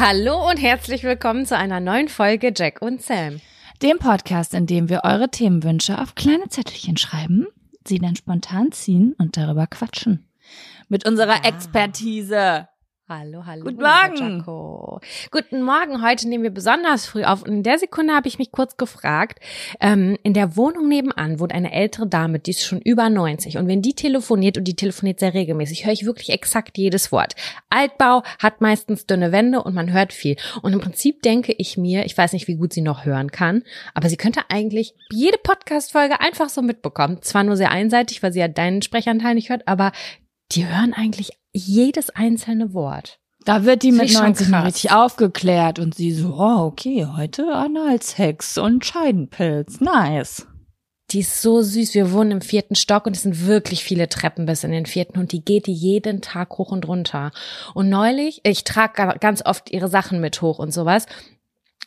Hallo und herzlich willkommen zu einer neuen Folge Jack und Sam. Dem Podcast, in dem wir eure Themenwünsche auf kleine Zettelchen schreiben, sie dann spontan ziehen und darüber quatschen. Mit unserer Ja. Expertise. Hallo, hallo. Guten Morgen. Jaco. Guten Morgen. Heute nehmen wir besonders früh auf. Und in der Sekunde habe ich mich kurz gefragt, ähm, in der Wohnung nebenan wohnt eine ältere Dame, die ist schon über 90. Und wenn die telefoniert, und die telefoniert sehr regelmäßig, höre ich wirklich exakt jedes Wort. Altbau hat meistens dünne Wände und man hört viel. Und im Prinzip denke ich mir, ich weiß nicht, wie gut sie noch hören kann, aber sie könnte eigentlich jede Podcast-Folge einfach so mitbekommen. Zwar nur sehr einseitig, weil sie ja deinen Sprechanteil nicht hört, aber die hören eigentlich jedes einzelne Wort. Da wird die mit ist schon 90 noch krass. richtig aufgeklärt und sie so, oh, okay, heute Analsex und Scheidenpilz. Nice. Die ist so süß. Wir wohnen im vierten Stock und es sind wirklich viele Treppen bis in den vierten und die geht die jeden Tag hoch und runter. Und neulich, ich trage ga- ganz oft ihre Sachen mit hoch und sowas.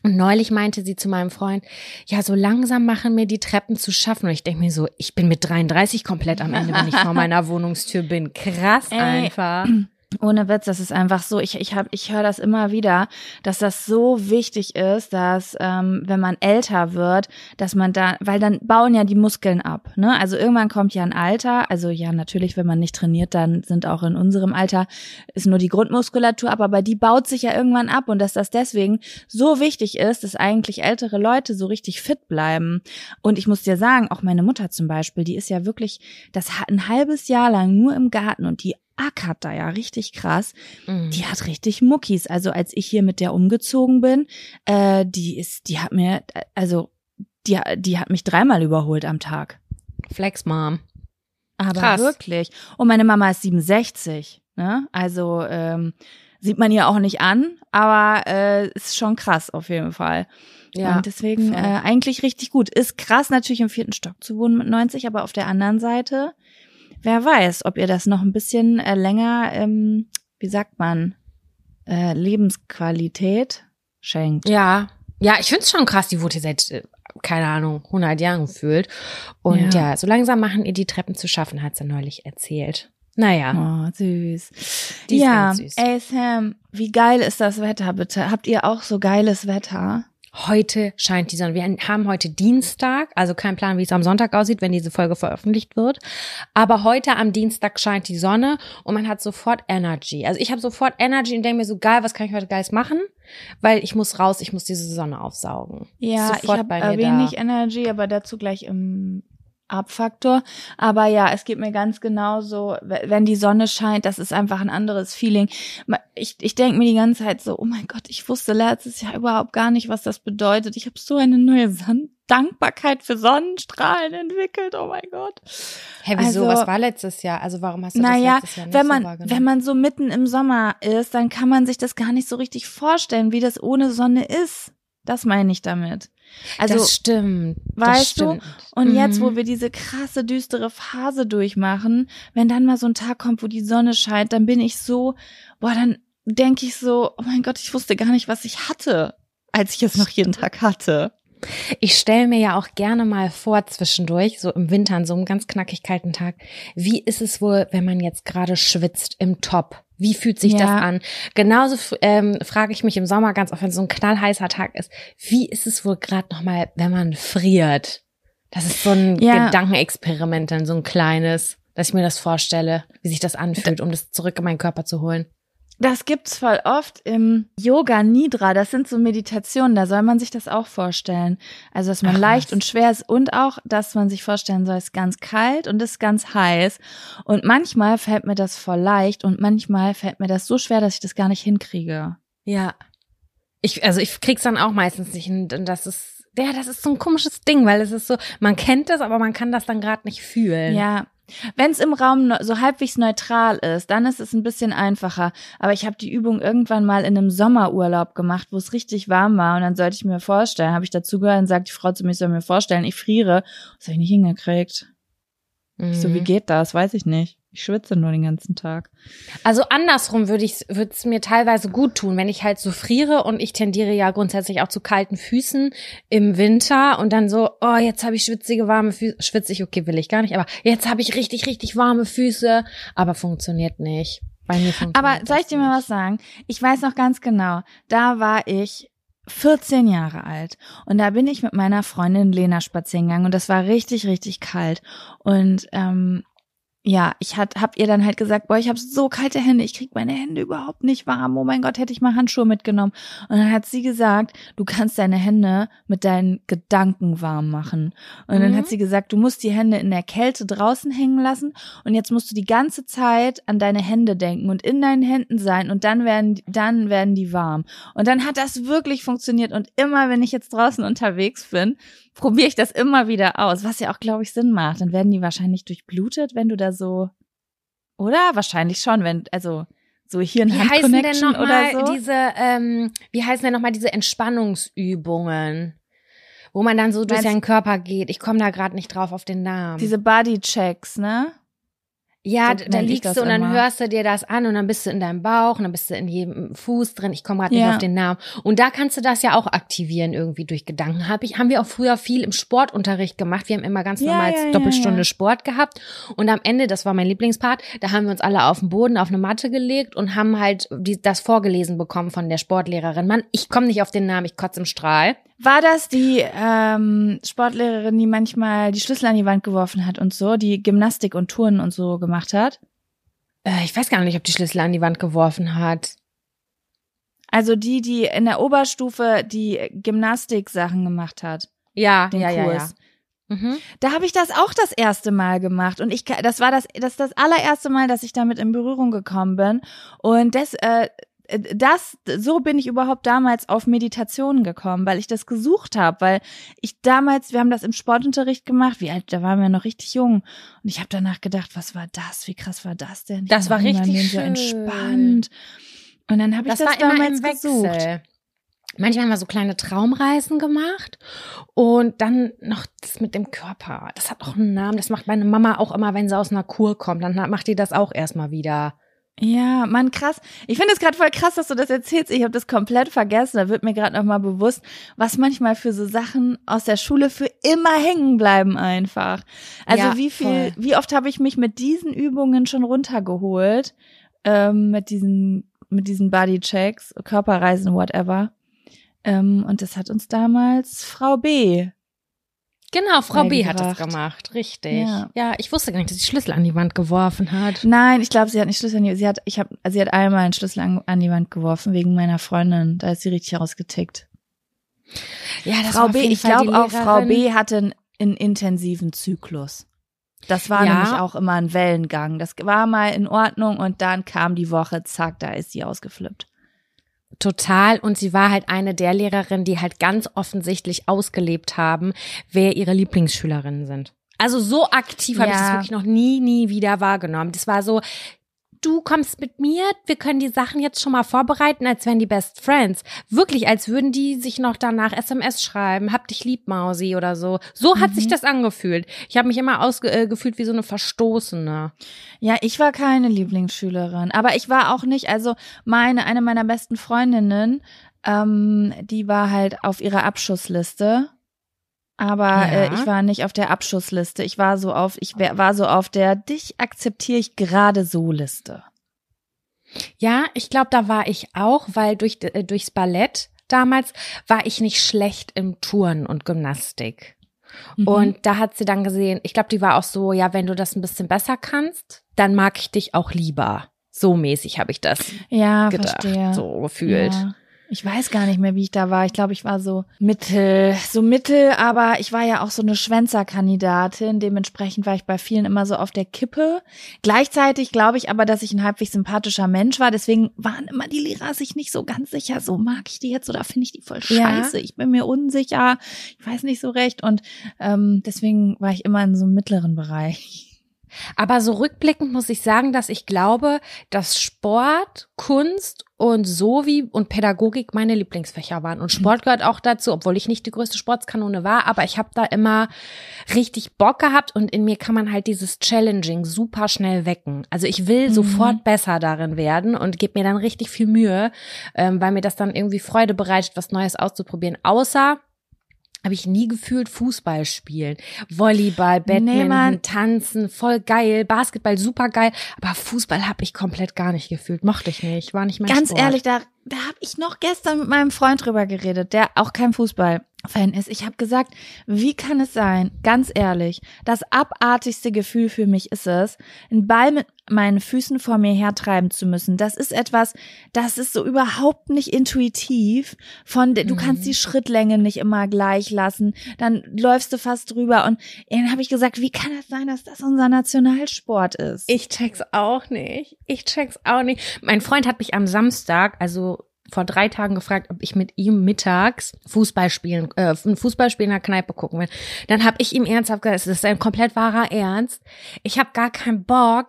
Und neulich meinte sie zu meinem Freund, ja, so langsam machen mir die Treppen zu schaffen. Und ich denke mir so, ich bin mit 33 komplett am Ende, wenn ich vor meiner Wohnungstür bin. Krass Ey. einfach. Ohne Witz, das ist einfach so. Ich, ich, hab, ich höre das immer wieder, dass das so wichtig ist, dass ähm, wenn man älter wird, dass man da, weil dann bauen ja die Muskeln ab. Ne? Also irgendwann kommt ja ein Alter. Also ja, natürlich, wenn man nicht trainiert, dann sind auch in unserem Alter ist nur die Grundmuskulatur ab, aber die baut sich ja irgendwann ab und dass das deswegen so wichtig ist, dass eigentlich ältere Leute so richtig fit bleiben. Und ich muss dir sagen, auch meine Mutter zum Beispiel, die ist ja wirklich, das hat ein halbes Jahr lang nur im Garten und die ackert da ja richtig krass. Mhm. Die hat richtig Muckis. Also als ich hier mit der umgezogen bin, äh, die ist, die hat mir, also die, die hat mich dreimal überholt am Tag. Flex Mom. Aber Krass. wirklich. Und meine Mama ist 67. Ne? Also ähm, sieht man ihr auch nicht an, aber äh, ist schon krass auf jeden Fall. Ja. Und deswegen voll. äh, eigentlich richtig gut. Ist krass natürlich im vierten Stock zu wohnen mit 90, aber auf der anderen Seite, wer weiß, ob ihr das noch ein bisschen äh, länger, ähm, wie sagt man, äh, Lebensqualität schenkt. Ja, ja, ich find's schon krass, die wurde seit, äh, keine Ahnung, 100 Jahren gefühlt. Und Ja. ja. so langsam machen ihr die Treppen zu schaffen, hat sie neulich erzählt. Naja, Oh, süß. Die ist ja, ganz süß. ey Sam, wie geil ist das Wetter bitte? Habt ihr auch so geiles Wetter? Heute scheint die Sonne. Wir haben heute Dienstag, also kein Plan, wie es am Sonntag aussieht, wenn diese Folge veröffentlicht wird. Aber heute am Dienstag scheint die Sonne und man hat sofort Energy. Also ich habe sofort Energy und denke mir so, geil, was kann ich heute Geiles machen? Weil ich muss raus, ich muss diese Sonne aufsaugen. Ja, ich habe äh, wenig da. Energy, aber dazu gleich im Abfaktor. Aber ja, es geht mir ganz genauso, wenn die Sonne scheint, das ist einfach ein anderes Feeling. Ich, ich denke mir die ganze Zeit so, oh mein Gott, ich wusste letztes Jahr überhaupt gar nicht, was das bedeutet. Ich habe so eine neue Dankbarkeit für Sonnenstrahlen entwickelt. Oh mein Gott. Hä, wieso? Also, was war letztes Jahr? Also warum hast du naja, das letztes Jahr nicht wenn man, so Wenn man so mitten im Sommer ist, dann kann man sich das gar nicht so richtig vorstellen, wie das ohne Sonne ist. Das meine ich damit. Also, das stimmt. Das weißt stimmt. du? Und mhm. jetzt, wo wir diese krasse, düstere Phase durchmachen, wenn dann mal so ein Tag kommt, wo die Sonne scheint, dann bin ich so, boah, dann denke ich so, oh mein Gott, ich wusste gar nicht, was ich hatte, als ich es noch jeden Tag hatte. Ich stelle mir ja auch gerne mal vor zwischendurch, so im Winter an so einem ganz knackig kalten Tag, wie ist es wohl, wenn man jetzt gerade schwitzt im Top? Wie fühlt sich ja. das an? Genauso ähm, frage ich mich im Sommer ganz oft, wenn so ein knallheißer Tag ist, wie ist es wohl gerade nochmal, wenn man friert? Das ist so ein ja. Gedankenexperiment, dann so ein kleines, dass ich mir das vorstelle, wie sich das anfühlt, um das zurück in meinen Körper zu holen. Das gibt's voll oft im Yoga Nidra. Das sind so Meditationen, da soll man sich das auch vorstellen. Also, dass man Ach, leicht was. und schwer ist und auch, dass man sich vorstellen soll, es ist ganz kalt und es ist ganz heiß. Und manchmal fällt mir das voll leicht und manchmal fällt mir das so schwer, dass ich das gar nicht hinkriege. Ja. Ich, also ich krieg's dann auch meistens nicht hin. Und das ist, ja, das ist so ein komisches Ding, weil es ist so, man kennt das, aber man kann das dann gerade nicht fühlen. Ja, wenn es im Raum so halbwegs neutral ist, dann ist es ein bisschen einfacher. Aber ich habe die Übung irgendwann mal in einem Sommerurlaub gemacht, wo es richtig warm war. Und dann sollte ich mir vorstellen, habe ich dazu gehört und sagt die Frau zu mir, ich soll mir vorstellen, ich friere. Das habe ich nicht hingekriegt. Mhm. So, wie mhm. geht das? Weiß ich nicht. Ich schwitze nur den ganzen Tag. Also andersrum würde ich würde es mir teilweise gut tun, wenn ich halt so friere und ich tendiere ja grundsätzlich auch zu kalten Füßen im Winter und dann so, oh, jetzt habe ich schwitzige warme Füße, schwitzig, okay, will ich gar nicht, aber jetzt habe ich richtig richtig warme Füße, aber funktioniert nicht. Bei mir funktioniert Aber soll ich dir mal was sagen? Ich weiß noch ganz genau, da war ich 14 Jahre alt. Und da bin ich mit meiner Freundin Lena spazieren gegangen und das war richtig, richtig kalt. Und ähm, ja, ich hat, hab ihr dann halt gesagt, boah, ich habe so kalte Hände, ich krieg meine Hände überhaupt nicht warm. Oh mein Gott, hätte ich mal Handschuhe mitgenommen. Und dann hat sie gesagt, du kannst deine Hände mit deinen Gedanken warm machen. Und mhm. dann hat mhm. sie gesagt, du musst die Hände in der Kälte draußen hängen lassen und jetzt musst du die ganze Zeit an deine Hände denken und in deinen Händen sein und dann werden, dann werden die warm. Und dann hat das wirklich funktioniert und immer, wenn ich jetzt draußen unterwegs bin, probiere ich das immer wieder aus, was ja auch, glaube ich, Sinn macht. Dann werden die wahrscheinlich durchblutet, wenn du da so, oder? Wahrscheinlich schon, wenn, also so hier ein Hand-Connection oder so. Diese, ähm, wie heißen denn nochmal diese Entspannungsübungen? Wo man dann so durch seinen Körper geht. Ich komme da gerade nicht drauf auf den Namen. Diese Body-Checks, ne? Ja, so da liegst du und dann immer. hörst du dir das an und dann bist du in deinem Bauch und dann bist du in jedem Fuß drin. Ich komme gerade ja. nicht auf den Namen. Und da kannst du das ja auch aktivieren irgendwie durch Gedanken. Hab ich, haben wir auch früher viel im Sportunterricht gemacht. Wir haben immer ganz ja, normal ja, Doppelstunde Sport gehabt. Und am Ende, das war mein Lieblingspart, da haben wir uns alle auf den Boden, auf eine Matte gelegt und haben halt die, das vorgelesen bekommen von der Sportlehrerin. Mann, ich komme nicht auf den Namen, ich kotze im Strahl. War das die ähm, Sportlehrerin, die manchmal die Schlüssel an die Wand geworfen hat und so, die Gymnastik und Touren und so gemacht hat? Äh, ich weiß gar nicht, ob die Schlüssel an die Wand geworfen hat. Also die, die in der Oberstufe die Gymnastik-Sachen gemacht hat. Ja, den ja, Kurs. ja, ja. Mhm. Da habe ich das auch das erste Mal gemacht und ich das war das das das allererste Mal, dass ich damit in Berührung gekommen bin und das äh, das, so bin ich überhaupt damals auf Meditation gekommen, weil ich das gesucht habe, weil ich damals, wir haben das im Sportunterricht gemacht, wie alt, da waren wir noch richtig jung und ich habe danach gedacht, was war das, wie krass war das denn? Das war richtig schön. so entspannt. Und dann habe ich das, das damals gesucht. Manchmal haben wir so kleine Traumreisen gemacht und dann noch das mit dem Körper. Das hat auch einen Namen. Das macht meine Mama auch immer, wenn sie aus einer Kur kommt. Dann macht die das auch erstmal wieder. Ja, Mann, krass. Ich finde es gerade voll krass, dass du das erzählst. Ich habe das komplett vergessen. Da wird mir gerade noch mal bewusst, was manchmal für so Sachen aus der Schule für immer hängen bleiben einfach. Also ja, wie viel, voll. wie oft habe ich mich mit diesen Übungen schon runtergeholt, ähm, mit diesen, mit diesen Bodychecks, Körperreisen, whatever. Ähm, und das hat uns damals Frau B Genau, Frau B hat das gemacht, richtig. Ja. ja. ich wusste gar nicht, dass sie Schlüssel an die Wand geworfen hat. Nein, ich glaube, sie hat nicht Schlüssel an die sie hat ich habe also sie hat einmal einen Schlüssel an, an, die Wand geworfen wegen meiner Freundin, da ist sie richtig rausgetickt. Ja, das Frau B, ich glaube auch Frau B hatte einen intensiven Zyklus. Das war Ja. nämlich auch immer ein Wellengang. Das war mal in Ordnung und dann kam die Woche, zack, da ist sie ausgeflippt. Total. Und sie war halt eine der Lehrerinnen, die halt ganz offensichtlich ausgelebt haben, wer ihre Lieblingsschülerinnen sind. Also so aktiv habe ich Ja. das wirklich noch nie, nie wieder wahrgenommen. Das war so, du kommst mit mir, wir können die Sachen jetzt schon mal vorbereiten, als wären die Best Friends. Wirklich, als würden die sich noch danach SMS schreiben, hab dich lieb, Mausi oder so. So hat sich das angefühlt. Ich habe mich immer ausgefühlt äh, wie so eine Verstoßene. Ja, ich war keine Lieblingsschülerin, aber ich war auch nicht, also meine, eine meiner besten Freundinnen, ähm, die war halt auf ihrer Abschussliste. Aber Ja. äh, ich war nicht auf der Abschussliste. Ich war so auf, ich wär, war so auf der dich akzeptiere ich gerade so Liste. Ja, ich glaube, da war ich auch, weil durch, äh, durchs Ballett damals war ich nicht schlecht im Touren und Gymnastik. Mhm. Und da hat sie dann gesehen, ich glaube, die war auch so, ja, wenn du das ein bisschen besser kannst, dann mag ich dich auch lieber. So mäßig habe ich das ja, gedacht, verstehe. so gefühlt. Ja. Ich weiß gar nicht mehr, wie ich da war. Ich glaube, ich war so mittel, so mittel, aber ich war ja auch so eine Schwänzerkandidatin. Dementsprechend war ich bei vielen immer so auf der Kippe. Gleichzeitig glaube ich aber, dass ich ein halbwegs sympathischer Mensch war. Deswegen waren immer die Lehrer sich nicht so ganz sicher. So mag ich die jetzt oder finde ich die voll Ja. scheiße? Ich bin mir unsicher. Ich weiß nicht so recht. Und ähm, deswegen war ich immer in so einem mittleren Bereich. Aber so rückblickend muss ich sagen, dass ich glaube, dass Sport, Kunst und Sowie und Pädagogik meine Lieblingsfächer waren. Und Sport gehört auch dazu, obwohl ich nicht die größte Sportskanone war, aber ich habe da immer richtig Bock gehabt und in mir kann man halt dieses Challenging super schnell wecken. Also ich will Mhm. sofort besser darin werden und gebe mir dann richtig viel Mühe, ähm, weil mir das dann irgendwie Freude bereitet, was Neues auszuprobieren. Außer habe ich nie gefühlt Fußball spielen. Volleyball, Nee, Badminton, Mann. Tanzen, voll geil, Basketball super geil, aber Fußball habe ich komplett gar nicht gefühlt, mochte ich nicht, war nicht mein Ganz Sport. ehrlich, da, da habe ich noch gestern mit meinem Freund drüber geredet, der auch kein Fußballfan ist. Ich habe gesagt, wie kann es sein, ganz ehrlich, das abartigste Gefühl für mich ist es, einen Ball mit meinen Füßen vor mir hertreiben zu müssen. Das ist etwas, das ist so überhaupt nicht intuitiv. Von, du kannst die Schrittlänge nicht immer gleich lassen, dann läufst du fast drüber. Und dann habe ich gesagt, wie kann es sein, dass das unser Nationalsport ist? Ich check's auch nicht. Ich check's auch nicht. Mein Freund hat mich am Samstag, also vor drei Tagen gefragt, ob ich mit ihm mittags Fußball spielen, äh, ein Fußballspiel in der Kneipe gucken will. Dann habe ich ihm ernsthaft gesagt, es ist ein komplett wahrer Ernst. Ich habe gar keinen Bock.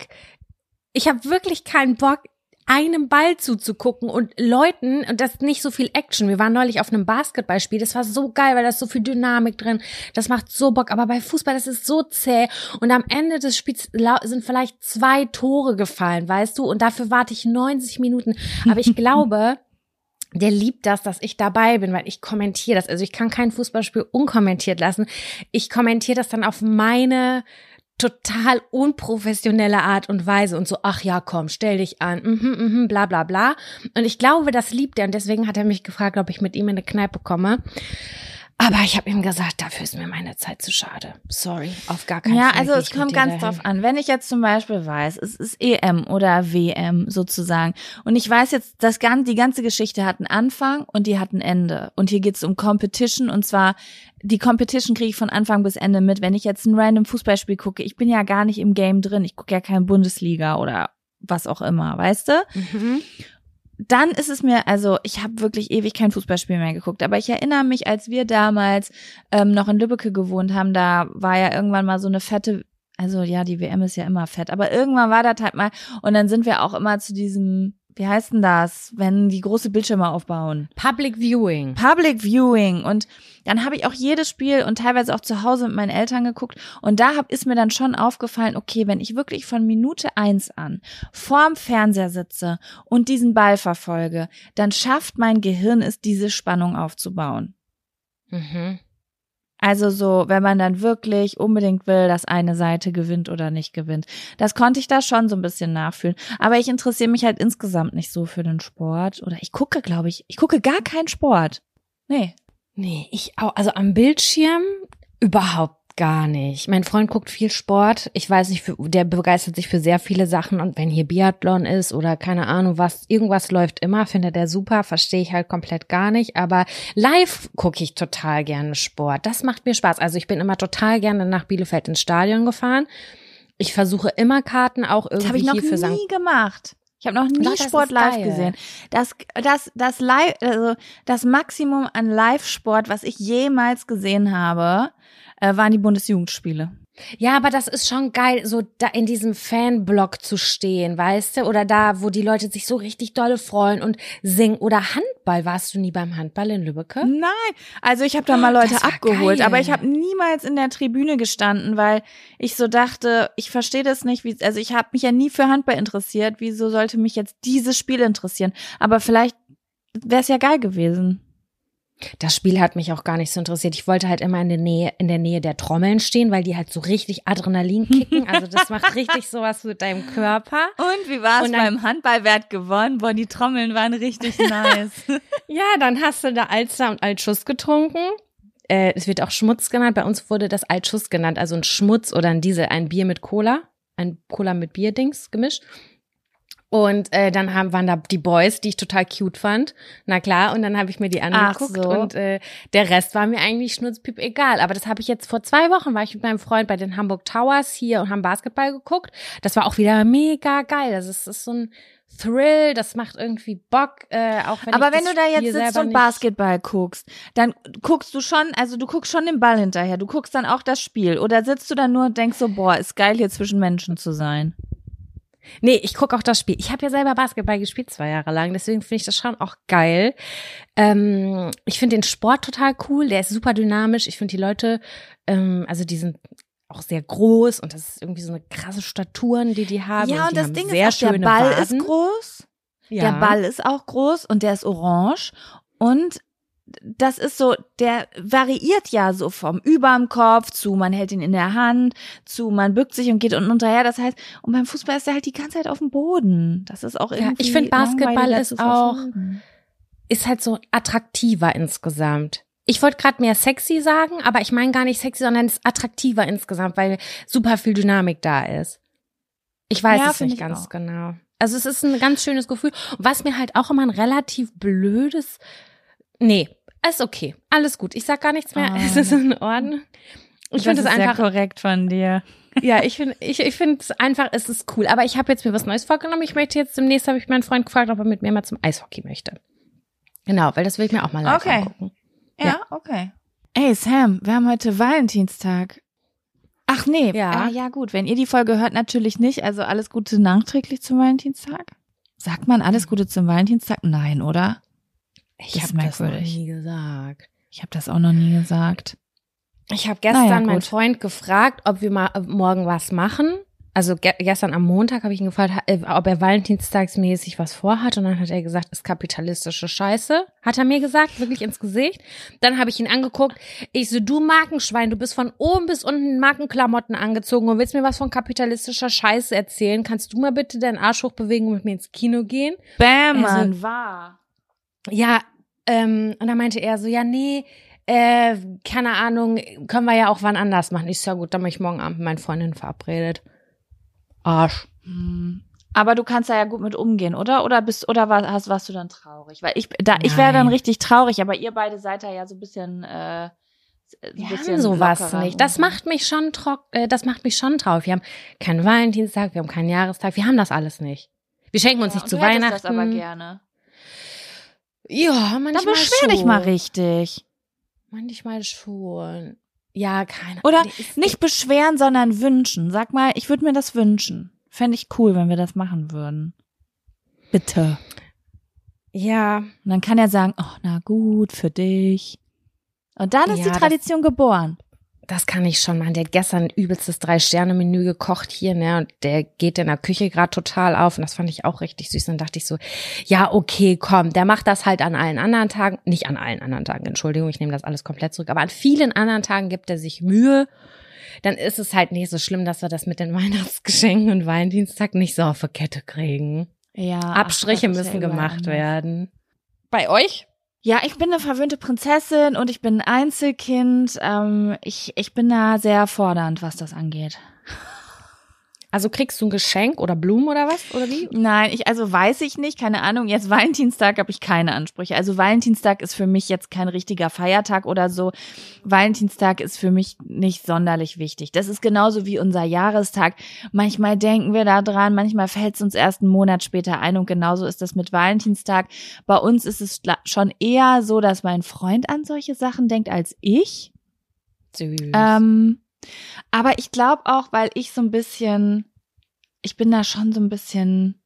Ich habe wirklich keinen Bock, einem Ball zuzugucken und Leuten, und das ist nicht so viel Action. Wir waren neulich auf einem Basketballspiel, das war so geil, weil da ist so viel Dynamik drin, das macht so Bock, aber bei Fußball, das ist so zäh und am Ende des Spiels sind vielleicht zwei Tore gefallen, weißt du, und dafür warte ich 90 Minuten, aber ich glaube, der liebt das, dass ich dabei bin, weil ich kommentiere das. Also ich kann kein Fußballspiel unkommentiert lassen. Ich kommentiere das dann auf meine total unprofessionelle Art und Weise und so, ach ja, komm, stell dich an, mhm, mhm, bla bla bla. Und ich glaube, das liebt er und deswegen hat er mich gefragt, ob ich mit ihm in eine Kneipe komme. Aber ich habe ihm gesagt, dafür ist mir meine Zeit zu schade. Sorry, auf gar keinen Ja, Fall. also geh es kommt ganz dahin. drauf an. Wenn ich jetzt zum Beispiel weiß, es ist EM oder WM sozusagen und ich weiß jetzt, das gan die ganze Geschichte hat einen Anfang und die hat ein Ende. Und hier geht es um Competition und zwar die Competition kriege ich von Anfang bis Ende mit. Wenn ich jetzt ein random Fußballspiel gucke, ich bin ja gar nicht im Game drin. Ich gucke ja kein Bundesliga oder was auch immer, weißt du? Mhm. Dann ist es mir, also ich habe wirklich ewig kein Fußballspiel mehr geguckt, aber ich erinnere mich, als wir damals ähm, noch in Lübbecke gewohnt haben, da war ja irgendwann mal so eine fette, also ja, die WM ist ja immer fett, aber irgendwann war das halt mal und dann sind wir auch immer zu diesem, wie heißt denn das, wenn die große Bildschirme aufbauen? Public Viewing. Public Viewing und dann habe ich auch jedes Spiel und teilweise auch zu Hause mit meinen Eltern geguckt und da hab, ist mir dann schon aufgefallen, okay, wenn ich wirklich von Minute eins an vorm Fernseher sitze und diesen Ball verfolge, dann schafft mein Gehirn es, diese Spannung aufzubauen. Mhm. Also so, wenn man dann wirklich unbedingt will, dass eine Seite gewinnt oder nicht gewinnt. Das konnte ich da schon so ein bisschen nachfühlen. Aber ich interessiere mich halt insgesamt nicht so für den Sport. Oder ich gucke, glaube ich, ich gucke gar keinen Sport. Nee. Nee, ich auch. Also am Bildschirm überhaupt gar nicht. Mein Freund guckt viel Sport. Ich weiß nicht, der begeistert sich für sehr viele Sachen. Und wenn hier Biathlon ist oder keine Ahnung was, irgendwas läuft immer, findet er super, verstehe ich halt komplett gar nicht. Aber live gucke ich total gerne Sport. Das macht mir Spaß. Also ich bin immer total gerne nach Bielefeld ins Stadion gefahren. Ich versuche immer Karten auch irgendwie Das habe ich noch hier für nie St. gemacht. Ich habe noch nie Doch, Sport live geil. gesehen. Das, das, das live, also das Maximum an Live-Sport, was ich jemals gesehen habe, äh, waren die Bundesjugendspiele. Ja, aber das ist schon geil, so da in diesem Fanblock zu stehen, weißt du? Oder da, wo die Leute sich so richtig dolle freuen und singen. Oder Handball. Warst du nie beim Handball in Lübbecke? Nein, also ich habe da mal Leute abgeholt, geil. aber ich habe niemals in der Tribüne gestanden, weil ich so dachte, ich verstehe das nicht, wie, also ich habe mich ja nie für Handball interessiert. Wieso sollte mich jetzt dieses Spiel interessieren? Aber vielleicht wäre es ja geil gewesen. Das Spiel hat mich auch gar nicht so interessiert. Ich wollte halt immer in der Nähe, in der Nähe der Trommeln stehen, weil die halt so richtig Adrenalin kicken. Also das macht richtig sowas mit deinem Körper. Und wie war es beim Handballwert gewonnen? Boah, die Trommeln waren richtig nice. Ja, dann hast du da Alster und Altschuss getrunken. Äh, es wird auch Schmutz genannt. Bei uns wurde das Altschuss genannt, also ein Schmutz oder ein Diesel, ein Bier mit Cola, ein Cola mit Bierdings gemischt. Und äh, dann haben, waren da die Boys, die ich total cute fand. Na klar, und dann habe ich mir die angeguckt so. und äh, der Rest war mir eigentlich schnurzpiep egal. Aber das habe ich jetzt vor zwei Wochen, war ich mit meinem Freund bei den Hamburg Towers hier und haben Basketball geguckt. Das war auch wieder mega geil. Das ist, das ist so ein Thrill, das macht irgendwie Bock, äh, auch wenn Aber wenn du da jetzt Spiel sitzt und Basketball guckst, dann guckst du schon, also du guckst schon den Ball hinterher, du guckst dann auch das Spiel. Oder sitzt du dann nur und denkst so, boah, ist geil hier zwischen Menschen zu sein. Nee, ich gucke auch das Spiel. Ich habe ja selber Basketball gespielt zwei Jahre lang, deswegen finde ich das schon auch geil. Ähm, ich finde den Sport total cool, der ist super dynamisch. Ich finde die Leute, ähm, also die sind auch sehr groß und das ist irgendwie so eine krasse Staturen, die die haben. ja, und die das Ding sehr ist auch, der Ball Waden. ist groß. Ja. Der Ball ist auch groß und der ist orange und das ist so, der variiert ja so vom überm Kopf zu, man hält ihn in der Hand, zu, man bückt sich und geht unten unterher. Das heißt, und beim Fußball ist er halt die ganze Zeit auf dem Boden. Das ist auch Ja, irgendwie. ich find, Basketball ist auch- ist halt so attraktiver insgesamt. Ich wollte gerade mehr sexy sagen, aber ich meine gar nicht sexy, sondern es ist attraktiver insgesamt, weil super viel Dynamik da ist. Ich weiß Ja, es nicht ich ganz auch. genau. Also es ist ein ganz schönes Gefühl. Was mir halt auch immer ein relativ blödes, nee, ist okay, alles gut. Ich sag gar nichts mehr. Ah, es ist in Ordnung. Ich finde es Das ist einfach, sehr korrekt von dir. ja, ich finde, ich, ich finde es einfach, es ist cool. Aber ich habe jetzt mir was Neues vorgenommen. Ich möchte jetzt demnächst, habe ich meinen Freund gefragt, ob er mit mir mal zum Eishockey möchte. Genau, weil das will ich mir auch mal live Okay. angucken. Ja, okay. Ey, Sam, wir haben heute Valentinstag. Ach nee, Ja. ja. ja gut, wenn ihr die Folge hört, natürlich nicht. Also alles Gute nachträglich zum Valentinstag. Sagt man alles Gute zum Valentinstag? Nein, oder? Ich habe das noch merkwürdig. nie gesagt. Ich habe das auch noch nie gesagt. Ich habe gestern Naja, meinen. Freund gefragt, ob wir mal äh, morgen was machen. Also ge gestern am Montag habe ich ihn gefragt, äh, ob er valentinstagsmäßig was vorhat. Und dann hat er gesagt, ist kapitalistische Scheiße. Hat er mir gesagt, wirklich ins Gesicht. Dann habe ich ihn angeguckt. Ich so, du Markenschwein, du bist von oben bis unten in Markenklamotten angezogen und willst mir was von kapitalistischer Scheiße erzählen. Kannst du mal bitte deinen Arsch hochbewegen und mit mir ins Kino gehen? Bam, Also- Mann, wahr. Ja, ähm, und dann meinte er so, ja, nee, äh, keine Ahnung, können wir ja auch wann anders machen. Ich so, ja gut, dann bin ich morgen Abend mit meinen Freundinnen verabredet. Arsch. Hm. Aber du kannst da ja gut mit umgehen, oder? Oder bist oder war, hast, warst du dann traurig? Weil ich da ich wäre dann Nein. richtig traurig, aber ihr beide seid da ja so ein bisschen äh, ein Wir bisschen haben sowas nicht. Das macht mich schon trock, äh, das macht mich schon traurig. Wir haben keinen Valentinstag, wir haben keinen Jahrestag, wir haben das alles nicht. Wir schenken uns Ja, nicht zu Weihnachten. das aber gerne. Ja, manchmal Dann beschwer dich mal richtig. Manchmal schon. Ja, keine Oder Nee, ist- Nicht beschweren, sondern wünschen. Sag mal, ich würde mir das wünschen. Fände ich cool, wenn wir das machen würden. Bitte. Ja, Und dann kann er sagen, oh, na gut, für dich. Und dann ist Ja, die Tradition geboren. Das kann ich schon machen. Der hat gestern ein übelstes Drei-Sterne-Menü gekocht hier, ne? Und der geht in der Küche gerade total auf. Und das fand ich auch richtig süß. Und dann dachte ich so, ja, okay, komm, der macht das halt an allen anderen Tagen. Nicht an allen anderen Tagen, Entschuldigung, ich nehme das alles komplett zurück. Aber an vielen anderen Tagen gibt er sich Mühe. Dann ist es halt nicht so schlimm, dass wir das mit den Weihnachtsgeschenken und Valentinstag nicht so auf die Kette kriegen. Ja. Abstriche ach, müssen ja gemacht werden. Bei euch? Ja, ich bin eine verwöhnte Prinzessin und ich bin ein Einzelkind. Ähm, ich, ich bin da sehr fordernd, was das angeht. Also kriegst du ein Geschenk oder Blumen oder was? Oder wie? Nein, ich, also weiß ich nicht, keine Ahnung. Jetzt Valentinstag habe ich keine Ansprüche. Also Valentinstag ist für mich jetzt kein richtiger Feiertag oder so. Valentinstag ist für mich nicht sonderlich wichtig. Das ist genauso wie unser Jahrestag. Manchmal denken wir da dran, manchmal fällt es uns erst einen Monat später ein und genauso ist das mit Valentinstag. Bei uns ist es schon eher so, dass mein Freund an solche Sachen denkt als ich. Süß. Ähm, aber ich glaube auch, weil ich so ein bisschen, ich bin da schon so ein bisschen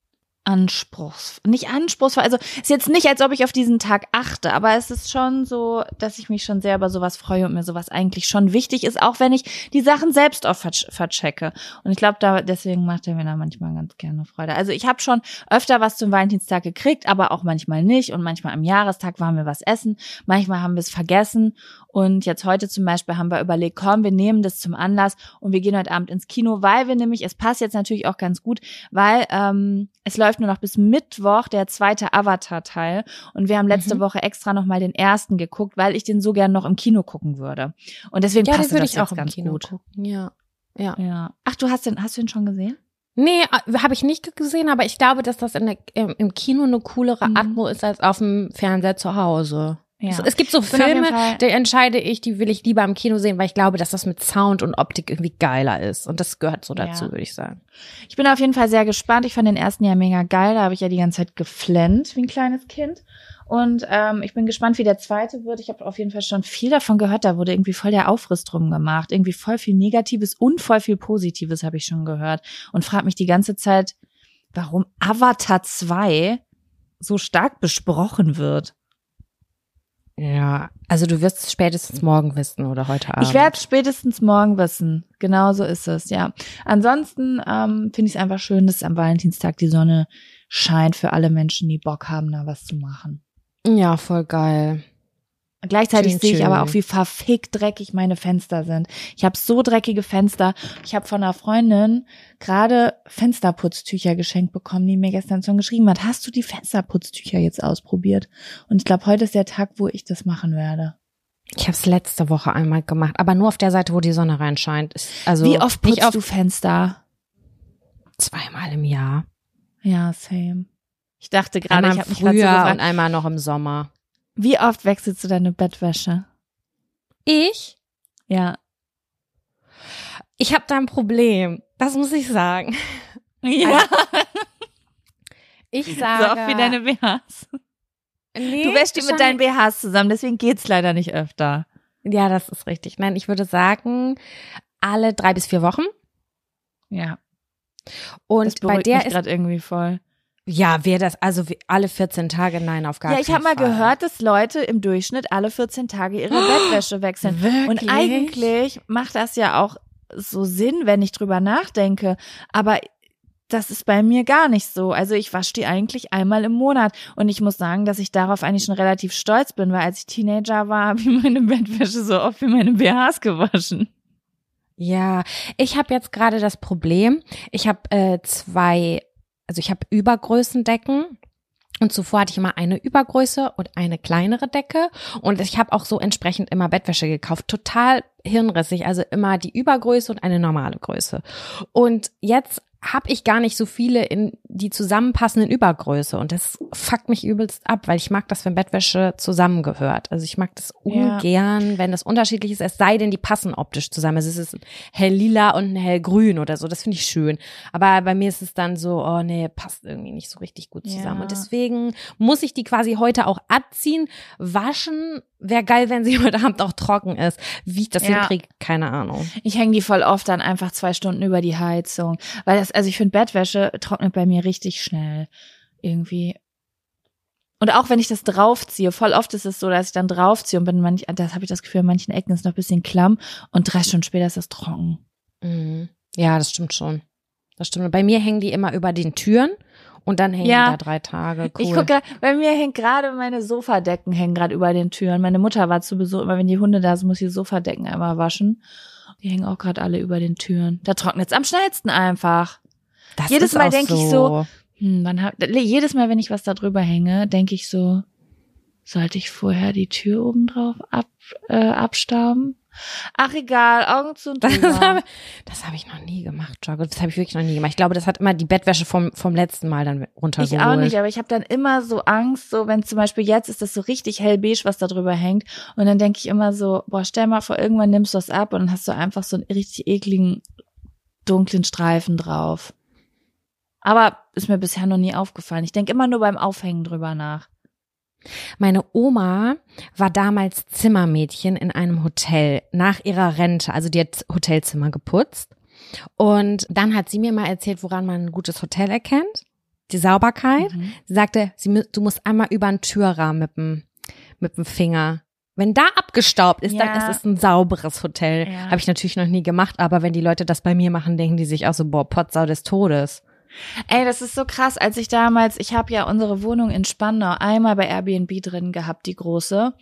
anspruchsvoll, nicht anspruchsvoll, also ist jetzt nicht, als ob ich auf diesen Tag achte, aber es ist schon so, dass ich mich schon sehr über sowas freue und mir sowas eigentlich schon wichtig ist, auch wenn ich die Sachen selbst auch verchecke. Und ich glaube, da deswegen macht er mir da manchmal ganz gerne Freude. Also ich habe schon öfter was zum Valentinstag gekriegt, aber auch manchmal nicht. Und manchmal am Jahrestag waren wir was essen, manchmal haben wir es vergessen. Und jetzt heute zum Beispiel haben wir überlegt, komm, wir nehmen das zum Anlass und wir gehen heute Abend ins Kino, weil wir nämlich, es passt jetzt natürlich auch ganz gut, weil ähm, es läuft nur noch bis Mittwoch der zweite Avatar-Teil. Und wir haben letzte mhm. Woche extra nochmal den ersten geguckt, weil ich den so gern noch im Kino gucken würde. Und deswegen ja, passt das ich auch ganz Kino gut. Gucken. Ja. Ja. ja. Ach, du hast den, hast du ihn schon gesehen? Nee, äh, habe ich nicht gesehen, aber ich glaube, dass das in der, im Kino eine coolere mhm. Atmo ist als auf dem Fernseher zu Hause. Ja. Es gibt so Filme, da entscheide ich, die will ich lieber im Kino sehen, weil ich glaube, dass das mit Sound und Optik irgendwie geiler ist. Und das gehört so dazu, ja. würde ich sagen. Ich bin auf jeden Fall sehr gespannt. Ich fand den ersten ja mega geil. Da habe ich ja die ganze Zeit geflennt wie ein kleines Kind. Und ähm, ich bin gespannt, wie der zweite wird. Ich habe auf jeden Fall schon viel davon gehört. Da wurde irgendwie voll der Aufriss drum gemacht. Irgendwie voll viel Negatives und voll viel Positives habe ich schon gehört. Und frage mich die ganze Zeit, warum Avatar 2 so stark besprochen wird. Ja, also du wirst es spätestens morgen wissen oder heute Abend. Ich werde es spätestens morgen wissen. Genau so ist es, ja. Ansonsten ähm, finde ich es einfach schön, dass am Valentinstag die Sonne scheint für alle Menschen, die Bock haben, da was zu machen. Ja, voll geil. Gleichzeitig sehe ich aber auch, wie verfickt dreckig meine Fenster sind. Ich habe so dreckige Fenster. Ich habe von einer Freundin gerade Fensterputztücher geschenkt bekommen, die mir gestern schon geschrieben hat. Hast du die Fensterputztücher jetzt ausprobiert? Und ich glaube, heute ist der Tag, wo ich das machen werde. Ich habe es letzte Woche einmal gemacht, aber nur auf der Seite, wo die Sonne reinscheint. Also wie oft putzt du Fenster? Zweimal im Jahr. Ja, same. Ich dachte gerade, ich habe mich so und einmal noch im Sommer. Wie oft wechselst du deine Bettwäsche? Ich? Ja. Ich habe da ein Problem. Das muss ich sagen. Ja. Also, ich sage. So oft wie deine BHs. Nee, du wäschst die mit deinen BHs zusammen, deswegen geht's leider nicht öfter. Ja, das ist richtig. Nein, ich würde sagen, alle drei bis vier Wochen. Ja. Und bei der mich ist gerade irgendwie voll. Ja, wer das, also alle 14 Tage, nein, auf gar ja, keinen Fall. Ja, ich habe mal gehört, dass Leute im Durchschnitt alle 14 Tage ihre oh, Bettwäsche wechseln. Wirklich? Und eigentlich macht das ja auch so Sinn, wenn ich drüber nachdenke. Aber das ist bei mir gar nicht so. Also ich wasche die eigentlich einmal im Monat. Und ich muss sagen, dass ich darauf eigentlich schon relativ stolz bin, weil als ich Teenager war, habe ich meine Bettwäsche so oft wie meine BHs gewaschen. Ja, ich habe jetzt gerade das Problem, ich habe äh, zwei also ich habe Übergrößendecken und zuvor hatte ich immer eine Übergröße und eine kleinere Decke. Und ich habe auch so entsprechend immer Bettwäsche gekauft. Total hirnrissig. Also immer die Übergröße und eine normale Größe. Und jetzt habe ich gar nicht so viele in die zusammenpassenden Übergröße und das fuckt mich übelst ab, weil ich mag das, wenn Bettwäsche zusammengehört. Also ich mag das ungern, ja. wenn das unterschiedlich ist, es sei denn, die passen optisch zusammen. Also es ist ein hell lila und ein hell grün oder so, das finde ich schön. Aber bei mir ist es dann so, oh nee, passt irgendwie nicht so richtig gut zusammen. Ja. Und deswegen muss ich die quasi heute auch abziehen, waschen Wäre geil, wenn sie heute Abend auch trocken ist. Wie ich das ja. hinkriege, keine Ahnung. Ich hänge die voll oft dann einfach zwei Stunden über die Heizung. Weil das, also ich finde, Bettwäsche trocknet bei mir richtig schnell. Irgendwie. Und auch wenn ich das draufziehe, voll oft ist es so, dass ich dann draufziehe und bin manch, das habe ich das Gefühl, an manchen Ecken ist noch ein bisschen klamm und drei Stunden später ist das trocken. Mhm. Ja, das stimmt schon. Das stimmt. Bei mir hängen die immer über den Türen und dann hängen ja. da drei Tage. Cool. Ich gucke, bei mir hängt gerade meine Sofadecken hängen gerade über den Türen. Meine Mutter war zu Besuch, immer wenn die Hunde da sind, muss ich Sofadecken einmal waschen. Die hängen auch gerade alle über den Türen. Da trocknet es am schnellsten einfach. Das jedes Mal denke so. ich so, hm, man hat, jedes Mal, wenn ich was da drüber hänge, denke ich so, Sollte ich vorher die Tür oben drauf ab, äh, abstauben? Ach egal, Augen zu und Das drüber. habe hab ich noch nie gemacht, Joggo. Das habe ich wirklich noch nie gemacht. Ich glaube, das hat immer die Bettwäsche vom, vom letzten Mal dann runtergeholt. Ich auch nicht, aber ich habe dann immer so Angst, so wenn zum Beispiel jetzt ist das so richtig hellbeige, was da drüber hängt. Und dann denke ich immer so, boah, stell mal vor, irgendwann nimmst du das ab und dann hast du einfach so einen richtig ekligen, dunklen Streifen drauf. Aber ist mir bisher noch nie aufgefallen. Ich denke immer nur beim Aufhängen drüber nach. Meine Oma war damals Zimmermädchen in einem Hotel nach ihrer Rente. Also die hat Hotelzimmer geputzt. Und dann hat sie mir mal erzählt, woran man ein gutes Hotel erkennt. Die Sauberkeit. Mhm. Sie sagte, sie, du musst einmal über einen Türrahmen mit dem, mit dem Finger. Wenn da abgestaubt ist, dann Ja. ist es ein sauberes Hotel. Ja. Habe ich natürlich noch nie gemacht, aber wenn die Leute das bei mir machen, denken die sich auch so, boah, Potsau des Todes. Ey, das ist so krass, als ich damals, ich habe ja unsere Wohnung in Spandau einmal bei Airbnb drin gehabt, die große.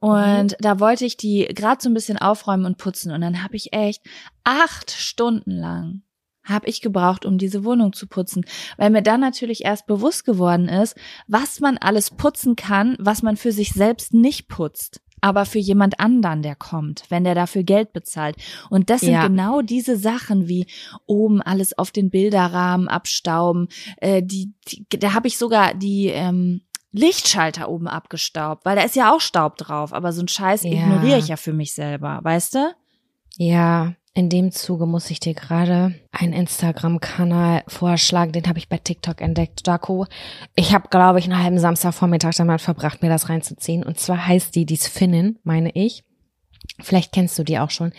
Und da wollte ich die gerade so ein bisschen aufräumen und putzen. Und dann habe ich echt acht Stunden lang habe ich gebraucht, um diese Wohnung zu putzen, weil mir dann natürlich erst bewusst geworden ist, was man alles putzen kann, was man für sich selbst nicht putzt, aber für jemand anderen, der kommt, wenn der dafür Geld bezahlt. Und das sind Ja. genau diese Sachen wie oben alles auf den Bilderrahmen abstauben. Äh, die, die, da habe ich sogar die ähm, Lichtschalter oben abgestaubt, weil da ist ja auch Staub drauf. Aber so ein Scheiß Ja. ignoriere ich ja für mich selber, weißt du? Ja, in dem Zuge muss ich dir gerade einen Instagram-Kanal vorschlagen, den habe ich bei TikTok entdeckt, Jaco. Ich habe, glaube ich, einen halben Samstagvormittag damit verbracht, mir das reinzuziehen. Und zwar heißt die, die ist Finnin, meine ich. Vielleicht kennst du die auch schon.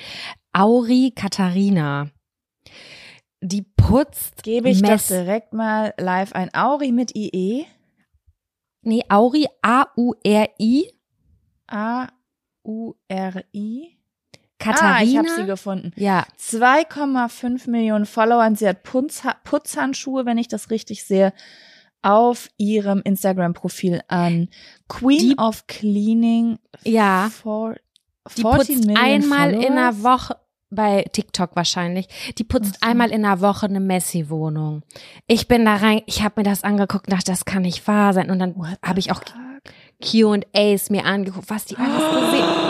Auri Katharina. Die putzt Gebe ich Mess. doch direkt mal live ein Auri mit IE. Nee, Auri, A-U-R-I. A-U-R-I. Katharina. Ah, ich habe sie gefunden. ja, 2,5 Millionen Follower und sie hat Punzha Putzhandschuhe, wenn ich das richtig sehe, auf ihrem Instagram-Profil an. Queen Die- of Cleaning. Ja. For, Die 14 putzt einmal in Followers. einer Woche, bei TikTok wahrscheinlich, die putzt so. einmal in einer Woche eine Messi-Wohnung. Ich bin da rein, ich habe mir das angeguckt und dachte, das kann nicht wahr sein. Und dann habe ich auch? Q&As mir angeguckt, was die alles gesehen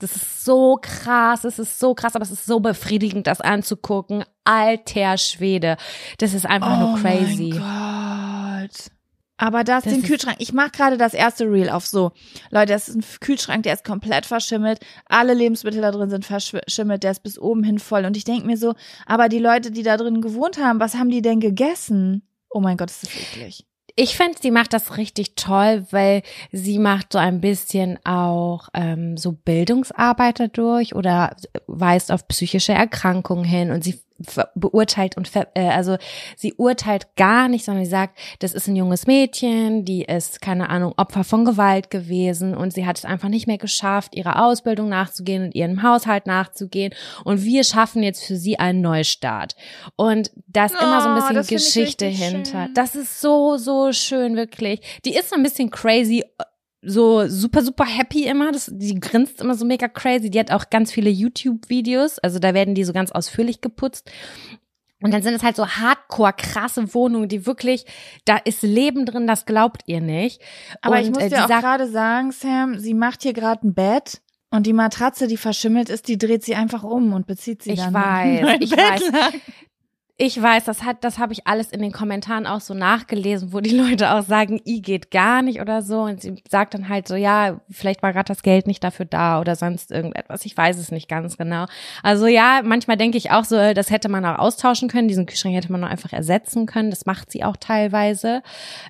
Das ist so krass, es ist so krass, aber es ist so befriedigend, das anzugucken. Alter Schwede. Das ist einfach nur crazy. Oh mein Gott. Aber das, Das den Kühlschrank, ich mach gerade das erste Reel auf so. Leute, das ist ein Kühlschrank, der ist komplett verschimmelt. Alle Lebensmittel da drin sind verschimmelt, der ist bis oben hin voll. Und ich denk mir so, aber die Leute, die da drin gewohnt haben, was haben die denn gegessen? Oh mein Gott, ist das eklig. Ich finde, sie macht das richtig toll, weil sie macht so ein bisschen auch ähm, so Bildungsarbeit dadurch oder weist auf psychische Erkrankungen hin und sie beurteilt und ver äh, also sie urteilt gar nicht, sondern sie sagt, das ist ein junges Mädchen, die ist keine Ahnung Opfer von Gewalt gewesen und sie hat es einfach nicht mehr geschafft, ihrer Ausbildung nachzugehen und ihrem Haushalt nachzugehen und wir schaffen jetzt für sie einen Neustart und da ist immer so ein Oh, bisschen das Geschichte hinter. schön. Das ist so so schön wirklich. Die ist so ein bisschen crazy so super, super happy immer. Das, die grinst immer so mega crazy. Die hat auch ganz viele YouTube-Videos. Also da werden die so ganz ausführlich geputzt. Und dann sind es halt so hardcore krasse Wohnungen, die wirklich, da ist Leben drin, das glaubt ihr nicht. Aber und, ich muss äh, dir die auch gerade sagen, Sam, sie macht hier gerade ein Bett und die Matratze, die verschimmelt ist, die dreht sie einfach um und bezieht sie Ich dann. weiß, in ich weiß. Ich weiß, das hat, das habe ich alles in den Kommentaren auch so nachgelesen, wo die Leute auch sagen, i geht gar nicht oder so. Und sie sagt dann halt so, ja, vielleicht war gerade das Geld nicht dafür da oder sonst irgendetwas. Ich weiß es nicht ganz genau. Also ja, manchmal denke ich auch so, das hätte man auch austauschen können. Diesen Kühlschrank hätte man auch einfach ersetzen können. Das macht sie auch teilweise.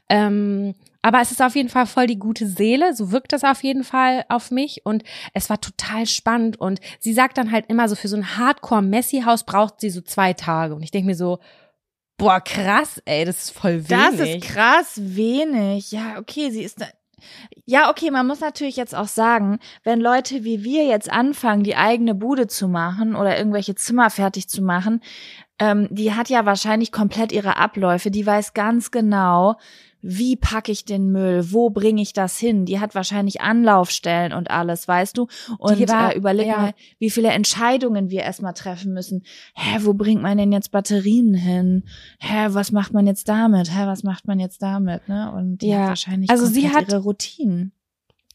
Ähm, aber es ist auf jeden Fall voll die gute Seele. So wirkt das auf jeden Fall auf mich. Und es war total spannend. Und sie sagt dann halt immer so, für so ein Hardcore-Messi-Haus braucht sie so zwei Tage. Und ich denke mir so, boah, krass, ey, das ist voll wenig. Das ist krass wenig. Ja, okay, sie ist. Ja, okay, man muss natürlich jetzt auch sagen, wenn Leute wie wir jetzt anfangen, die eigene Bude zu machen oder irgendwelche Zimmer fertig zu machen, ähm, die hat ja wahrscheinlich komplett ihre Abläufe. Die weiß ganz genau, wie packe ich den Müll, wo bringe ich das hin? Die hat wahrscheinlich Anlaufstellen und alles, weißt du? Und Die war- äh, überleg ja. mal, wie viele Entscheidungen wir erstmal treffen müssen. Hä, wo bringt man denn jetzt Batterien hin? Hä, was macht man jetzt damit? Hä, was macht man jetzt damit? Ne? Und die Ja, hat wahrscheinlich also sie hat- ihre Routinen.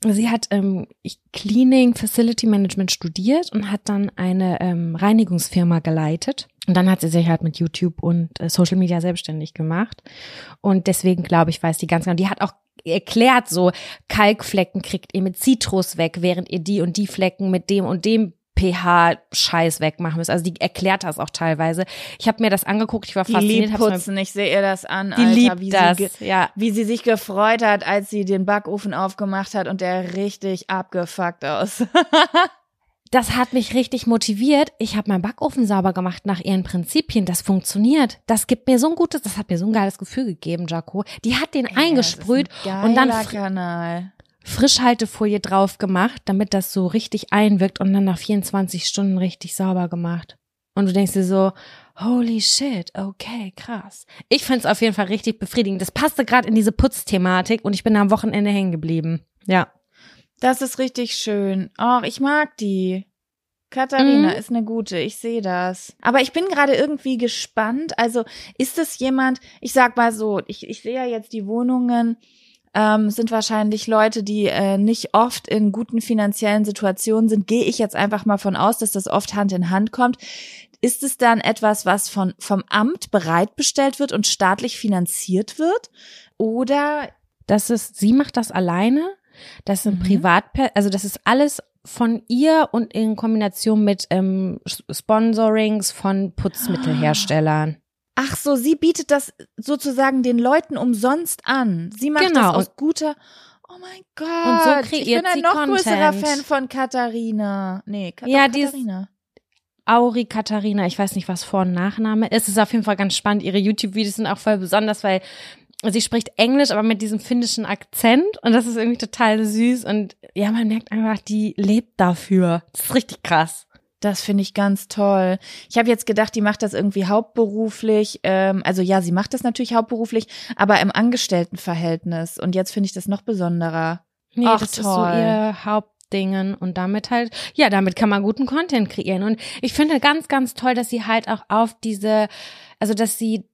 sie hat ähm, Cleaning Facility Management studiert und hat dann eine ähm, Reinigungsfirma geleitet. Und dann hat sie sich halt mit YouTube und äh, Social Media selbstständig gemacht. Und deswegen glaube ich, weiß die ganz genau. Die hat auch erklärt, so Kalkflecken kriegt ihr mit Zitrus weg, während ihr die und die Flecken mit dem und dem pH-Scheiß wegmachen müsst. Also die erklärt das auch teilweise. Ich habe mir das angeguckt, ich war Die fasziniert. mir- putzen, ich sehe ihr das an, Die Alter, liebt wie, das, Sie ja. wie sie sich gefreut hat, als sie den Backofen aufgemacht hat und der richtig abgefuckt aus. Das hat mich richtig motiviert. Ich habe meinen Backofen sauber gemacht nach ihren Prinzipien. Das funktioniert. Das gibt mir so ein gutes, das hat mir so ein geiles Gefühl gegeben, Jaco. Die hat den eingesprüht und dann fr Kanal. Frischhaltefolie drauf gemacht, damit das so richtig einwirkt und dann nach 24 Stunden richtig sauber gemacht. Und du denkst dir so, holy shit, okay, krass. Ich find's auf jeden Fall richtig befriedigend. Das passte gerade in diese Putzthematik und ich bin am Wochenende hängen geblieben. Ja. Das ist richtig schön. Och, ich mag die. Katharina Mhm. ist eine gute, ich sehe das. Aber ich bin gerade irgendwie gespannt. Also ist es jemand, ich sag mal so, ich, ich sehe ja jetzt die Wohnungen, ähm, sind wahrscheinlich Leute, die äh, nicht oft in guten finanziellen Situationen sind. Gehe ich jetzt einfach mal von aus, dass das oft Hand in Hand kommt. Ist es dann etwas, was von, vom Amt bereitbestellt wird und staatlich finanziert wird? Oder Das ist, sie macht das alleine. Das sind Mhm. Privat, also das ist alles von ihr und in Kombination mit ähm, Sponsorings von Putzmittelherstellern. Ach so, sie bietet das sozusagen den Leuten umsonst an. Sie macht Genau. das aus guter. Oh mein Gott. Und so ich kreiert bin ein noch größerer Content. Fan von Katharina. Nee, Kat Ja, Katharina. Auri Katharina, ich weiß nicht, was Vor- und Nachname ist. Es ist auf jeden Fall ganz spannend. Ihre YouTube-Videos sind auch voll besonders, weil sie spricht Englisch, aber mit diesem finnischen Akzent und das ist irgendwie total süß und ja, man merkt einfach, die lebt dafür. Das ist richtig krass. Das finde ich ganz toll. Ich habe jetzt gedacht, die macht das irgendwie hauptberuflich. Ähm, also ja, sie macht das natürlich hauptberuflich, aber im Angestelltenverhältnis. Und jetzt finde ich das noch besonderer. Nee, Ach, das ist so toll. ihr Hauptdingen und damit halt, ja, damit kann man guten Content kreieren. Und ich finde ganz, ganz toll, dass sie halt auch auf diese, also dass sie,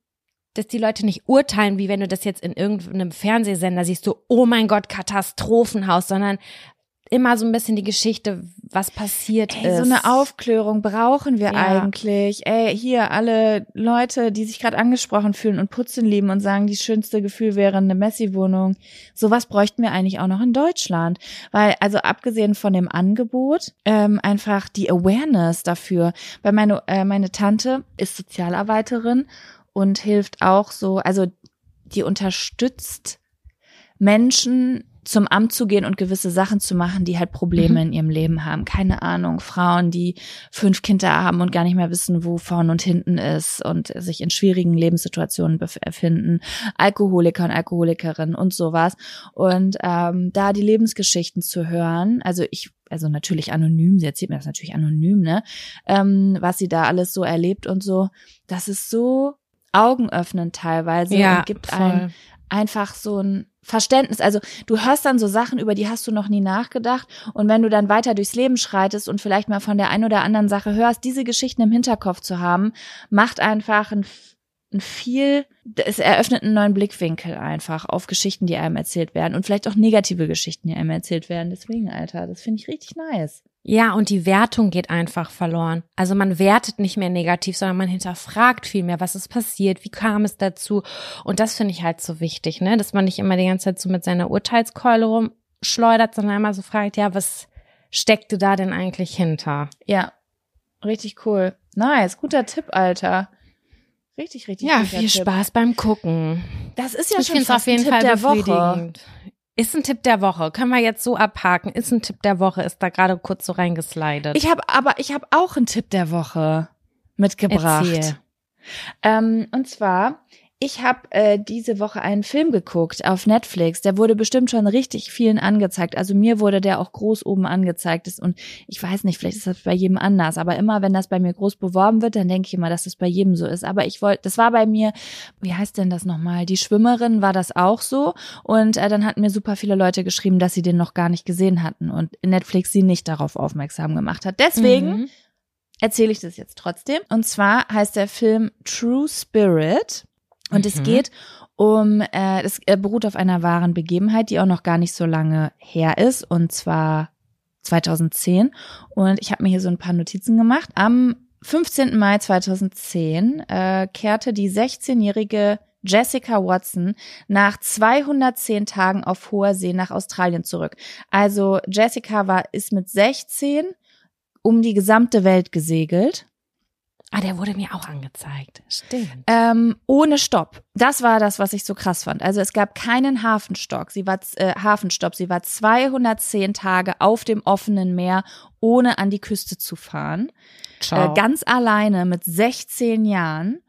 dass die Leute nicht urteilen, wie wenn du das jetzt in irgendeinem Fernsehsender siehst, so, oh mein Gott, Katastrophenhaus, sondern immer so ein bisschen die Geschichte, was passiert Ey, ist. so eine Aufklärung brauchen wir Ja. eigentlich. Ey, hier alle Leute, die sich gerade angesprochen fühlen und putzen lieben und sagen, die schönste Gefühl wäre eine Messi-Wohnung. Sowas bräuchten wir eigentlich auch noch in Deutschland. Weil, also abgesehen von dem Angebot, ähm, einfach die Awareness dafür. Weil meine, äh, meine Tante ist Sozialarbeiterin und hilft auch so, also die unterstützt Menschen zum Amt zu gehen und gewisse Sachen zu machen, die halt Probleme Mhm. in ihrem Leben haben. Keine Ahnung, Frauen, die fünf Kinder haben und gar nicht mehr wissen, wo vorn und hinten ist und sich in schwierigen Lebenssituationen befinden, Alkoholiker und Alkoholikerinnen und sowas. Und ähm, da die Lebensgeschichten zu hören, also ich also natürlich anonym, sie erzählt mir das natürlich anonym, ne, ähm, was sie da alles so erlebt und so, das ist so augenöffnend teilweise ja, und gibt voll. einem einfach so ein Verständnis. Also du hörst dann so Sachen, über die hast du noch nie nachgedacht. Und wenn du dann weiter durchs Leben schreitest und vielleicht mal von der einen oder anderen Sache hörst, diese Geschichten im Hinterkopf zu haben, macht einfach ein, ein viel, es eröffnet einen neuen Blickwinkel einfach auf Geschichten, die einem erzählt werden und vielleicht auch negative Geschichten, die einem erzählt werden. Deswegen, Alter, das finde ich richtig nice. Ja, und die Wertung geht einfach verloren. Also man wertet nicht mehr negativ, sondern man hinterfragt viel mehr, was ist passiert, wie kam es dazu. Und das finde ich halt so wichtig, ne, dass man nicht immer die ganze Zeit so mit seiner Urteilskeule rumschleudert, sondern einmal so fragt, ja, was steckte da denn eigentlich hinter? Ja, richtig cool. Nice, guter Tipp, Alter. Richtig, richtig Ja, viel Tipp. Spaß beim Gucken. Das ist ja ich schon fast auf jeden ein Tipp Fall der Woche. Ist ein Tipp der Woche. Können wir jetzt so abhaken. Ist ein Tipp der Woche. Ist da gerade kurz so reingeslidet. Ich habe aber ich habe auch einen Tipp der Woche mitgebracht. Ähm, und zwar ich habe äh, diese Woche einen Film geguckt auf Netflix. Der wurde bestimmt schon richtig vielen angezeigt. Also mir wurde der auch groß oben angezeigt. Ist- Und ich weiß nicht, vielleicht ist das bei jedem anders. Aber immer, wenn das bei mir groß beworben wird, dann denke ich immer, dass das bei jedem so ist. Aber ich wollte, das war bei mir, wie heißt denn das nochmal? Die Schwimmerin war das auch so. Und äh, dann hatten mir super viele Leute geschrieben, dass sie den noch gar nicht gesehen hatten und Netflix sie nicht darauf aufmerksam gemacht hat. Deswegen Mhm. erzähle ich das jetzt trotzdem. Und zwar heißt der Film True Spirit. Und es Mhm. geht Um, äh, es beruht auf einer wahren Begebenheit, die auch noch gar nicht so lange her ist, und zwar 2010. Und ich habe mir hier so ein paar Notizen gemacht. Am 15. Mai 2010 äh, kehrte die 16-jährige Jessica Watson nach 210 Tagen auf hoher See nach Australien zurück. Also Jessica war ist mit 16 um die gesamte Welt gesegelt. Ah, der wurde mir auch angezeigt. Stimmt. Ähm, ohne Stopp. Das war das, was ich so krass fand. Also es gab keinen Hafenstock. Sie war äh, Hafenstopp. Sie war 210 Tage auf dem offenen Meer, ohne an die Küste zu fahren. Ciao. Äh, ganz alleine mit 16 Jahren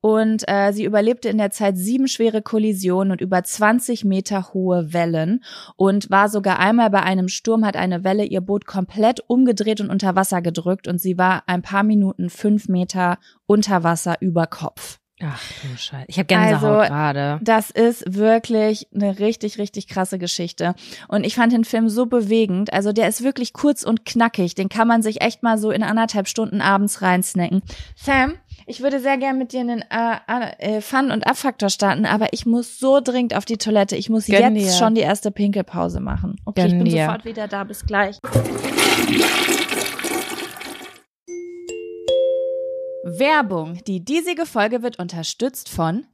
und äh, sie überlebte in der Zeit sieben schwere Kollisionen und über 20 Meter hohe Wellen und war sogar einmal bei einem Sturm, hat eine Welle ihr Boot komplett umgedreht und unter Wasser gedrückt und sie war ein paar Minuten fünf Meter unter Wasser über Kopf. Ach du Scheiße. Ich habe Gänsehaut also, gerade. Das ist wirklich eine richtig, richtig krasse Geschichte. Und ich fand den Film so bewegend. Also der ist wirklich kurz und knackig. Den kann man sich echt mal so in anderthalb Stunden abends reinsnacken. Sam, ich würde sehr gern mit dir einen äh, äh, Fun- und Abfaktor starten, aber ich muss so dringend auf die Toilette. Ich muss Gönn jetzt dir. schon die erste Pinkelpause machen. Okay, Gönn ich bin dir. sofort wieder da. Bis gleich. Werbung. Die diesige Folge wird unterstützt von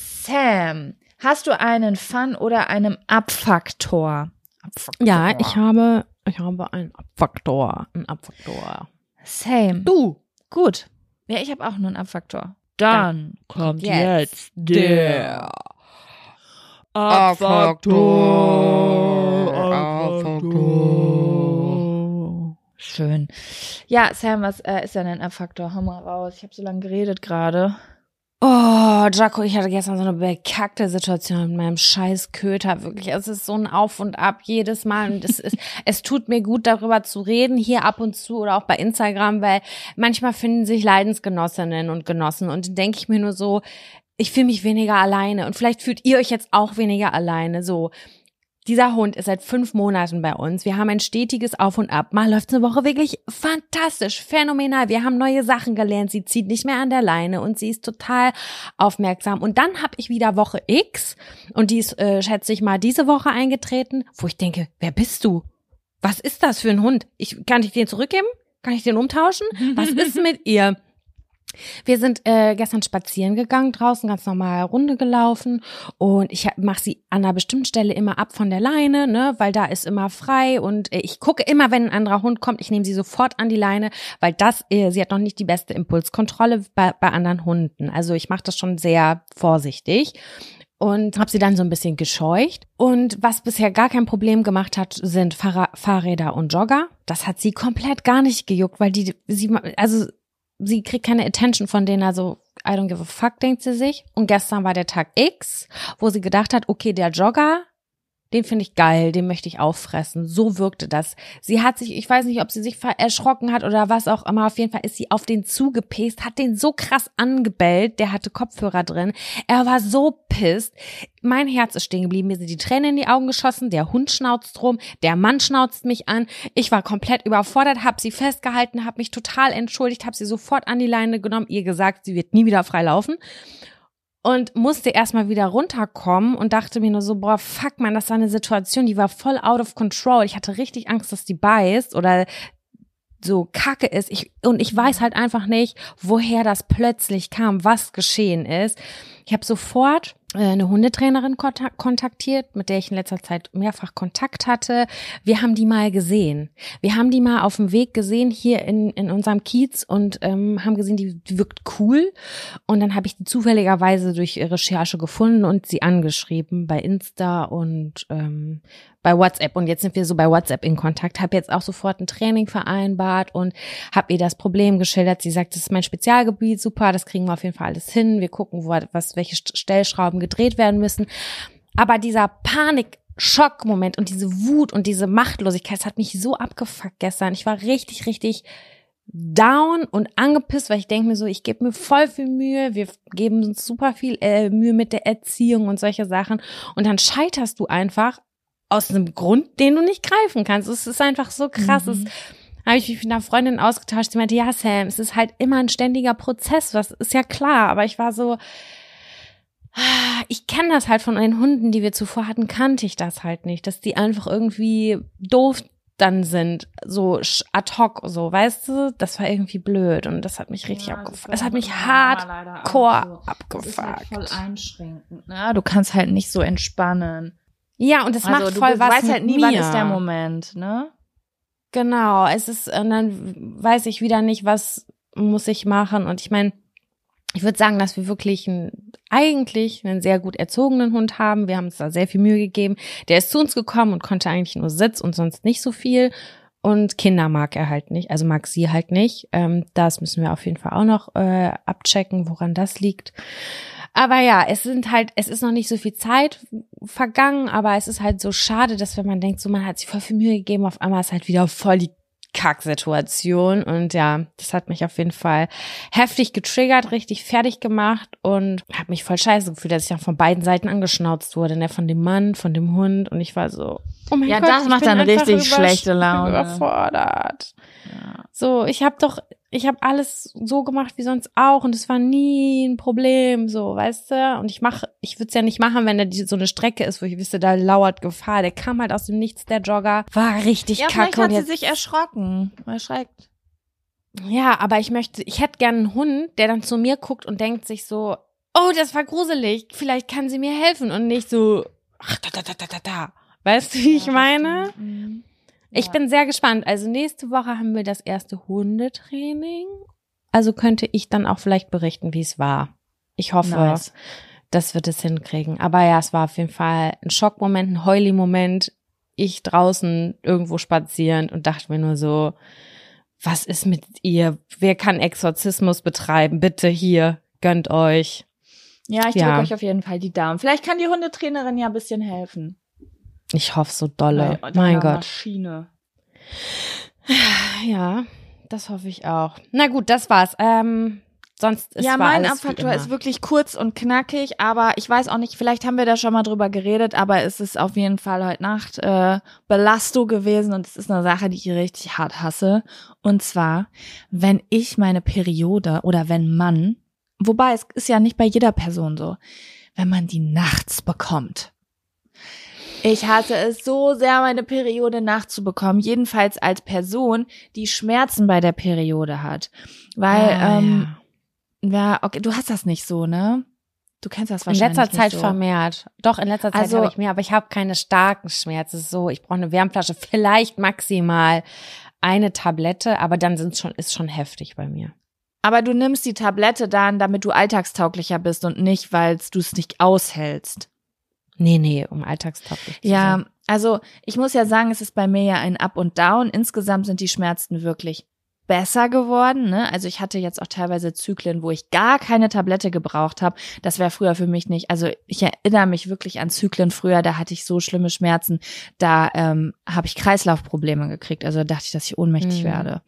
Sam, hast du einen Fun oder einen Abfaktor? Abfaktor? Ja, ich habe, ich habe einen Abfaktor, einen Abfaktor. Same. Du. Gut. Ja, ich habe auch nur einen Abfaktor. Dann, Dann kommt jetzt, der Abfaktor. Abfaktor. Schön. Ja, Sam, was äh, ist denn ein Abfaktor? Hau mal raus. Ich habe so lange geredet gerade. Oh, Jaco, ich hatte gestern so eine bekackte Situation mit meinem scheiß Köter. Wirklich, es ist so ein Auf und Ab jedes Mal. Und es ist, es tut mir gut, darüber zu reden, hier ab und zu oder auch bei Instagram, weil manchmal finden sich Leidensgenossinnen und Genossen. Und denke ich mir nur so, ich fühle mich weniger alleine. Und vielleicht fühlt ihr euch jetzt auch weniger alleine. So, dieser Hund ist seit fünf Monaten bei uns. Wir haben ein stetiges Auf und Ab. Mal läuft eine Woche wirklich fantastisch, phänomenal. Wir haben neue Sachen gelernt. Sie zieht nicht mehr an der Leine und sie ist total aufmerksam. Und dann habe ich wieder Woche X und die ist, äh, schätze ich mal, diese Woche eingetreten, wo ich denke, wer bist du? Was ist das für ein Hund? Ich, kann ich den zurückgeben? Kann ich den umtauschen? Was ist mit ihr? Wir sind äh, gestern spazieren gegangen, draußen ganz normal Runde gelaufen und ich mache sie an einer bestimmten Stelle immer ab von der Leine, ne, weil da ist immer frei und äh, ich gucke immer, wenn ein anderer Hund kommt, ich nehme sie sofort an die Leine, weil das, äh, sie hat noch nicht die beste Impulskontrolle bei, bei anderen Hunden. Also ich mache das schon sehr vorsichtig und habe sie dann so ein bisschen gescheucht. Und was bisher gar kein Problem gemacht hat, sind Fahrräder und Jogger. Das hat sie komplett gar nicht gejuckt, weil die sie also sie kriegt keine Attention von denen, also I don't give a fuck, denkt sie sich. Und gestern war der Tag X, wo sie gedacht hat, okay, der Jogger, den finde ich geil, den möchte ich auffressen. So wirkte das. Sie hat sich, ich weiß nicht, ob sie sich erschrocken hat oder was auch immer, auf jeden Fall ist sie auf den zugepest, hat den so krass angebellt, der hatte Kopfhörer drin. Er war so pisst. Mein Herz ist stehen geblieben, mir sind die Tränen in die Augen geschossen, der Hund schnauzt rum, der Mann schnauzt mich an. Ich war komplett überfordert, hab sie festgehalten, hab mich total entschuldigt, hab sie sofort an die Leine genommen, ihr gesagt, sie wird nie wieder frei laufen und musste erstmal wieder runterkommen und dachte mir nur so, boah, fuck man, das war eine Situation, die war voll out of control. Ich hatte richtig Angst, dass die beißt oder so kacke ist. Ich, und ich weiß halt einfach nicht, woher das plötzlich kam, was geschehen ist. Ich habe sofort eine Hundetrainerin kontaktiert, mit der ich in letzter Zeit mehrfach Kontakt hatte. Wir haben die mal gesehen. Wir haben die mal auf dem Weg gesehen hier in, in unserem Kiez und ähm, haben gesehen, die, die wirkt cool. Und dann habe ich die zufälligerweise durch Recherche gefunden und sie angeschrieben bei Insta und ähm, bei WhatsApp und jetzt sind wir so bei WhatsApp in Kontakt. Habe jetzt auch sofort ein Training vereinbart und habe ihr das Problem geschildert. Sie sagt, das ist mein Spezialgebiet, super, das kriegen wir auf jeden Fall alles hin. Wir gucken, wo, was, welche Stellschrauben gedreht werden müssen. Aber dieser Panik Schockmoment und diese Wut und diese Machtlosigkeit, hat mich so abgefuckt gestern. Ich war richtig, richtig down und angepisst, weil ich denke mir so, ich gebe mir voll viel Mühe, wir geben uns super viel äh, Mühe mit der Erziehung und solche Sachen und dann scheiterst du einfach aus einem Grund, den du nicht greifen kannst. Es ist einfach so krass. Mhm. Es habe ich mich mit einer Freundin ausgetauscht, die meinte, ja, Sam, es ist halt immer ein ständiger Prozess, was ist ja klar, aber ich war so, ich kenne das halt von den Hunden, die wir zuvor hatten, kannte ich das halt nicht, dass die einfach irgendwie doof dann sind, so ad hoc, so, weißt du, das war irgendwie blöd und das hat mich richtig ja, abgefuckt. Das hat mich hardcore so. abgefuckt. Das ist halt voll einschränkend, ne? Du kannst halt nicht so entspannen. Ja, und das also, macht voll du was weißt halt nie, mir. wann ist der Moment, ne? Genau, es ist, und dann weiß ich wieder nicht, was muss ich machen. Und ich meine, ich würde sagen, dass wir wirklich ein, eigentlich einen sehr gut erzogenen Hund haben. Wir haben uns da sehr viel Mühe gegeben. Der ist zu uns gekommen und konnte eigentlich nur Sitz und sonst nicht so viel. Und Kinder mag er halt nicht, also mag sie halt nicht. Ähm, das müssen wir auf jeden Fall auch noch äh, abchecken, woran das liegt. Aber ja, es sind halt, es ist noch nicht so viel Zeit vergangen, aber es ist halt so schade, dass wenn man denkt, so man hat sich voll viel Mühe gegeben, auf einmal ist halt wieder voll die Kacksituation. Und ja, das hat mich auf jeden Fall heftig getriggert, richtig fertig gemacht und habe mich voll scheiße gefühlt, dass ich dann von beiden Seiten angeschnauzt wurde, ne, von dem Mann, von dem Hund. Und ich war so, oh mein ja, Gott, das macht dann richtig schlechte Laune. Überfordert. Ja. So, ich habe doch ich habe alles so gemacht wie sonst auch und es war nie ein Problem, so, weißt du? Und ich mache, ich würde es ja nicht machen, wenn da die, so eine Strecke ist, wo ich wüsste, da lauert Gefahr. Der kam halt aus dem Nichts, der Jogger, war richtig ja, kacke. Vielleicht hat sie sich erschrocken, erschreckt. Ja, aber ich möchte, ich hätte gern einen Hund, der dann zu mir guckt und denkt sich so, oh, das war gruselig, vielleicht kann sie mir helfen und nicht so, ach, da, da, da, da, da, da. Weißt du, wie ich meine? Mhm. Ich bin sehr gespannt. Also nächste Woche haben wir das erste Hundetraining. Also könnte ich dann auch vielleicht berichten, wie es war. Ich hoffe, nice. dass wir das hinkriegen. Aber ja, es war auf jeden Fall ein Schockmoment, ein Heuli-Moment. Ich draußen irgendwo spazierend und dachte mir nur so, was ist mit ihr? Wer kann Exorzismus betreiben? Bitte hier, gönnt euch. Ja, ich drücke ja. euch auf jeden Fall die Daumen. Vielleicht kann die Hundetrainerin ja ein bisschen helfen. Ich hoffe so dolle. Bei mein Gott. Maschine. Ja, das hoffe ich auch. Na gut, das war's. Ähm, sonst ist Ja, mein Abfaktor ist wirklich kurz und knackig, aber ich weiß auch nicht, vielleicht haben wir da schon mal drüber geredet, aber es ist auf jeden Fall heute Nacht äh, Belastung gewesen und es ist eine Sache, die ich richtig hart hasse. Und zwar, wenn ich meine Periode oder wenn man, wobei es ist ja nicht bei jeder Person so, wenn man die nachts bekommt. Ich hasse es so sehr, meine Periode nachzubekommen. Jedenfalls als Person, die Schmerzen bei der Periode hat. Weil, ah, ähm, ja. ja, okay, du hast das nicht so, ne? Du kennst das wahrscheinlich. In letzter Zeit so. vermehrt. Doch, in letzter Zeit also, habe ich mehr, aber ich habe keine starken Schmerzen. So, ich brauche eine Wärmflasche, vielleicht maximal eine Tablette, aber dann sind schon, ist schon heftig bei mir. Aber du nimmst die Tablette dann, damit du alltagstauglicher bist und nicht, weil du es nicht aushältst. Nee, nee, um alltagstauglich zu Ja, also ich muss ja sagen, es ist bei mir ja ein Up und Down. Insgesamt sind die Schmerzen wirklich besser geworden. Ne? Also ich hatte jetzt auch teilweise Zyklen, wo ich gar keine Tablette gebraucht habe. Das wäre früher für mich nicht. Also ich erinnere mich wirklich an Zyklen früher, da hatte ich so schlimme Schmerzen, da ähm, habe ich Kreislaufprobleme gekriegt. Also da dachte ich, dass ich ohnmächtig Mhm. werde.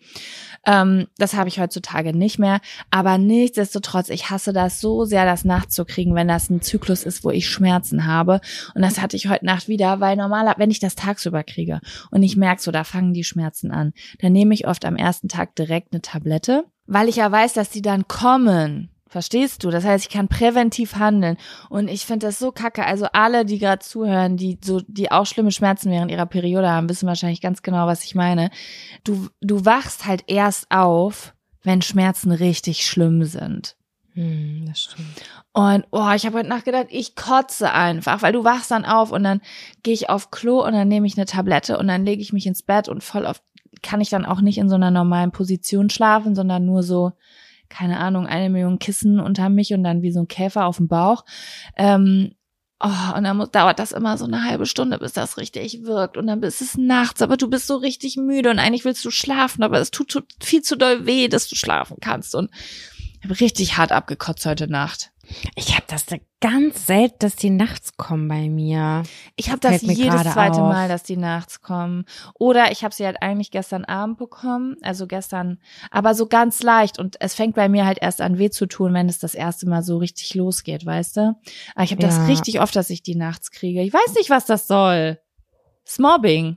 Ähm, das habe ich heutzutage nicht mehr. Aber nichtsdestotrotz, ich hasse das so sehr, das nachzukriegen, wenn das ein Zyklus ist, wo ich Schmerzen habe. Und das hatte ich heute Nacht wieder, weil normaler, wenn ich das tagsüber kriege und ich merke so, da fangen die Schmerzen an, dann nehme ich oft am ersten Tag direkt eine Tablette, weil ich ja weiß, dass die dann kommen. Verstehst du? Das heißt, ich kann präventiv handeln. Und ich finde das so kacke. Also alle, die gerade zuhören, die so, die auch schlimme Schmerzen während ihrer Periode haben, wissen wahrscheinlich ganz genau, was ich meine. Du, du wachst halt erst auf, wenn Schmerzen richtig schlimm sind. Hm, das stimmt. Und oh, ich habe heute Nacht gedacht, ich kotze einfach, weil du wachst dann auf und dann gehe ich auf Klo und dann nehme ich eine Tablette und dann lege ich mich ins Bett und voll oft kann ich dann auch nicht in so einer normalen Position schlafen, sondern nur so, keine Ahnung, eine Million Kissen unter mich und dann wie so ein Käfer auf dem Bauch. Ähm, Oh, und dann dauert das immer so eine halbe Stunde, bis das richtig wirkt. Und dann ist es nachts, aber du bist so richtig müde und eigentlich willst du schlafen, aber es tut, tut viel zu doll weh, dass du schlafen kannst. Und ich habe richtig hart abgekotzt heute Nacht. Ich habe das da ganz selten, dass die nachts kommen bei mir. Ich habe das Fällt mir jedes zweite auf. Mal, dass die nachts kommen. Oder ich habe sie halt eigentlich gestern Abend bekommen, also gestern, aber so ganz leicht. Und es fängt bei mir halt erst an weh zu tun, wenn es das erste Mal so richtig losgeht, weißt du? Aber ich habe das Ja. richtig oft, dass ich die nachts kriege. Ich weiß nicht, was das soll. Smobbing.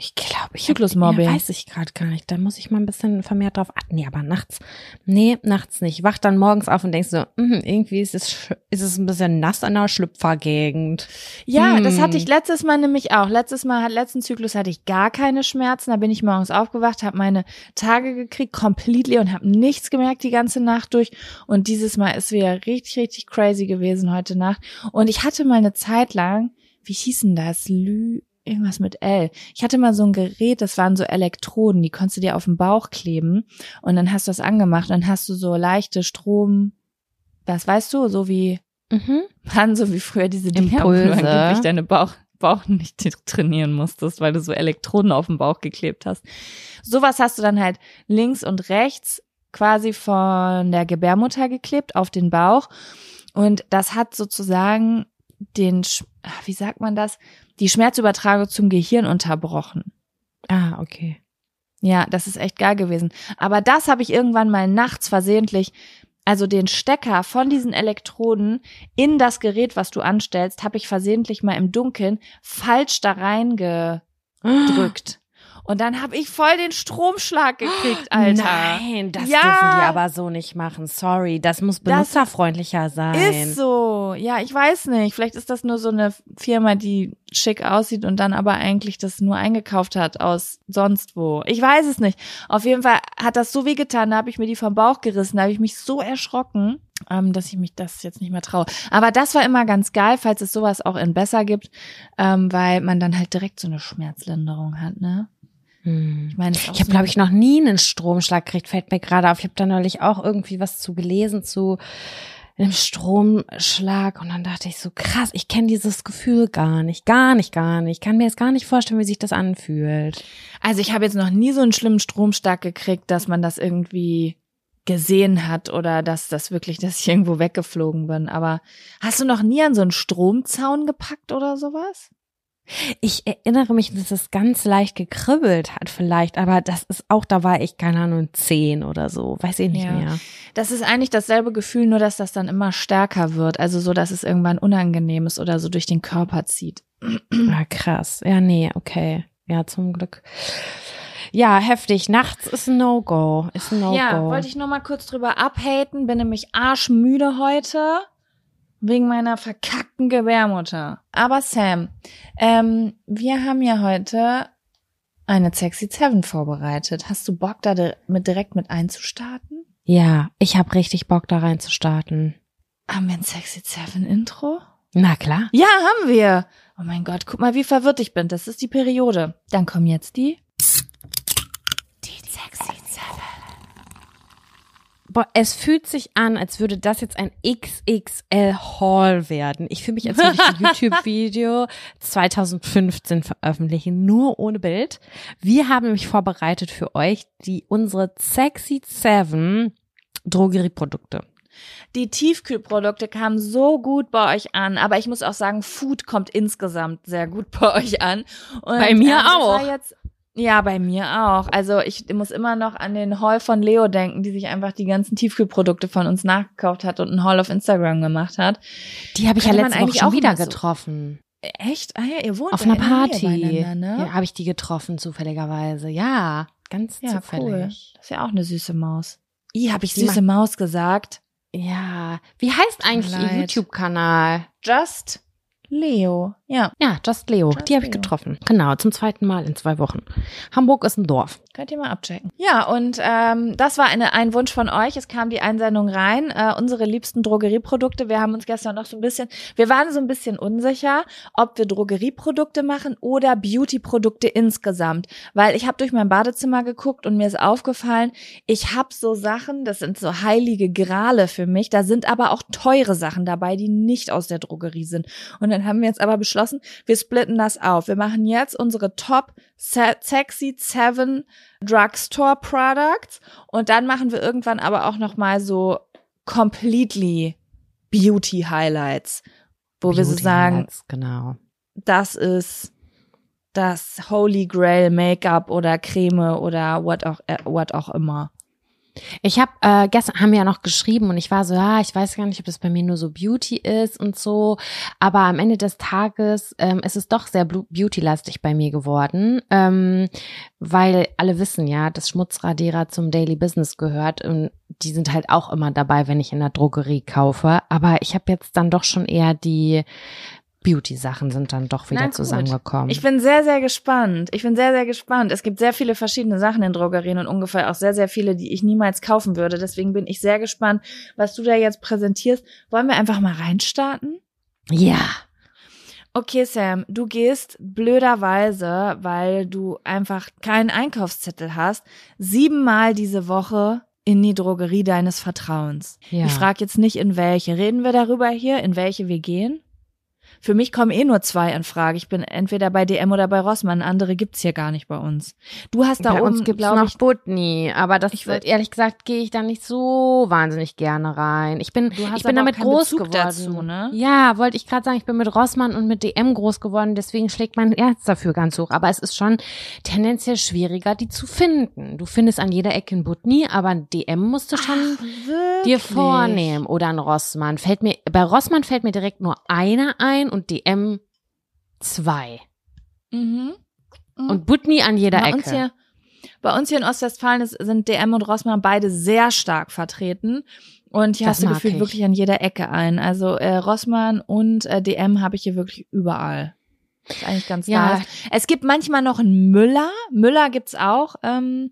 Ich glaube, ich Zyklusmobbing. Ja, weiß ich gerade gar nicht. Da muss ich mal ein bisschen vermehrt drauf achten. Nee, aber nachts. Nee, nachts nicht. Wach dann morgens auf und denkst so, mhm, irgendwie ist es, ist es ein bisschen nass an der Schlüpfergegend. Ja, Hm. das hatte ich letztes Mal nämlich auch. Letztes Mal, hat- letzten Zyklus hatte ich gar keine Schmerzen. Da bin ich morgens aufgewacht, habe meine Tage gekriegt, completely und habe nichts gemerkt die ganze Nacht durch. Und dieses Mal ist wieder richtig, richtig crazy gewesen heute Nacht. Und ich hatte mal eine Zeit lang, wie hieß denn das? Lü irgendwas mit L. Ich hatte mal so ein Gerät, das waren so Elektroden, die konntest du dir auf den Bauch kleben und dann hast du das angemacht und dann hast du so leichte Strom, was weißt du, so wie Mhm. waren so wie früher diese Dinger, wo du angeblich deine Bauch, Bauch nicht trainieren musstest, weil du so Elektroden auf den Bauch geklebt hast. Sowas hast du dann halt links und rechts quasi von der Gebärmutter geklebt auf den Bauch. Und das hat sozusagen den, ah, wie sagt man das, die Schmerzübertragung zum Gehirn unterbrochen. Ah, okay. Ja, das ist echt geil gewesen. Aber das habe ich irgendwann mal nachts versehentlich, also den Stecker von diesen Elektroden in das Gerät, was du anstellst, habe ich versehentlich mal im Dunkeln falsch da reingedrückt. Und dann habe ich voll den Stromschlag gekriegt, Alter. Nein, das Ja. dürfen die aber so nicht machen. Sorry, das muss Das benutzerfreundlicher sein. Ist so. Ja, ich weiß nicht. Vielleicht ist das nur so eine Firma, die schick aussieht und dann aber eigentlich das nur eingekauft hat aus sonst wo. Ich weiß es nicht. Auf jeden Fall hat das so weh getan, da habe ich mir die vom Bauch gerissen, da habe ich mich so erschrocken, ähm, dass ich mich das jetzt nicht mehr traue. Aber das war immer ganz geil, falls es sowas auch in besser gibt, ähm, weil man dann halt direkt so eine Schmerzlinderung hat, ne? Hm. Ich meine, Ich habe, glaube ich, noch nie einen Stromschlag gekriegt, fällt mir gerade auf. Ich habe da neulich auch irgendwie was zu gelesen zu einem Stromschlag und dann dachte ich so, krass, ich kenne dieses Gefühl gar nicht, gar nicht, gar nicht. Ich kann mir jetzt gar nicht vorstellen, wie sich das anfühlt. Also ich habe jetzt noch nie so einen schlimmen Stromschlag gekriegt, dass man das irgendwie gesehen hat oder dass das wirklich, dass ich irgendwo weggeflogen bin. Aber hast du noch nie an so einen Stromzaun gepackt oder sowas? Ich erinnere mich, dass es ganz leicht gekribbelt hat vielleicht, aber das ist auch, da war ich, keine Ahnung, zehn oder so, weiß ich nicht Ja. mehr. Das ist eigentlich dasselbe Gefühl, nur dass das dann immer stärker wird. Also so, dass es irgendwann unangenehm ist oder so durch den Körper zieht. Ah, krass. Ja, nee, okay. Ja, zum Glück. Ja, heftig. Nachts ist ein No-Go. Ist ein No-Go. Ja, wollte ich nur mal kurz drüber abhaten. Bin nämlich arschmüde heute. Wegen meiner verkackten Gebärmutter. Aber Sam, ähm, wir haben ja heute eine Sexy Seven vorbereitet. Hast du Bock, da di- mit, direkt mit einzustarten? Ja, ich habe richtig Bock da rein zu starten. Haben wir ein Sexy Seven Intro? Na klar. Ja, haben wir. Oh mein Gott, guck mal, wie verwirrt ich bin. Das ist die Periode. Dann kommen jetzt die. Boah, es fühlt sich an, als würde das jetzt ein XXL Haul werden. Ich fühle mich, als würde ich ein YouTube-Video 2015 veröffentlichen, nur ohne Bild. Wir haben nämlich vorbereitet für euch die unsere Sexy Seven Drogerieprodukte. Die Tiefkühlprodukte kamen so gut bei euch an, aber ich muss auch sagen, Food kommt insgesamt sehr gut bei euch an. Und, bei mir ähm, auch. Jetzt, ja, bei mir auch. Also ich muss immer noch an den Haul von Leo denken, die sich einfach die ganzen Tiefkühlprodukte von uns nachgekauft hat und einen Haul auf Instagram gemacht hat. Die habe ich ja letzte Woche eigentlich schon auch wieder so- getroffen. Echt? Ah ja, ihr wohnt Auf einer Party. ne? Ja, habe ich die getroffen, zufälligerweise. Ja, ganz Ja, cool. zufällig. Das ist ja auch eine süße Maus. I, habe ich Die süße Maus gesagt? Ja. Wie heißt eigentlich mir ihr leid. YouTube-Kanal? Just Leo. Ja, Ja, Just Leo. Just die habe ich getroffen. Genau, zum zweiten Mal in zwei Wochen. Hamburg ist ein Dorf. könnt ihr mal abchecken. Ja, und ähm, das war eine, ein Wunsch von euch. Es kam die Einsendung rein. Äh, unsere liebsten Drogerieprodukte. Wir haben uns gestern noch so ein bisschen, wir waren so ein bisschen unsicher, ob wir Drogerieprodukte machen oder Beautyprodukte insgesamt. Weil ich habe durch mein Badezimmer geguckt und mir ist aufgefallen, ich habe so Sachen, das sind so heilige Grale für mich. Da sind aber auch teure Sachen dabei, die nicht aus der Drogerie sind. Und dann haben wir jetzt aber beschlossen, wir splitten das auf. Wir machen jetzt unsere Top Se Sexy Seven Drugstore Products und dann machen wir irgendwann aber auch noch mal so completely Beauty Highlights, wo wir so Beauty sagen, Highlights, Genau. das ist das Holy Grail Make-up oder Creme oder what auch, äh, what auch immer. Ich habe äh, gestern haben wir ja noch geschrieben und ich war so, ja, ich weiß gar nicht, ob das bei mir nur so Beauty ist und so, aber am Ende des Tages ähm, ist es doch sehr beauty-lastig bei mir geworden, ähm, weil alle wissen ja, dass Schmutzradierer zum Daily Business gehört und die sind halt auch immer dabei, wenn ich in der Drogerie kaufe, aber ich habe jetzt dann doch schon eher die Beauty-Sachen sind dann doch wieder Na zusammengekommen. Ich bin sehr, sehr gespannt. Ich bin sehr, sehr gespannt. Es gibt sehr viele verschiedene Sachen in Drogerien und ungefähr auch sehr, sehr viele, die ich niemals kaufen würde. Deswegen bin ich sehr gespannt, was du da jetzt präsentierst. Wollen wir einfach mal reinstarten? ja. Okay, Sam, du gehst blöderweise, weil du einfach keinen Einkaufszettel hast, siebenmal diese Woche in die Drogerie deines Vertrauens. Ja. Ich frage jetzt nicht, in welche. Reden wir darüber hier, in welche wir gehen? Für mich kommen eh nur zwei in Frage. Ich bin entweder bei DM oder bei Rossmann. Andere gibt's hier gar nicht bei uns. Du hast da Bei oben, uns gibt's glaube noch Butni, aber das Ich würd- ehrlich gesagt gehe ich da nicht so wahnsinnig gerne rein. Ich bin, ich bin damit groß Bezug geworden. dazu, ne? Ja, wollte ich gerade sagen, ich bin mit Rossmann und mit DM groß geworden, deswegen schlägt mein Herz dafür ganz hoch. Aber es ist schon tendenziell schwieriger, die zu finden. Du findest an jeder Ecke ein Butni, aber ein DM musst du schon dir Wirklich? vornehmen oder ein Rossmann. Fällt mir, bei Rossmann fällt mir direkt nur einer ein und DM zwei. Mhm. Mhm. Und Butni an jeder bei Ecke. uns hier, bei uns hier in Ostwestfalen ist, sind DM und Rossmann beide sehr stark vertreten. Und hier Das hast du gefühlt ich. wirklich an jeder Ecke ein. Also äh, Rossmann und äh, DM habe ich hier wirklich überall. ist eigentlich ganz Ja. nice. Es gibt manchmal noch einen Müller. Müller gibt's auch, ähm,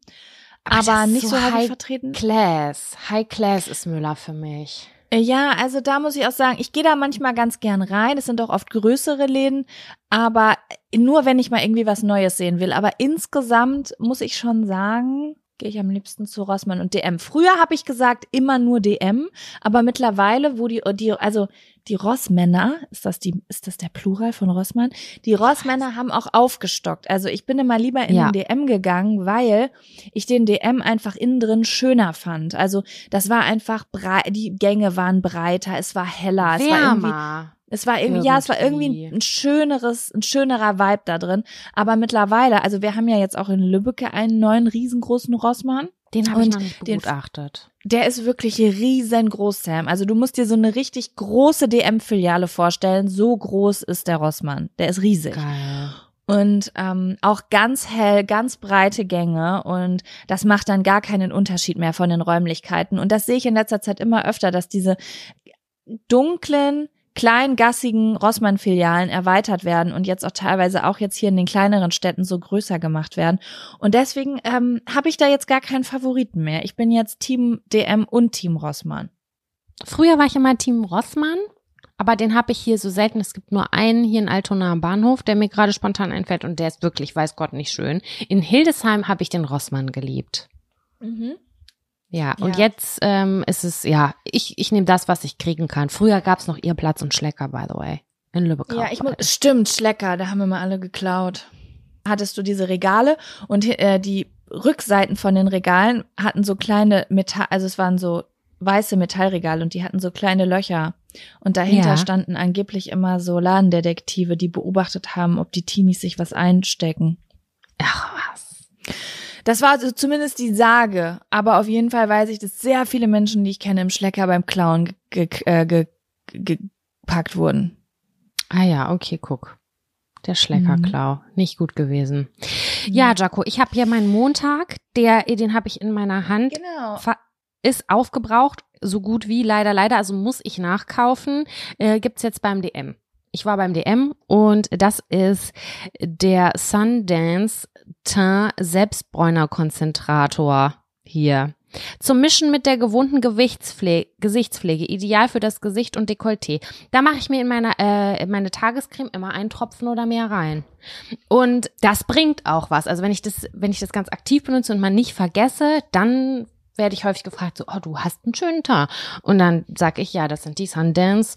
Aber das aber nicht so so häufig high vertreten. Class. High Class ist Müller für mich. Äh, Ja, also da muss ich auch sagen, ich gehe da manchmal ganz gern rein. Es sind auch oft größere Läden, aber nur wenn ich mal irgendwie was Neues sehen will. Aber insgesamt muss ich schon sagen, gehe ich am liebsten zu Rossmann und DM. Früher habe ich gesagt immer nur DM, aber mittlerweile, wo die die also die Rossmänner, ist das die ist das der Plural von Rossmann? Die Rossmänner haben auch aufgestockt. Also ich bin immer lieber in Ja. den DM gegangen, weil ich den DM einfach innen drin schöner fand. Also das war einfach breit, die Gänge waren breiter, es war heller, es war irgendwie Wärmer. Es war irgendwie, ja, es war irgendwie Irgendwie. ein, schöneres, ein schönerer Vibe da drin. Aber mittlerweile, also wir haben ja jetzt auch in Lübbecke einen neuen riesengroßen Rossmann. Den habe ich noch nicht den- begutachtet. Der ist wirklich riesengroß, Sam. Also du musst dir so eine richtig große DM-Filiale vorstellen. So groß ist der Rossmann. Der ist riesig. Geil. Und ähm, auch ganz hell, ganz breite Gänge und das macht dann gar keinen Unterschied mehr von den Räumlichkeiten. Und das sehe ich in letzter Zeit immer öfter, dass diese dunklen, kleingassigen Rossmann-Filialen erweitert werden und jetzt auch teilweise auch jetzt hier in den kleineren Städten so größer gemacht werden. Und deswegen ähm, habe ich da jetzt gar keinen Favoriten mehr. Ich bin jetzt Team DM und Team Rossmann. Früher war ich immer Team Rossmann, aber den habe ich hier so selten. Es gibt nur einen hier in Altona am Bahnhof, der mir gerade spontan einfällt und der ist wirklich, weiß Gott, nicht schön. In Hildesheim habe ich den Rossmann geliebt. Ja, und jetzt ähm, ist es, ja, ich, ich nehme das, was ich kriegen kann. Früher gab's noch ihr Platz und Schlecker, by the way. In Lübeck. Ja, ich muss, stimmt, Schlecker, da haben wir mal alle geklaut. Hattest du diese Regale und äh, die Rückseiten von den Regalen hatten so kleine Metall, also es waren so weiße Metallregale und die hatten so kleine Löcher. Und dahinter Ja. standen angeblich immer so Ladendetektive, die beobachtet haben, ob die Teenies sich was einstecken. Ach was. Das war also zumindest die Sage. Aber auf jeden Fall weiß ich, dass sehr viele Menschen, die ich kenne, im Schlecker beim Klauen äh, ge gepackt wurden. Ah ja, okay, guck. Der Schleckerklau. Nicht gut gewesen. Ja, Jaco, ich habe hier meinen Montag, der, den habe ich in meiner Hand. Genau. Ist aufgebraucht, so gut wie leider, leider, also muss ich nachkaufen. Äh, gibt's jetzt beim DM. Ich war beim DM und das ist der Sundance Teint Selbstbräuner Konzentrator hier. Zum Mischen mit der gewohnten Gewichtspflege, Gesichtspflege, ideal für das Gesicht und Dekolleté. Da mache ich mir in meine, äh, in meine Tagescreme immer einen Tropfen oder mehr rein. Und das bringt auch was. Also wenn ich das, wenn ich das ganz aktiv benutze und mal nicht vergesse, dann werde ich häufig gefragt, so, oh, du hast einen schönen Teint. Und dann sage ich, ja, das sind die Sundance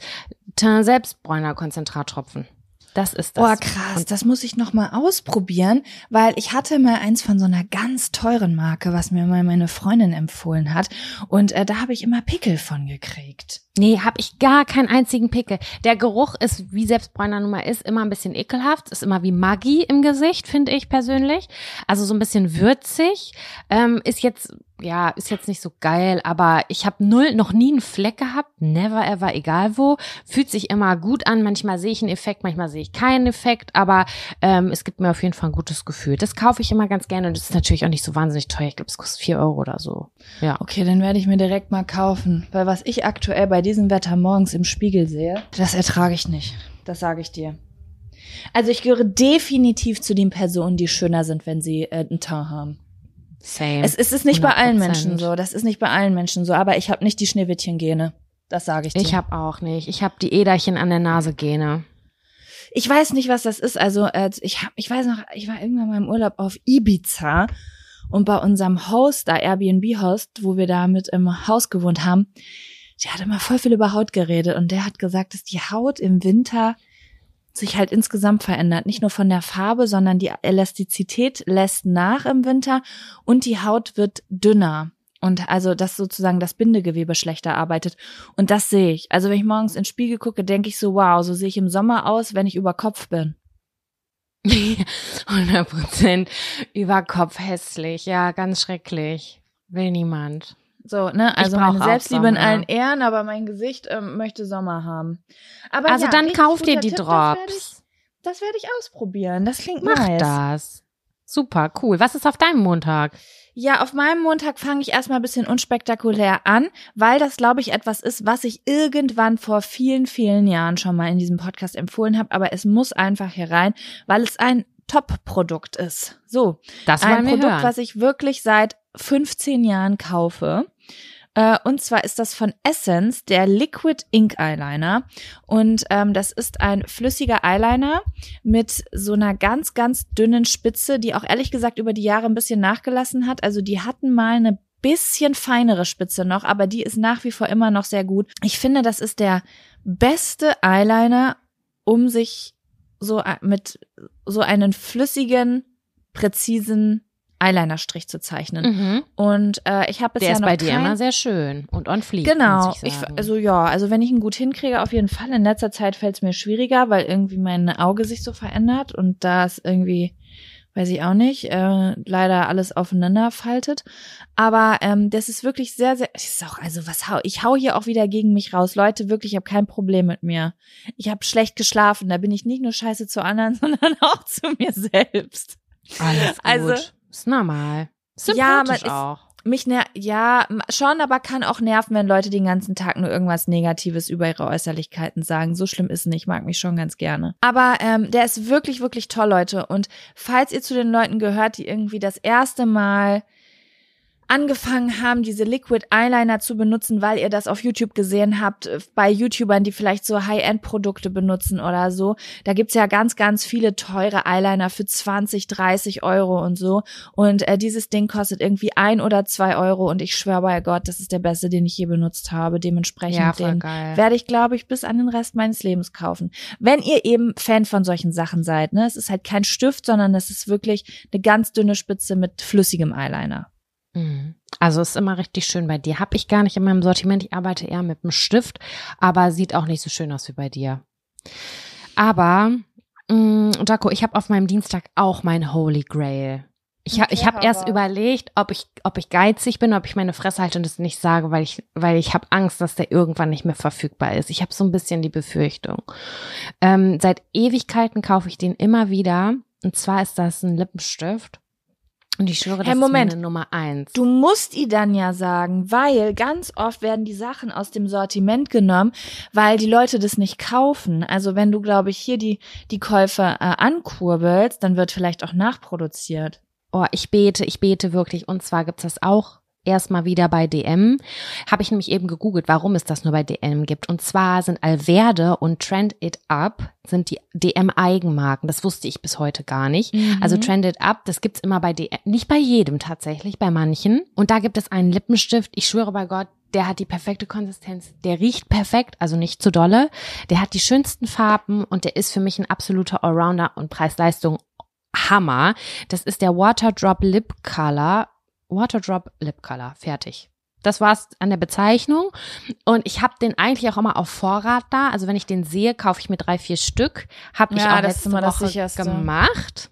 Teint Selbstbräuner Konzentrattropfen. Das ist das. Oh, krass, das muss ich noch mal ausprobieren, weil ich hatte mal eins von so einer ganz teuren Marke, was mir mal meine Freundin empfohlen hat und äh, da habe ich immer Pickel von gekriegt. Nee, habe ich gar keinen einzigen Pickel. Der Geruch ist, wie Selbstbräuner nun mal ist, immer ein bisschen ekelhaft. Ist immer wie Maggi im Gesicht, finde ich persönlich. Also so ein bisschen würzig. Ähm, ist jetzt, ja, ist jetzt nicht so geil, aber ich habe null, noch nie einen Fleck gehabt. Never ever, egal wo. Fühlt sich immer gut an. Manchmal sehe ich einen Effekt, manchmal sehe ich keinen Effekt, aber ähm, es gibt mir auf jeden Fall ein gutes Gefühl. Das kaufe ich immer ganz gerne und das ist natürlich auch nicht so wahnsinnig teuer. Ich glaube, es kostet vier Euro oder so. Ja. Okay, dann werde ich mir direkt mal kaufen, weil was ich aktuell bei diesem Wetter morgens im Spiegel sehe, das ertrage ich nicht. Das sage ich dir. Also ich gehöre definitiv zu den Personen, die schöner sind, wenn sie äh, einen Teint haben. Same. Es, es ist nicht bei allen 100%. Menschen so, das ist nicht bei allen Menschen so, aber ich habe nicht die Schneewittchen-Gene. Das sage ich dir. Ich habe auch nicht. Ich habe die Äderchen an der Nase Gene. Ich weiß nicht, was das ist. Also äh, ich hab, ich weiß noch, ich war irgendwann mal im Urlaub auf Ibiza und bei unserem Host, da Airbnb-Host, wo wir da mit im Haus gewohnt haben, der hat immer voll viel über Haut geredet und der hat gesagt, dass die Haut im Winter sich halt insgesamt verändert. Nicht nur von der Farbe, sondern die Elastizität lässt nach im Winter und die Haut wird dünner. Und also, dass sozusagen das Bindegewebe schlechter arbeitet. Und das sehe ich. Also, wenn ich morgens in den Spiegel gucke, denke ich so, wow, so sehe ich im Sommer aus, wenn ich über Kopf bin. 100 Prozent über Kopf hässlich. Ja, ganz schrecklich. Will niemand. So, ne? Also meine Selbstliebe in Sommer. allen Ehren, aber mein Gesicht ähm, möchte Sommer haben. Aber Also ja, dann kauf dir die Tipp, Das werde ich, Drops. das werd ich ausprobieren. Das klingt Mach nice. das. Super, cool. Was ist auf deinem Montag? Ja, auf meinem Montag fange ich erstmal ein bisschen unspektakulär an, weil das, glaube ich, etwas ist, was ich irgendwann vor vielen, vielen Jahren schon mal in diesem Podcast empfohlen habe, aber es muss einfach hier rein, weil es ein Top-Produkt ist. So, Das ein Produkt, hören. was ich wirklich seit 15 Jahren kaufe. Äh, Und zwar ist das von Essence der Liquid Ink Eyeliner. Und ähm, das ist ein flüssiger Eyeliner mit so einer ganz, ganz dünnen Spitze, die auch ehrlich gesagt über die Jahre ein bisschen nachgelassen hat. Also die hatten mal eine bisschen feinere Spitze noch, aber die ist nach wie vor immer noch sehr gut. Ich finde, das ist der beste Eyeliner, um sich so äh, mit so einen flüssigen, präzisen Eyelinerstrich zu zeichnen. Mhm. Und äh, ich habe jetzt Der ist noch bei dir immer sehr schön und on fleek. Genau, ich ich, also ja, also wenn ich ihn gut hinkriege, auf jeden Fall. In letzter Zeit fällt es mir schwieriger, weil irgendwie mein Auge sich so verändert und da ist irgendwie, weiß ich auch nicht, äh, leider alles aufeinander faltet. Aber ähm, das ist wirklich sehr, sehr, das ist auch, also was hau, ich hau hier auch wieder gegen mich raus. Leute, wirklich, ich habe kein Problem mit mir. Ich habe schlecht geschlafen, da bin ich nicht nur scheiße zu anderen, sondern auch zu mir selbst. Alles gut. also- ist normal. Ja, Sympathisch ist- auch. Mich ner ja, schon, aber kann auch nerven, wenn Leute den ganzen Tag nur irgendwas Negatives über ihre Äußerlichkeiten sagen. So schlimm ist nicht, mag mich schon ganz gerne. Aber ähm, der ist wirklich, wirklich toll, Leute. Und falls ihr zu den Leuten gehört, die irgendwie das erste Mal angefangen haben, diese Liquid Eyeliner zu benutzen, weil ihr das auf YouTube gesehen habt, äh, bei YouTubern, die vielleicht so High-End-Produkte benutzen oder so. Da gibt's ja ganz, ganz viele teure Eyeliner für 20, 30 Euro und so. Und äh, dieses Ding kostet irgendwie ein oder zwei Euro und ich schwöre bei Gott, das ist der beste, den ich je benutzt habe. Dementsprechend Ja, den geil. werde ich, glaube ich, bis an den Rest meines Lebens kaufen. Wenn ihr eben Fan von solchen Sachen seid, ne, es ist halt kein Stift, sondern es ist wirklich eine ganz dünne Spitze mit flüssigem Eyeliner. Mhm. Also ist immer richtig schön bei dir. Hab ich gar nicht in meinem Sortiment. Ich arbeite eher mit einem Stift, aber sieht auch nicht so schön aus wie bei dir. Aber, mh, Jaco, ich habe auf meinem Dienstag auch mein Holy Grail. Ich, Okay, ich habe erst überlegt, ob ich, ob ich geizig bin, ob ich meine Fresse halte und es nicht sage, weil ich, weil ich habe Angst, dass der irgendwann nicht mehr verfügbar ist. Ich habe so ein bisschen die Befürchtung. Ähm, seit Ewigkeiten kaufe ich den immer wieder. Und zwar ist das ein Lippenstift. Und ich schwöre, das Hey, Moment. ist meine Nummer eins. Du musst die dann ja sagen, weil ganz oft werden die Sachen aus dem Sortiment genommen, weil die Leute das nicht kaufen. Also wenn du, glaube ich, hier die, die Käufe äh, ankurbelst, dann wird vielleicht auch nachproduziert. Oh, ich bete, ich bete wirklich. Und zwar gibt's das auch erstmal wieder bei DM. Habe ich nämlich eben gegoogelt, warum es das nur bei DM gibt. Und zwar sind Alverde und Trend It Up sind die DM-Eigenmarken. Das wusste ich bis heute gar nicht. Also Trend It Up, das gibt's immer bei DM, nicht bei jedem tatsächlich, bei manchen. Und da gibt es einen Lippenstift, ich schwöre bei Gott, der hat die perfekte Konsistenz, der riecht perfekt, also nicht zu dolle, der hat die schönsten Farben und der ist für mich ein absoluter Allrounder und Preis-Leistung Hammer. Das ist der Waterdrop Lip Color. Waterdrop Lip Color. Fertig. Das war's an der Bezeichnung. Und ich habe den eigentlich auch immer auf Vorrat da. Also wenn ich den sehe, kaufe ich mir drei, vier Stück. Habe ich Ja, auch letzte Woche gemacht.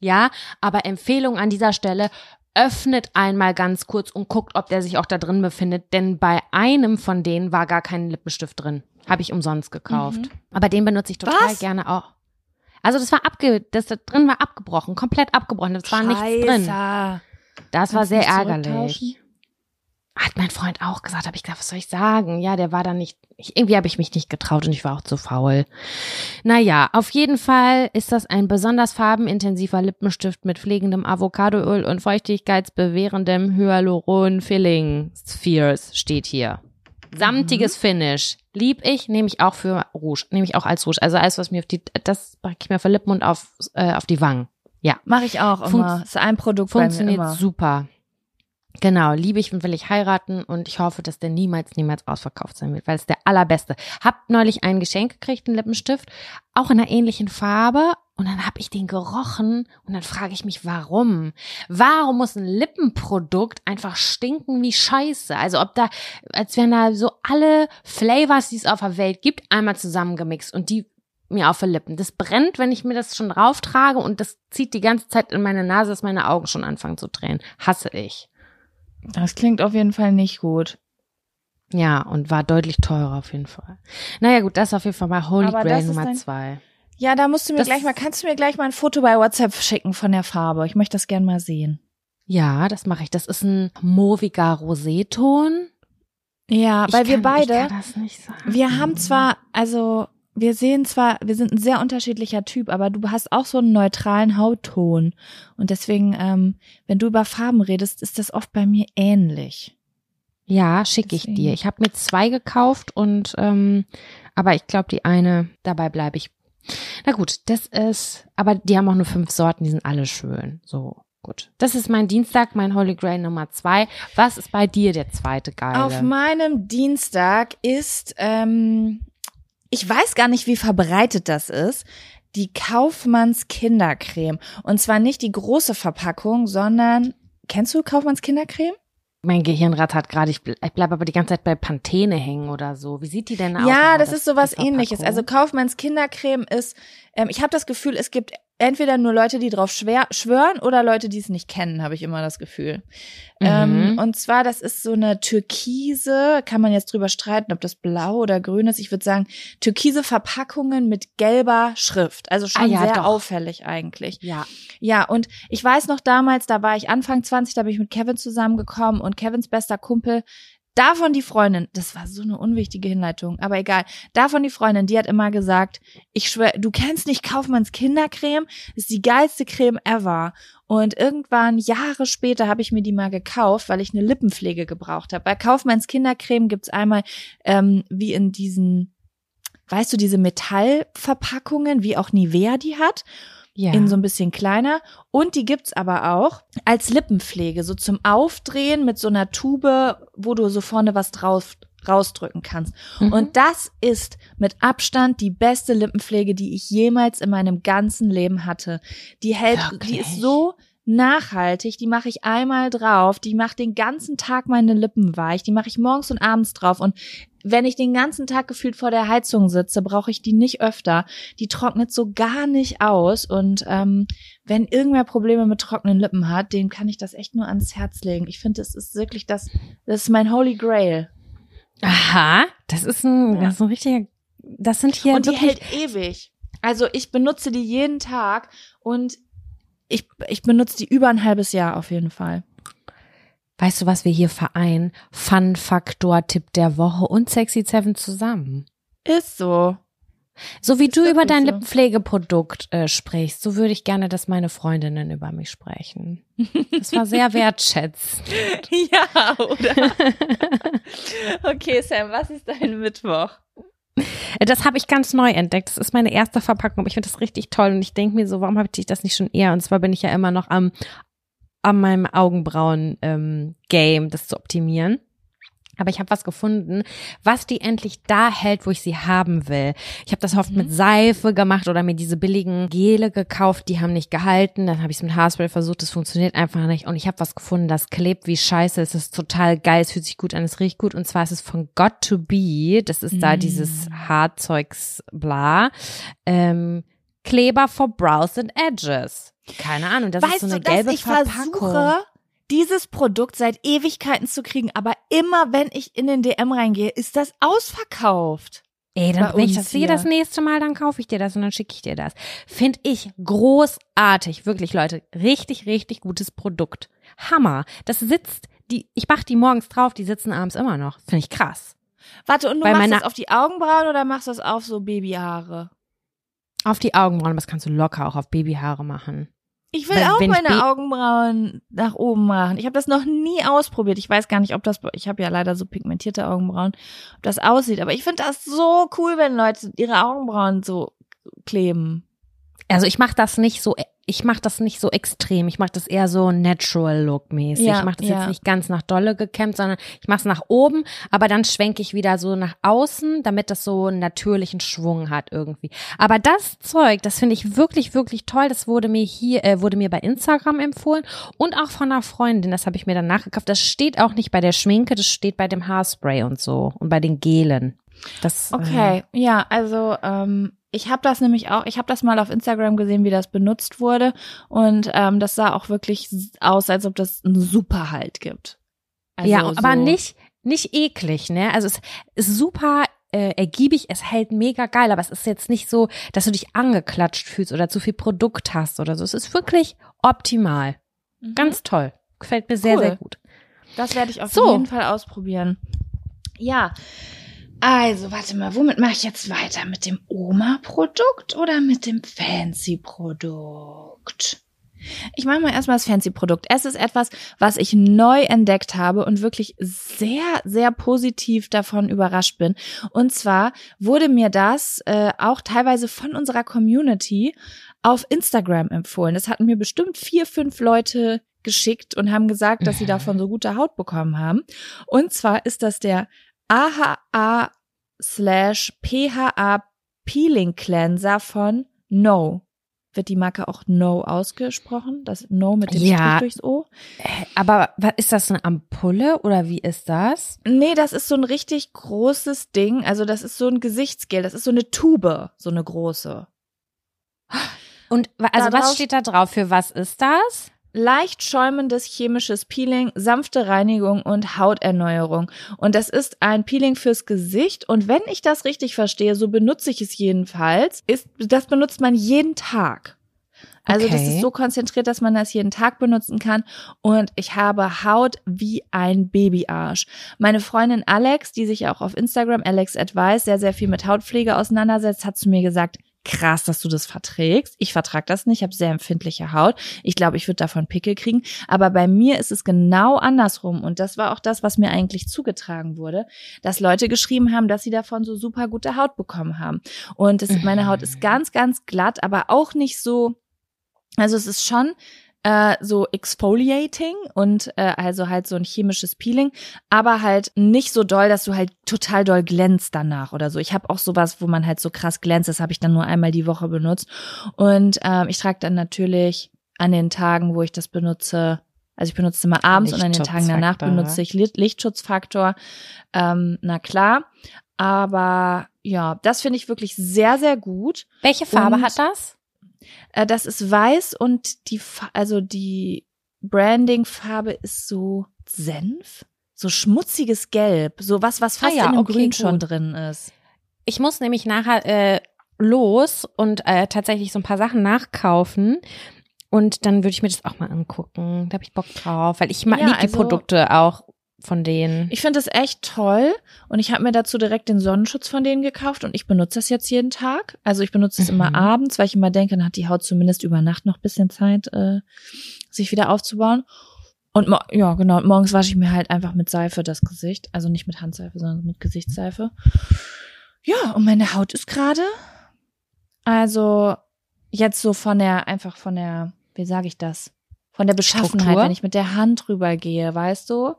Ja, aber Empfehlung an dieser Stelle. Öffnet einmal ganz kurz und guckt, ob der sich auch da drin befindet. Denn bei einem von denen war gar kein Lippenstift drin. Habe ich umsonst gekauft. Mhm. Aber den benutze ich total Was? gerne auch. Also das war abge, das da drin war abgebrochen, komplett abgebrochen. Das war nichts drin. Das war Kannst sehr ärgerlich. Hat mein Freund auch gesagt, habe ich gesagt, was soll ich sagen? Ja, der war da nicht, ich, irgendwie habe ich mich nicht getraut und ich war auch zu faul. Naja, auf jeden Fall ist das ein besonders farbenintensiver Lippenstift mit pflegendem Avocadoöl und feuchtigkeitsbewährendem Hyaluron-Filling. Spheres steht hier. Samtiges Finish. Lieb ich, nehme ich auch für Rouge, nehme ich auch als Rouge. Also alles, was mir auf die, das packe ich mir für Lippen und auf, äh, auf die Wangen. Ja. Mache ich auch Funkt- immer. ist ein Produkt Funktioniert super. Genau, liebe ich und will ich heiraten und ich hoffe, dass der niemals, niemals ausverkauft sein wird, weil es der allerbeste. Hab neulich ein Geschenk gekriegt, einen Lippenstift, auch in einer ähnlichen Farbe und dann habe ich den gerochen und dann frage ich mich, warum? Warum muss ein Lippenprodukt einfach stinken wie Scheiße? Also ob da, als wären da so alle Flavors, die es auf der Welt gibt, einmal zusammengemixt und die mir auf die Lippen. Das brennt, wenn ich mir das schon drauf trage und das zieht die ganze Zeit in meine Nase, dass meine Augen schon anfangen zu tränen. Hasse ich. Das klingt auf jeden Fall nicht gut. Ja, und war deutlich teurer auf jeden Fall. Naja, gut, das ist auf jeden Fall mal Holy Aber Grail Nummer zwei. Ja, da musst du mir Das- gleich mal, kannst du mir gleich mal ein Foto bei WhatsApp schicken von der Farbe? Ich möchte das gern mal sehen. Ja, das mache ich. Das ist ein moviger Roseton. Ja, Ich weil wir kann- beide, Ich kann das nicht sagen. wir haben zwar, also wir sehen zwar, wir sind ein sehr unterschiedlicher Typ, aber du hast auch so einen neutralen Hautton. Und deswegen, ähm, wenn du über Farben redest, ist das oft bei mir ähnlich. Ja, schicke ich dir. Ich habe mir zwei gekauft und ähm, aber ich glaube, die eine, dabei bleibe ich. Na gut, das ist, aber die haben auch nur fünf Sorten, die sind alle schön. So, gut. Das ist mein Dienstag, mein Holy Grail Nummer zwei. Was ist bei dir der zweite geile? Auf meinem Dienstag ist, ähm, ich weiß gar nicht, wie verbreitet das ist, die Kaufmanns Kindercreme. Und zwar nicht die große Verpackung, sondern, kennst du Kaufmanns Kindercreme? mein Gehirn rattert gerade, ich, ble ich bleibe aber die ganze Zeit bei Pantene hängen oder so. Wie sieht die denn aus? Ja, nochmal, das ist sowas ähnliches. Also? Kaufmanns Kindercreme ist, ähm, ich habe das Gefühl, es gibt entweder nur Leute, die drauf schwer, schwören oder Leute, die es nicht kennen, habe ich immer das Gefühl. Ähm, Mhm. und zwar, das ist so eine türkise, kann man jetzt drüber streiten, ob das blau oder grün ist. Ich würde sagen, türkise Verpackungen mit gelber Schrift. Also schon Ah ja, sehr doch. auffällig eigentlich. ja. Ja, und ich weiß noch damals, da war ich Anfang 20, da bin ich mit Kevin zusammengekommen und Kevins bester Kumpel, Davon die Freundin, das war so eine unwichtige Hinleitung, aber egal. Davon die Freundin, die hat immer gesagt, ich schwör, du kennst nicht Kaufmanns Kindercreme, das ist die geilste Creme ever. Und irgendwann Jahre später habe ich mir die mal gekauft, weil ich eine Lippenpflege gebraucht habe. Bei Kaufmanns Kindercreme gibt's einmal ähm, wie in diesen, weißt du, diese Metallverpackungen, wie auch Nivea die hat. Ja. In so ein bisschen kleiner. Und die gibt's aber auch als Lippenpflege, so zum Aufdrehen mit so einer Tube, wo du so vorne was drauf rausdrücken kannst. Mhm. Und das ist mit Abstand die beste Lippenpflege, die ich jemals in meinem ganzen Leben hatte. Die hält, die Wirklich? ist so nachhaltig, die mache ich einmal drauf, die macht den ganzen Tag meine Lippen weich, die mache ich morgens und abends drauf und wenn ich den ganzen Tag gefühlt vor der Heizung sitze, brauche ich die nicht öfter. Die trocknet so gar nicht aus und ähm, wenn irgendwer Probleme mit trockenen Lippen hat, dem kann ich das echt nur ans Herz legen. Ich finde, das ist wirklich das, das ist mein Holy Grail. Aha, das ist ein, Ja. das ist ein richtiger, das sind hier und die hält ewig. Also ich benutze die jeden Tag und ich, ich benutze die über ein halbes Jahr auf jeden Fall. weißt du, was wir hier vereinen? Fun-Faktor, Tipp der Woche und Sexy Seven zusammen. Ist so. So wie Ist du über dein so. Lippenpflegeprodukt äh, sprichst, so würde ich gerne, dass meine Freundinnen über mich sprechen. Das war sehr wertschätzend. Ja, oder? okay, Sam, was ist dein Mittwoch? Äh, Das habe ich ganz neu entdeckt. Das ist meine erste Verpackung. Ich finde das richtig toll und ich denke mir so, warum habe ich das nicht schon eher? Und zwar bin ich ja immer noch am an meinem Augenbrauen ähm, Game, das zu optimieren. Aber ich habe was gefunden, was die endlich da hält, wo ich sie haben will. Ich habe das oft mit Seife gemacht oder mir diese billigen Gele gekauft, die haben nicht gehalten. Dann habe ich es mit Haarspray versucht, das funktioniert einfach nicht. Und ich habe was gefunden, das klebt wie Scheiße. Es ist total geil, es fühlt sich gut an, es riecht gut. Und zwar ist es von Got to Be. Das ist da Mm. dieses Haarzeugs bla. Ähm, Kleber for Brows and Edges. Keine Ahnung, das ist weißt so eine du, gelbe ich Verpackung. versuche, dieses Produkt seit Ewigkeiten zu kriegen, aber immer wenn ich in den DM reingehe, ist das ausverkauft. Ey, dann, wenn ich das hier. das nächste Mal, dann kaufe ich dir das und dann schicke ich dir das. Find ich großartig. Wirklich, Leute. Richtig, richtig gutes Produkt. Hammer. Das sitzt, die, ich mach die morgens drauf, die sitzen abends immer noch. Finde ich krass. Warte, und du Bei machst das auf die Augenbrauen oder machst du das auf so Babyhaare? Auf die Augenbrauen, das kannst du locker auch auf Babyhaare machen. Ich will auch wenn ich meine Augenbrauen nach oben machen. Ich habe das noch nie ausprobiert. Ich weiß gar nicht, ob das, ich habe ja leider so pigmentierte Augenbrauen, ob das aussieht. Aber ich finde das so cool, wenn Leute ihre Augenbrauen so kleben. Also ich mache das nicht so, ich mache das nicht so extrem. Ich mache das eher so Natural Look mäßig. Ja, ich mache das ja. jetzt nicht ganz nach dolle gekämmt, sondern ich mache es nach oben, aber dann schwenke ich wieder so nach außen, damit das so einen natürlichen Schwung hat irgendwie. Aber das Zeug, das finde ich wirklich wirklich toll. Das wurde mir hier äh, wurde mir bei Instagram empfohlen und auch von einer Freundin. Das habe ich mir dann nachgekauft. Das steht auch nicht bei der Schminke, das steht bei dem Haarspray und so und bei den Gelen. Das äh, Okay, ja, also ähm, ich habe das nämlich auch, ich habe das mal auf Instagram gesehen, wie das benutzt wurde und ähm, das sah auch wirklich aus, als ob das einen Superhalt gibt. Also ja, aber so- nicht, nicht eklig, ne? Also es ist super äh, ergiebig, es hält mega geil, aber es ist jetzt nicht so, dass du dich angeklatscht fühlst oder zu viel Produkt hast oder so. Es ist wirklich optimal. Mhm. Ganz toll. Gefällt mir sehr, Cool. sehr gut. Das werde ich auf So. jeden Fall ausprobieren. Ja. Also, warte mal, womit mache ich jetzt weiter? Mit dem Oma-Produkt oder mit dem Fancy-Produkt? Ich mache mal erstmal das Fancy-Produkt. Es ist etwas, was ich neu entdeckt habe und wirklich sehr, sehr positiv davon überrascht bin. Und zwar wurde mir das äh, auch teilweise von unserer Community auf Instagram empfohlen. Das hatten mir bestimmt vier, fünf Leute geschickt und haben gesagt, dass sie Mhm. davon so gute Haut bekommen haben. Und zwar ist das der AHA slash PHA Peeling Cleanser von No. Wird die Marke auch No ausgesprochen? Das No mit dem Ja. Strich durchs O? Aber was, ist das eine Ampulle oder wie ist das? Nee, das ist so ein richtig großes Ding. Also das ist so ein Gesichtsgel. Das ist so eine Tube, so eine große. Und also Da was steht da drauf? Für was ist das? Leicht schäumendes chemisches Peeling, sanfte Reinigung und Hauterneuerung. Und das ist ein Peeling fürs Gesicht. Und wenn ich das richtig verstehe, so benutze ich es jedenfalls, ist, das benutzt man jeden Tag. Also das Okay. ist so konzentriert, dass man das jeden Tag benutzen kann. Und ich habe Haut wie ein Babyarsch. Meine Freundin Alex, die sich auch auf Instagram, Alex Advice, sehr, sehr viel mit Hautpflege auseinandersetzt, hat zu mir gesagt, krass, dass du das verträgst. Ich vertrag das nicht, ich habe sehr empfindliche Haut. Ich glaube, ich würde davon Pickel kriegen. Aber bei mir ist es genau andersrum. Und das war auch das, was mir eigentlich zugetragen wurde, dass Leute geschrieben haben, dass sie davon so super gute Haut bekommen haben. Und es, meine Haut ist ganz, ganz glatt, aber auch nicht so, also es ist schon äh, so exfoliating und äh, also halt so ein chemisches Peeling, aber halt nicht so doll, dass du halt total doll glänzt danach oder so. Ich habe auch sowas, wo man halt so krass glänzt, das habe ich dann nur einmal die Woche benutzt. Und ähm, ich trage dann natürlich an den Tagen, wo ich das benutze, also ich benutze es immer abends und an den Tagen danach benutze ich Licht Lichtschutzfaktor. Ähm, na klar. Aber ja, das finde ich wirklich sehr, sehr gut. Welche Farbe Und- hat das? Äh, das ist weiß und die, also die Branding-Farbe ist so Senf, so schmutziges Gelb, so was, was fast Ah ja, in dem okay, Grün schon gut. drin ist. Ich muss nämlich nachher äh, los und äh, tatsächlich so ein paar Sachen nachkaufen. Und dann würde ich mir das auch mal angucken. Da habe ich Bock drauf, weil ich Ja, lieb die also- Produkte auch von denen. Ich finde das echt toll und ich habe mir dazu direkt den Sonnenschutz von denen gekauft und ich benutze das jetzt jeden Tag. Also ich benutze es Mhm. immer abends, weil ich immer denke, dann hat die Haut zumindest über Nacht noch ein bisschen Zeit, äh, sich wieder aufzubauen. Und ja, genau, morgens wasche ich mir halt einfach mit Seife das Gesicht. Also nicht mit Handseife, sondern mit Gesichtsseife. Ja, und meine Haut ist gerade. Also jetzt so von der, einfach von der, wie sage ich das? Von der Beschaffenheit, Struktur? wenn ich mit der Hand drüber gehe, weißt du?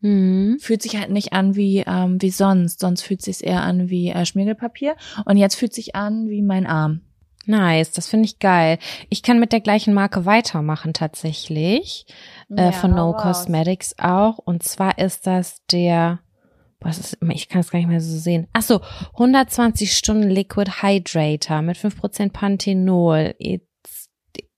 Mhm. fühlt sich halt nicht an wie ähm, wie sonst. Sonst fühlt sich eher an wie äh, Schmirgelpapier und jetzt fühlt sich an wie mein Arm. Nice, das finde ich geil. Ich kann mit der gleichen Marke weitermachen tatsächlich. äh, von No Cosmetics auch. Und zwar ist das der, was ist, ich kann es gar nicht mehr so sehen. Ach so, 120 Stunden Liquid Hydrator mit 5% Panthenol. It's-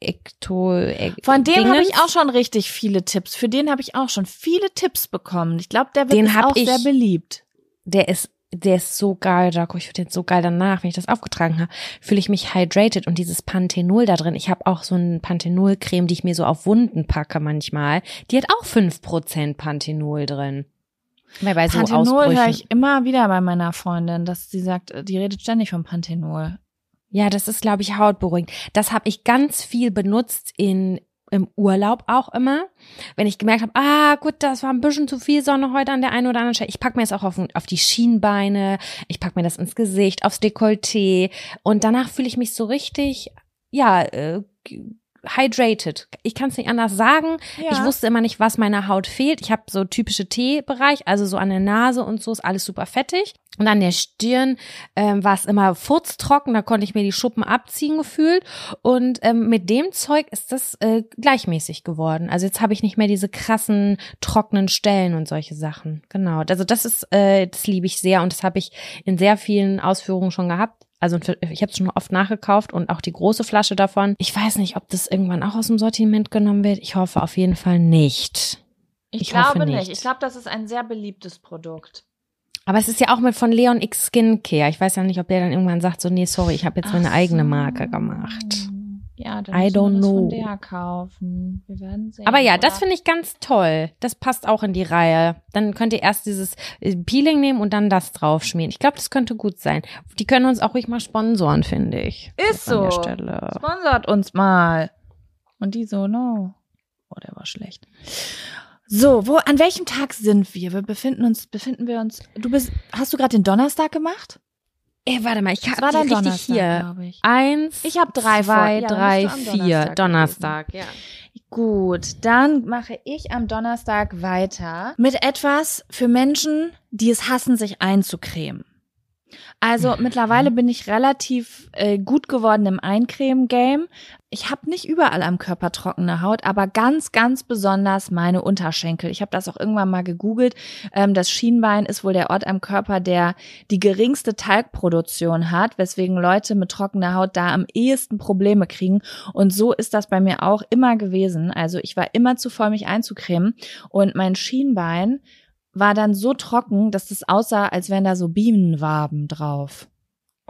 Ecto, e- Von dem habe ich auch schon richtig viele Tipps. Für den habe ich auch schon viele Tipps bekommen. Ich glaube, der wird Den auch ich- sehr beliebt. Der ist, der ist so geil, Jaco. Ich finde den so geil danach, wenn ich das aufgetragen habe, fühle ich mich hydrated und dieses Panthenol da drin. Ich habe auch so ein Panthenol-Creme, die ich mir so auf Wunden packe manchmal. Die hat auch 5% Panthenol drin. Weil bei so Panthenol höre ich immer wieder bei meiner Freundin, dass sie sagt, die redet ständig von Panthenol. Ja, das ist, glaube ich, hautberuhigend. Das habe ich ganz viel benutzt in im Urlaub auch immer, wenn ich gemerkt habe, ah gut, das war ein bisschen zu viel Sonne heute an der einen oder anderen Stelle. Ich pack mir das auch auf, auf die Schienbeine, ich pack mir das ins Gesicht, aufs Dekolleté und danach fühle ich mich so richtig, ja, äh, hydrated. Ich kann es nicht anders sagen. Ja. Ich wusste immer nicht, was meiner Haut fehlt. Ich habe so typische T-Bereich, also so an der Nase und so ist alles super fettig. Und an der Stirn ähm, war es immer furztrocken, da konnte ich mir die Schuppen abziehen gefühlt. Und ähm, mit dem Zeug ist das äh, gleichmäßig geworden. Also jetzt habe ich nicht mehr diese krassen trockenen Stellen und solche Sachen. Genau. Also das ist, äh, das liebe ich sehr und das habe ich in sehr vielen Ausführungen schon gehabt. Also ich habe es schon oft nachgekauft und auch die große Flasche davon. Ich weiß nicht, ob das irgendwann auch aus dem Sortiment genommen wird. Ich hoffe auf jeden Fall nicht. Ich, Ich glaube nicht. nicht. Ich glaube, das ist ein sehr beliebtes Produkt. Aber es ist ja auch mit von Leon X Skincare. Ich weiß ja nicht, ob der dann irgendwann sagt, so, nee, sorry, ich habe jetzt meine Ach eigene so. Marke gemacht. Ja, dann I don't das know. von der kaufen. Wir werden sehen. Aber ja, das finde ich ganz toll. Das passt auch in die Reihe. Dann könnt ihr erst dieses äh, Peeling nehmen und dann das draufschmieren. Ich glaube, das könnte gut sein. Die können uns auch ruhig mal sponsoren, finde ich. Ist so. Sponsort uns mal. Und die so, no. Oh, der war schlecht. So, wo, an welchem Tag sind wir? Wir befinden uns, befinden wir uns, du bist, hast du gerade den Donnerstag gemacht? Ey, warte mal, ich habe die richtig Donnerstag, hier. ich. Eins, Ich hab drei zwei, ja, drei, am vier. Donnerstag Donnerstag, ja. Gut, dann mache ich am Donnerstag weiter mit etwas für Menschen, die es hassen, sich einzucremen. Also Mhm. mittlerweile bin ich relativ äh, gut geworden im Eincremen-Game. Ich habe nicht überall am Körper trockene Haut, aber ganz, ganz besonders meine Unterschenkel. Ich habe das auch irgendwann mal gegoogelt. Ähm, das Schienbein ist wohl der Ort am Körper, der die geringste Talgproduktion hat, weswegen Leute mit trockener Haut da am ehesten Probleme kriegen. Und so ist das bei mir auch immer gewesen. Also ich war immer zu voll, mich einzucremen. Und mein Schienbein war dann so trocken, dass es aussah, als wären da so Bienenwaben drauf.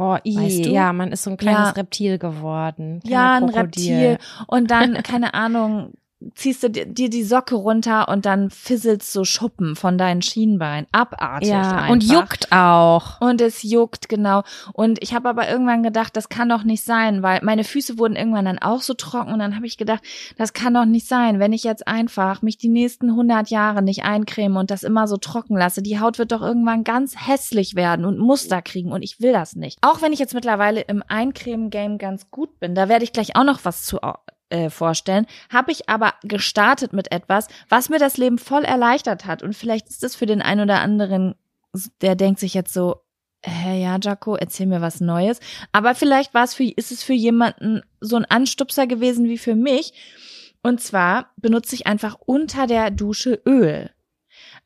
Oh, i, Weißt du? ja, man ist so ein kleines Ja. Reptil geworden. Ja, ein. Reptil. Und dann, keine Ahnung, ziehst du dir dir die Socke runter und dann fisselst so Schuppen von deinen Schienbeinen. Abartig. Ja, einfach. und juckt auch. Und es juckt, genau. Und ich habe aber irgendwann gedacht, das kann doch nicht sein, weil meine Füße wurden irgendwann dann auch so trocken und dann habe ich gedacht, das kann doch nicht sein, wenn ich jetzt einfach mich die nächsten 100 Jahre nicht eincreme und das immer so trocken lasse. Die Haut wird doch irgendwann ganz hässlich werden und Muster kriegen und ich will das nicht. Auch wenn ich jetzt mittlerweile im Eincremen-Game ganz gut bin, da werde ich gleich auch noch was zu äh, vorstellen, habe ich aber gestartet mit etwas, was mir das Leben voll erleichtert hat. Und vielleicht ist es für den einen oder anderen, der denkt sich jetzt so, hä, ja, Jaco, erzähl mir was Neues. Aber vielleicht war es für, ist es für jemanden so ein Anstupser gewesen wie für mich. Und zwar benutze ich einfach unter der Dusche Öl.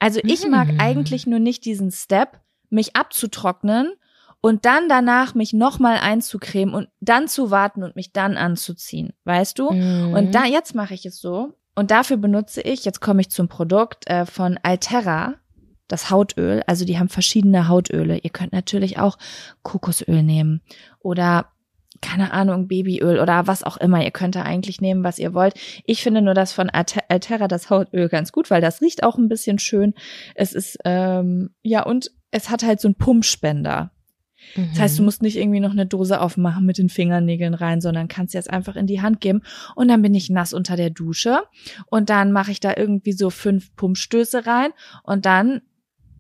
Also ich mag Mm. eigentlich nur nicht diesen Step, mich abzutrocknen und dann danach mich nochmal einzucremen und dann zu warten und mich dann anzuziehen. Weißt du? Mhm. Und da, jetzt mache ich es so. Und dafür benutze ich, jetzt komme ich zum Produkt äh, von Alterra, das Hautöl. Also die haben verschiedene Hautöle. Ihr könnt natürlich auch Kokosöl nehmen oder keine Ahnung, Babyöl oder was auch immer. Ihr könnt da eigentlich nehmen, was ihr wollt. Ich finde nur das von Alter- Alterra, das Hautöl, ganz gut, weil das riecht auch ein bisschen schön. Es ist, ähm, ja, und es hat halt so einen Pumpspender. Das heißt, du Mhm. musst nicht irgendwie noch eine Dose aufmachen mit den Fingernägeln rein, sondern kannst jetzt einfach in die Hand geben und dann bin ich nass unter der Dusche und dann mache ich da irgendwie so fünf Pumpstöße rein und dann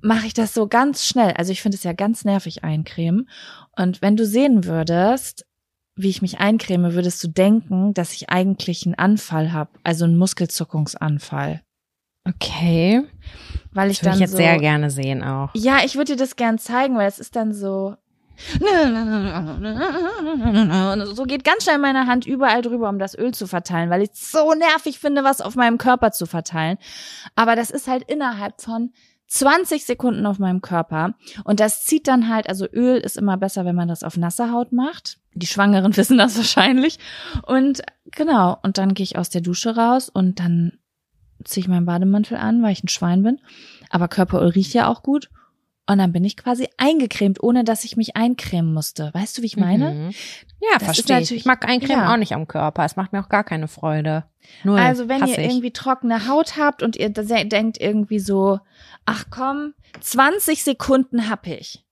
mache ich das so ganz schnell. Also ich finde es ja ganz nervig eincremen und wenn du sehen würdest, wie ich mich eincreme, würdest du denken, dass ich eigentlich einen Anfall habe, also einen Muskelzuckungsanfall, Okay. weil ich Das würde dann ich jetzt so sehr gerne sehen auch. Ja, ich würde dir das gern zeigen, weil es ist dann so. Und so geht ganz schnell meine Hand überall drüber, um das Öl zu verteilen, weil ich es so nervig finde, was auf meinem Körper zu verteilen. Aber das ist halt innerhalb von 20 Sekunden auf meinem Körper. Und das zieht dann halt, also Öl ist immer besser, wenn man das auf nasse Haut macht. Die Schwangeren wissen das wahrscheinlich. Und genau, und dann gehe ich aus der Dusche raus und dann ziehe ich meinen Bademantel an, weil ich ein Schwein bin. Aber Körperöl riecht ja auch gut. Und dann bin ich quasi eingecremt, ohne dass ich mich eincremen musste. Weißt du, wie ich meine? Mhm. Ja, Das verstehe ich. Ich mag Eincremen ja. auch nicht am Körper. Es macht mir auch gar keine Freude. Null. Also wenn ihr ich. irgendwie trockene Haut habt und ihr denkt irgendwie so, ach komm, 20 Sekunden hab ich.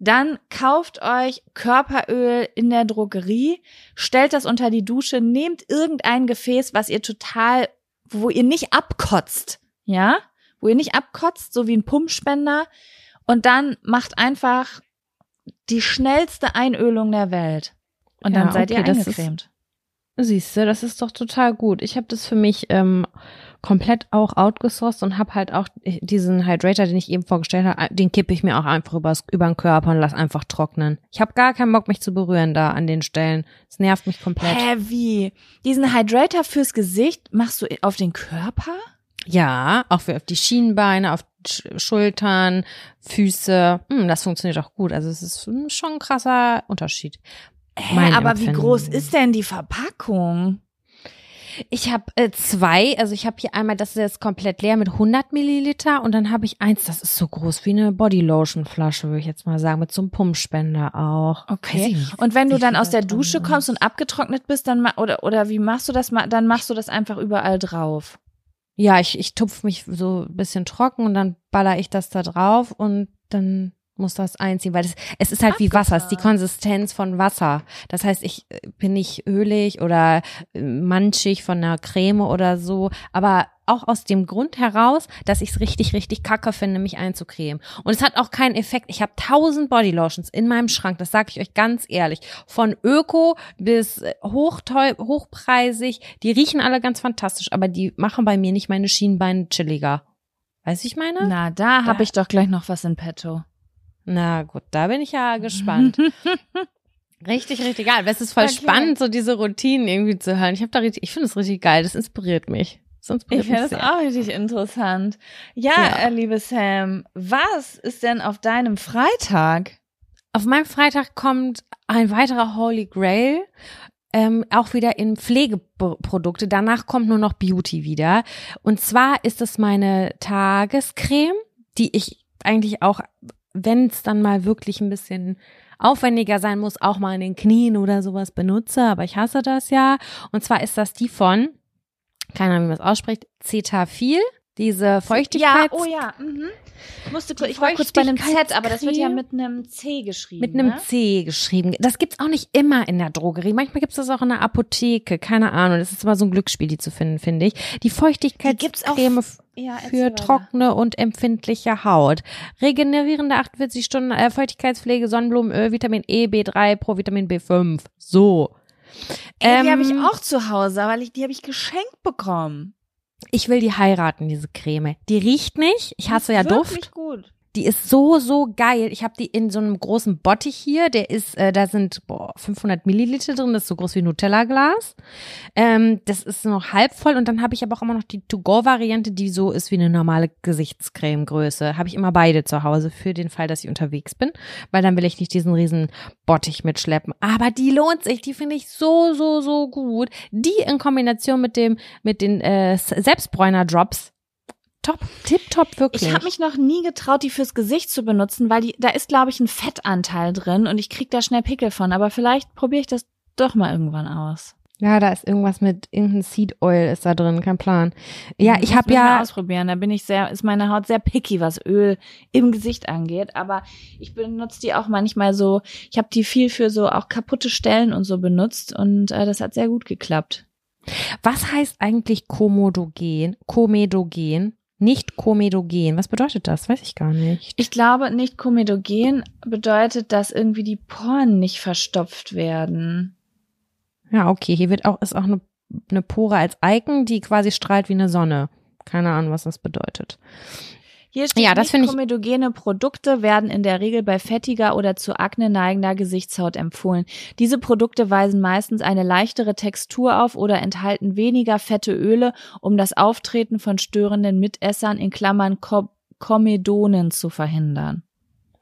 Dann kauft euch Körperöl in der Drogerie, stellt das unter die Dusche, nehmt irgendein Gefäß, was ihr total, wo ihr nicht abkotzt, ja? Wo ihr nicht abkotzt, so wie ein Pumpspender. Und dann macht einfach die schnellste Einölung der Welt. Und dann Ja, seid ihr okay, ist- eingecremt. Siehst du, das ist doch total gut. Ich habe das für mich ähm, komplett auch outgesourced und habe halt auch diesen Hydrator, den ich eben vorgestellt habe, den kippe ich mir auch einfach übers, über den Körper und lass einfach trocknen. Ich habe gar keinen Bock, mich zu berühren da an den Stellen. Es nervt mich komplett. Hä, wie? Diesen Hydrator fürs Gesicht machst du auf den Körper? Ja, auch für auf die Schienbeine, auf Schultern, Füße. Hm, das funktioniert auch gut. Also es ist schon ein krasser Unterschied. Hä, aber wie Empfinden. groß ist denn die Verpackung? Ich habe äh, zwei, also ich habe hier einmal, das ist jetzt komplett leer mit 100 Milliliter und dann habe ich eins, das ist so groß wie eine Bodylotion-Flasche, würde ich jetzt mal sagen, mit so einem Pumpspender auch. Okay. Und wenn du wie dann aus der Dusche kommst und abgetrocknet bist, dann oder oder wie machst du das dann machst du das einfach überall drauf. Ja, ich, ich tupf mich so ein bisschen trocken und dann baller ich das da drauf und dann muss das einziehen, weil es, es ist halt wie Wasser, es ist die Abgefahren. Konsistenz von Wasser. Das heißt, ich äh, bin nicht ölig oder äh, manchig von einer Creme oder so, aber auch aus dem Grund heraus, dass ich es richtig, richtig kacke finde, mich einzucremen. Und es hat auch keinen Effekt. Ich habe tausend Bodylotions in meinem Schrank, das sage ich euch ganz ehrlich. Von Öko bis äh, hochteu hochpreisig. Die riechen alle ganz fantastisch, aber die machen bei mir nicht meine Schienbeine chilliger. Weiß ich meine? Na, da habe ich doch gleich noch was in petto. Na gut, da bin ich ja gespannt. richtig, richtig geil. Aber es ist voll Okay. spannend, so diese Routinen irgendwie zu hören. Ich habe da richtig, ich finde es richtig geil. Das inspiriert mich. Inspiriert Ich finde das auch richtig interessant. Ja, Ja. Äh, liebe Sam, was ist denn auf deinem Freitag? Auf meinem Freitag kommt ein weiterer Holy Grail. Ähm, auch wieder in Pflegeprodukte. Danach kommt nur noch Beauty wieder. Und zwar ist es meine Tagescreme, die ich eigentlich auch, wenn es dann mal wirklich ein bisschen aufwendiger sein muss, auch mal in den Knien oder sowas benutze, aber ich hasse das ja. Und zwar ist das die von, keine Ahnung, wie man es ausspricht, Cetaphil. Diese Feuchtigkeit. Ja, oh ja. Mhm. Ich, musste, ich war kurz bei einem Z, aber das wird ja mit einem C geschrieben. Mit einem ne? C geschrieben. Das gibt's auch nicht immer in der Drogerie. Manchmal gibt's das auch in der Apotheke. Keine Ahnung. Das ist immer so ein Glücksspiel, die zu finden, finde ich. Die Feuchtigkeitscreme Ja, für trockene und empfindliche Haut. Regenerierende 48 Stunden äh, Feuchtigkeitspflege, Sonnenblumenöl, Vitamin E, B3, Provitamin B5. So. Ey, die habe ich Ähm, auch zu Hause, weil ich die habe ich geschenkt bekommen. Ich will die heiraten, diese Creme. Die riecht nicht. Ich hasse ja Duft. Wirklich gut. Die ist so, so geil. Ich habe die in so einem großen Bottich hier. Der ist, äh, da sind boah, 500 Milliliter drin. Das ist so groß wie Nutella-Glas. Ähm, das ist noch halb voll. Und dann habe ich aber auch immer noch die To-Go-Variante, die so ist wie eine normale Gesichtscreme-Größe. Habe ich immer beide zu Hause für den Fall, dass ich unterwegs bin. Weil dann will ich nicht diesen riesen Bottich mitschleppen. Aber die lohnt sich. Die finde ich so, so, so gut. Die in Kombination mit dem, mit den äh, Selbstbräuner-Drops. Top, tipptopp, wirklich. Ich habe mich noch nie getraut, die fürs Gesicht zu benutzen, weil die, da ist, glaube ich, ein Fettanteil drin und ich krieg da schnell Pickel von. Aber vielleicht probiere ich das doch mal irgendwann aus. Ja, da ist irgendwas mit irgendein Seed Oil ist da drin, kein Plan. Ja, ich Muss habe man mal ja ausprobieren. Da bin ich sehr, ist meine Haut sehr picky, was Öl im Gesicht angeht. Aber ich benutze die auch manchmal so. Ich habe die viel für so auch kaputte Stellen und so benutzt und äh, das hat sehr gut geklappt. was heißt eigentlich Komodogen? Komedogen? Nicht Komedogen. Was bedeutet das? Weiß ich gar nicht. Ich glaube, nicht komedogen bedeutet, dass irgendwie die Poren nicht verstopft werden. Ja, okay, hier wird auch ist auch eine, eine Pore als Icon, die quasi strahlt wie eine Sonne. Keine Ahnung, was das bedeutet. Hier steht, Ja, das finde ich- komedogene Produkte werden in der Regel bei fettiger oder zu Akne neigender Gesichtshaut empfohlen. Diese Produkte weisen meistens eine leichtere Textur auf oder enthalten weniger fette Öle, um das Auftreten von störenden Mitessern in Klammern Ko Komedonen zu verhindern.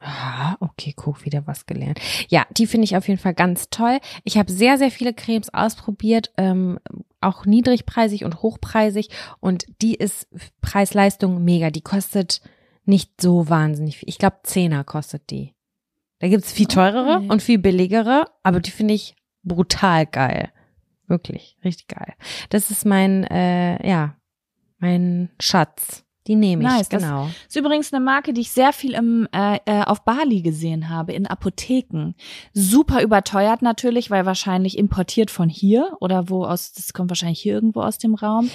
Ah, okay, guck, wieder was gelernt. Ja, die finde ich auf jeden Fall ganz toll. Ich habe sehr, sehr viele Cremes ausprobiert, ähm, auch niedrigpreisig und hochpreisig. Und die ist Preis-Leistung mega. Die kostet nicht so wahnsinnig viel. Ich glaube, Zehner kostet die. Da gibt's viel teurere Okay. und viel billigere, aber die finde ich brutal geil. Wirklich, richtig geil. Das ist mein, äh, ja, mein Schatz. Die nehme ich, Nice, das- genau. Ist übrigens eine Marke, die ich sehr viel im, äh, äh, auf Bali gesehen habe, in Apotheken. Super überteuert natürlich, weil wahrscheinlich importiert von hier oder wo aus, das kommt wahrscheinlich hier irgendwo aus dem Raum.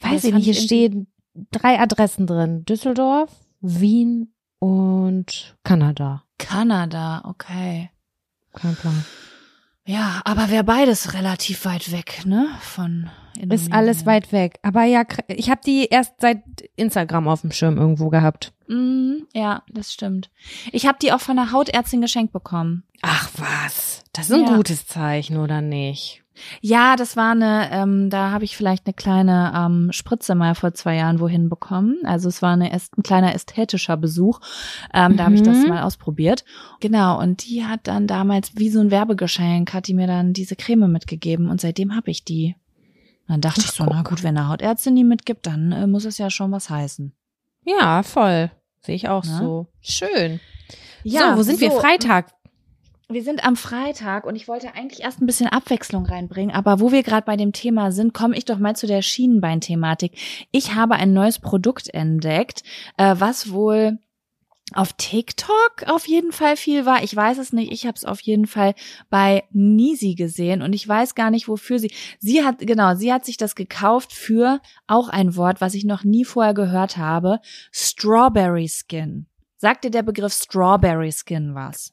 Weiß das ich nicht, hier stehen drei Adressen drin. Düsseldorf, Wien und Kanada. Kanada, okay. Kein Plan. Ja, aber wäre beides relativ weit weg, ne? Von Indonesien. Ist alles weit weg. Aber ja, ich habe die erst seit Instagram auf dem Schirm irgendwo gehabt. Mm, ja, das stimmt. Ich habe die auch von einer Hautärztin geschenkt bekommen. Ach was, das ist ein Ja. gutes Zeichen, oder nicht? Ja, das war eine, ähm, da habe ich vielleicht eine kleine ähm, Spritze mal vor zwei Jahren wohin bekommen. Also es war eine, ein kleiner ästhetischer Besuch. Ähm, Da habe ich das Mhm. mal ausprobiert. Genau, und die hat dann damals wie so ein Werbegeschenk, hat die mir dann diese Creme mitgegeben und seitdem habe ich die. Dann dachte ich so, na gut, wenn eine Hautärztin die mitgibt, dann äh, muss es ja schon was heißen. Ja, voll. Sehe ich auch Na? so. Schön. Ja, so, wo sind wir? so. Freitag. Wir sind am Freitag und ich wollte eigentlich erst ein bisschen Abwechslung reinbringen, aber wo wir gerade bei dem Thema sind, komme ich doch mal zu der Schienenbein-Thematik. Ich habe ein neues Produkt entdeckt, äh, was wohl auf TikTok auf jeden Fall viel war. Ich weiß es nicht. Ich habe es auf jeden Fall bei Nisi gesehen und ich weiß gar nicht, wofür sie. Sie hat genau, sie hat sich das gekauft für auch ein Wort, was ich noch nie vorher gehört habe: Strawberry Skin. Sagt dir der Begriff Strawberry Skin was?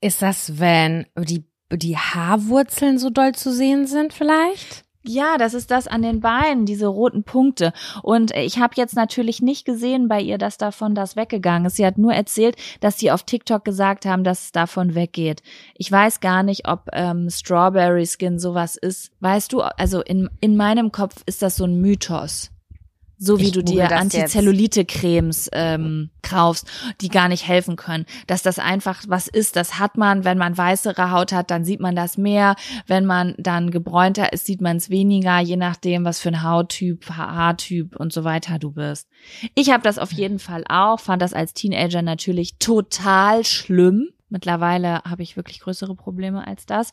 Ist das, wenn die, die Haarwurzeln so doll zu sehen sind vielleicht? Ja, das ist das an den Beinen, diese roten Punkte. Und ich habe jetzt natürlich nicht gesehen bei ihr, dass davon das weggegangen ist. Sie hat nur erzählt, dass sie auf TikTok gesagt haben, dass es davon weggeht. Ich weiß gar nicht, ob ähm, Strawberry Skin sowas ist. Weißt du, also in, in meinem Kopf ist das so ein Mythos. So wie Ich du dir Antizellulite-Cremes ähm, kaufst, die gar nicht helfen können. Dass das einfach was ist, das hat man, wenn man weißere Haut hat, dann sieht man das mehr. Wenn man dann gebräunter ist, sieht man es weniger, je nachdem, was für ein Hauttyp, Ha- Haartyp und so weiter du bist. Ich habe das auf jeden Fall auch, fand das als Teenager natürlich total schlimm. Mittlerweile habe ich wirklich größere Probleme als das.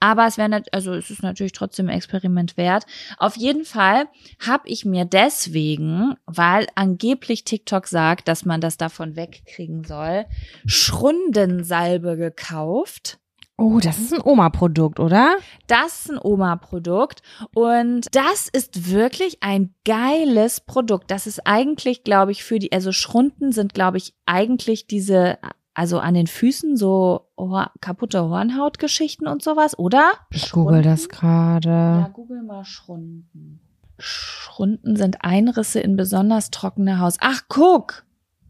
Aber es wäre, also es ist natürlich trotzdem ein Experiment wert. Auf jeden Fall habe ich mir deswegen, weil angeblich TikTok sagt, dass man das davon wegkriegen soll, Schrundensalbe gekauft. Oh, das ist ein Oma-Produkt, oder? Das ist ein Oma-Produkt und das ist wirklich ein geiles Produkt. Das ist eigentlich, glaube ich, für die, also Schrunden sind, glaube ich, eigentlich diese, also an den Füßen so Ohr, kaputte Hornhautgeschichten und sowas, oder? Ich google das gerade. Ja, google mal Schrunden. Schrunden sind Einrisse in besonders trockene Haus. Ach, guck!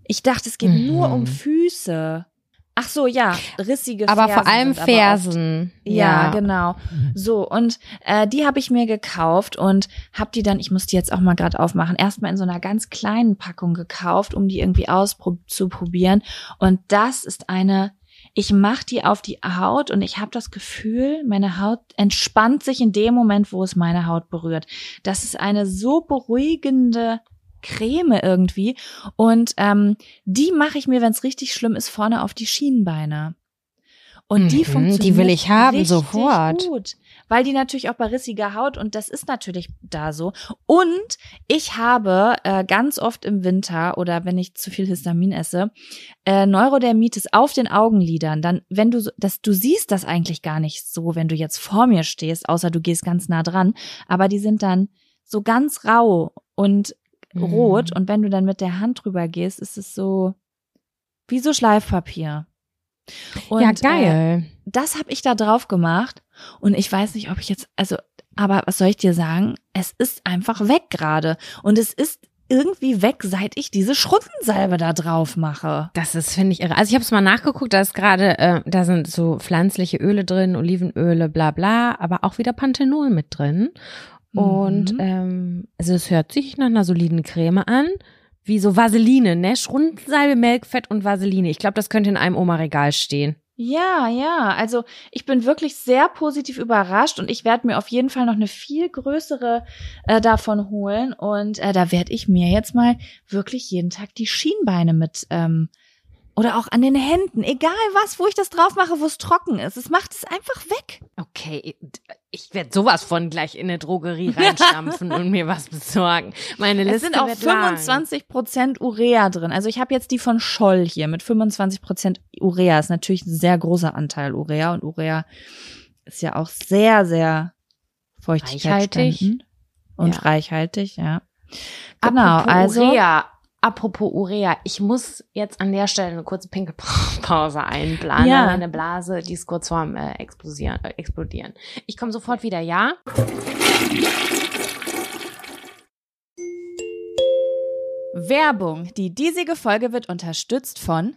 Ich dachte, es geht Mhm. nur um Füße. Ach so, ja, rissige Aber Fersen vor allem aber oft Fersen. ja, genau. So, und äh, die habe ich mir gekauft und habe die dann, ich muss die jetzt auch mal gerade aufmachen, erstmal in so einer ganz kleinen Packung gekauft, um die irgendwie auszuprobieren. Und das ist eine, ich mache die auf die Haut und ich habe das Gefühl, meine Haut entspannt sich in dem Moment, wo es meine Haut berührt. Das ist eine so beruhigende Creme irgendwie. Und ähm, die mache ich mir, wenn es richtig schlimm ist, vorne auf die Schienbeine. Und die Mhm, funktioniert die will ich haben, sofort. gut, weil die natürlich auch bei rissiger Haut und das ist natürlich da so. Und ich habe äh, ganz oft im Winter oder wenn ich zu viel Histamin esse, äh, Neurodermitis auf den Augenlidern. Dann, wenn du so- das, du siehst das eigentlich gar nicht so, wenn du jetzt vor mir stehst, außer du gehst ganz nah dran. Aber die sind dann so ganz rau und rot Mhm. und wenn du dann mit der Hand drüber gehst, ist es so wie so Schleifpapier. Und, ja, Äh, geil. das habe ich da drauf gemacht und ich weiß nicht, ob ich jetzt, also, aber was soll ich dir sagen? Es ist einfach weg gerade und es ist irgendwie weg, seit ich diese Schrundensalbe da drauf mache. Das ist, finde ich, irre. Also ich habe es mal nachgeguckt, da ist gerade, äh, da sind so pflanzliche Öle drin, Olivenöle, bla bla, aber auch wieder Panthenol mit drin. Und Mhm. ähm, also es hört sich nach einer soliden Creme an, wie so Vaseline, ne? Schrundensalbe, Melkfett und Vaseline. Ich glaube, das könnte in einem Oma-Regal stehen. Ja, ja, also ich bin wirklich sehr positiv überrascht und ich werde mir auf jeden Fall noch eine viel größere äh, davon holen und äh, da werde ich mir jetzt mal wirklich jeden Tag die Schienbeine mit ähm, oder auch an den Händen, egal was, wo ich das drauf mache, wo es trocken ist. Es macht es einfach weg. Okay, ich werde sowas von gleich in eine Drogerie reinstampfen und mir was besorgen. Meine Liste Es sind auch wird lang. 25 Prozent Urea drin. Also ich habe jetzt die von Scholl hier mit 25 Prozent Urea. Ist natürlich ein sehr großer Anteil Urea und Urea ist ja auch sehr, sehr feuchtigkeitsspendend und Ja. reichhaltig, ja. Genau, also Urea. Apropos Urea, ich muss jetzt an der Stelle eine kurze Pinkelpause einplanen. Ja. Meine Blase, die ist kurz vorm äh, explosieren, äh, explodieren. Ich komme sofort wieder, ja? Werbung. Die diesige Folge wird unterstützt von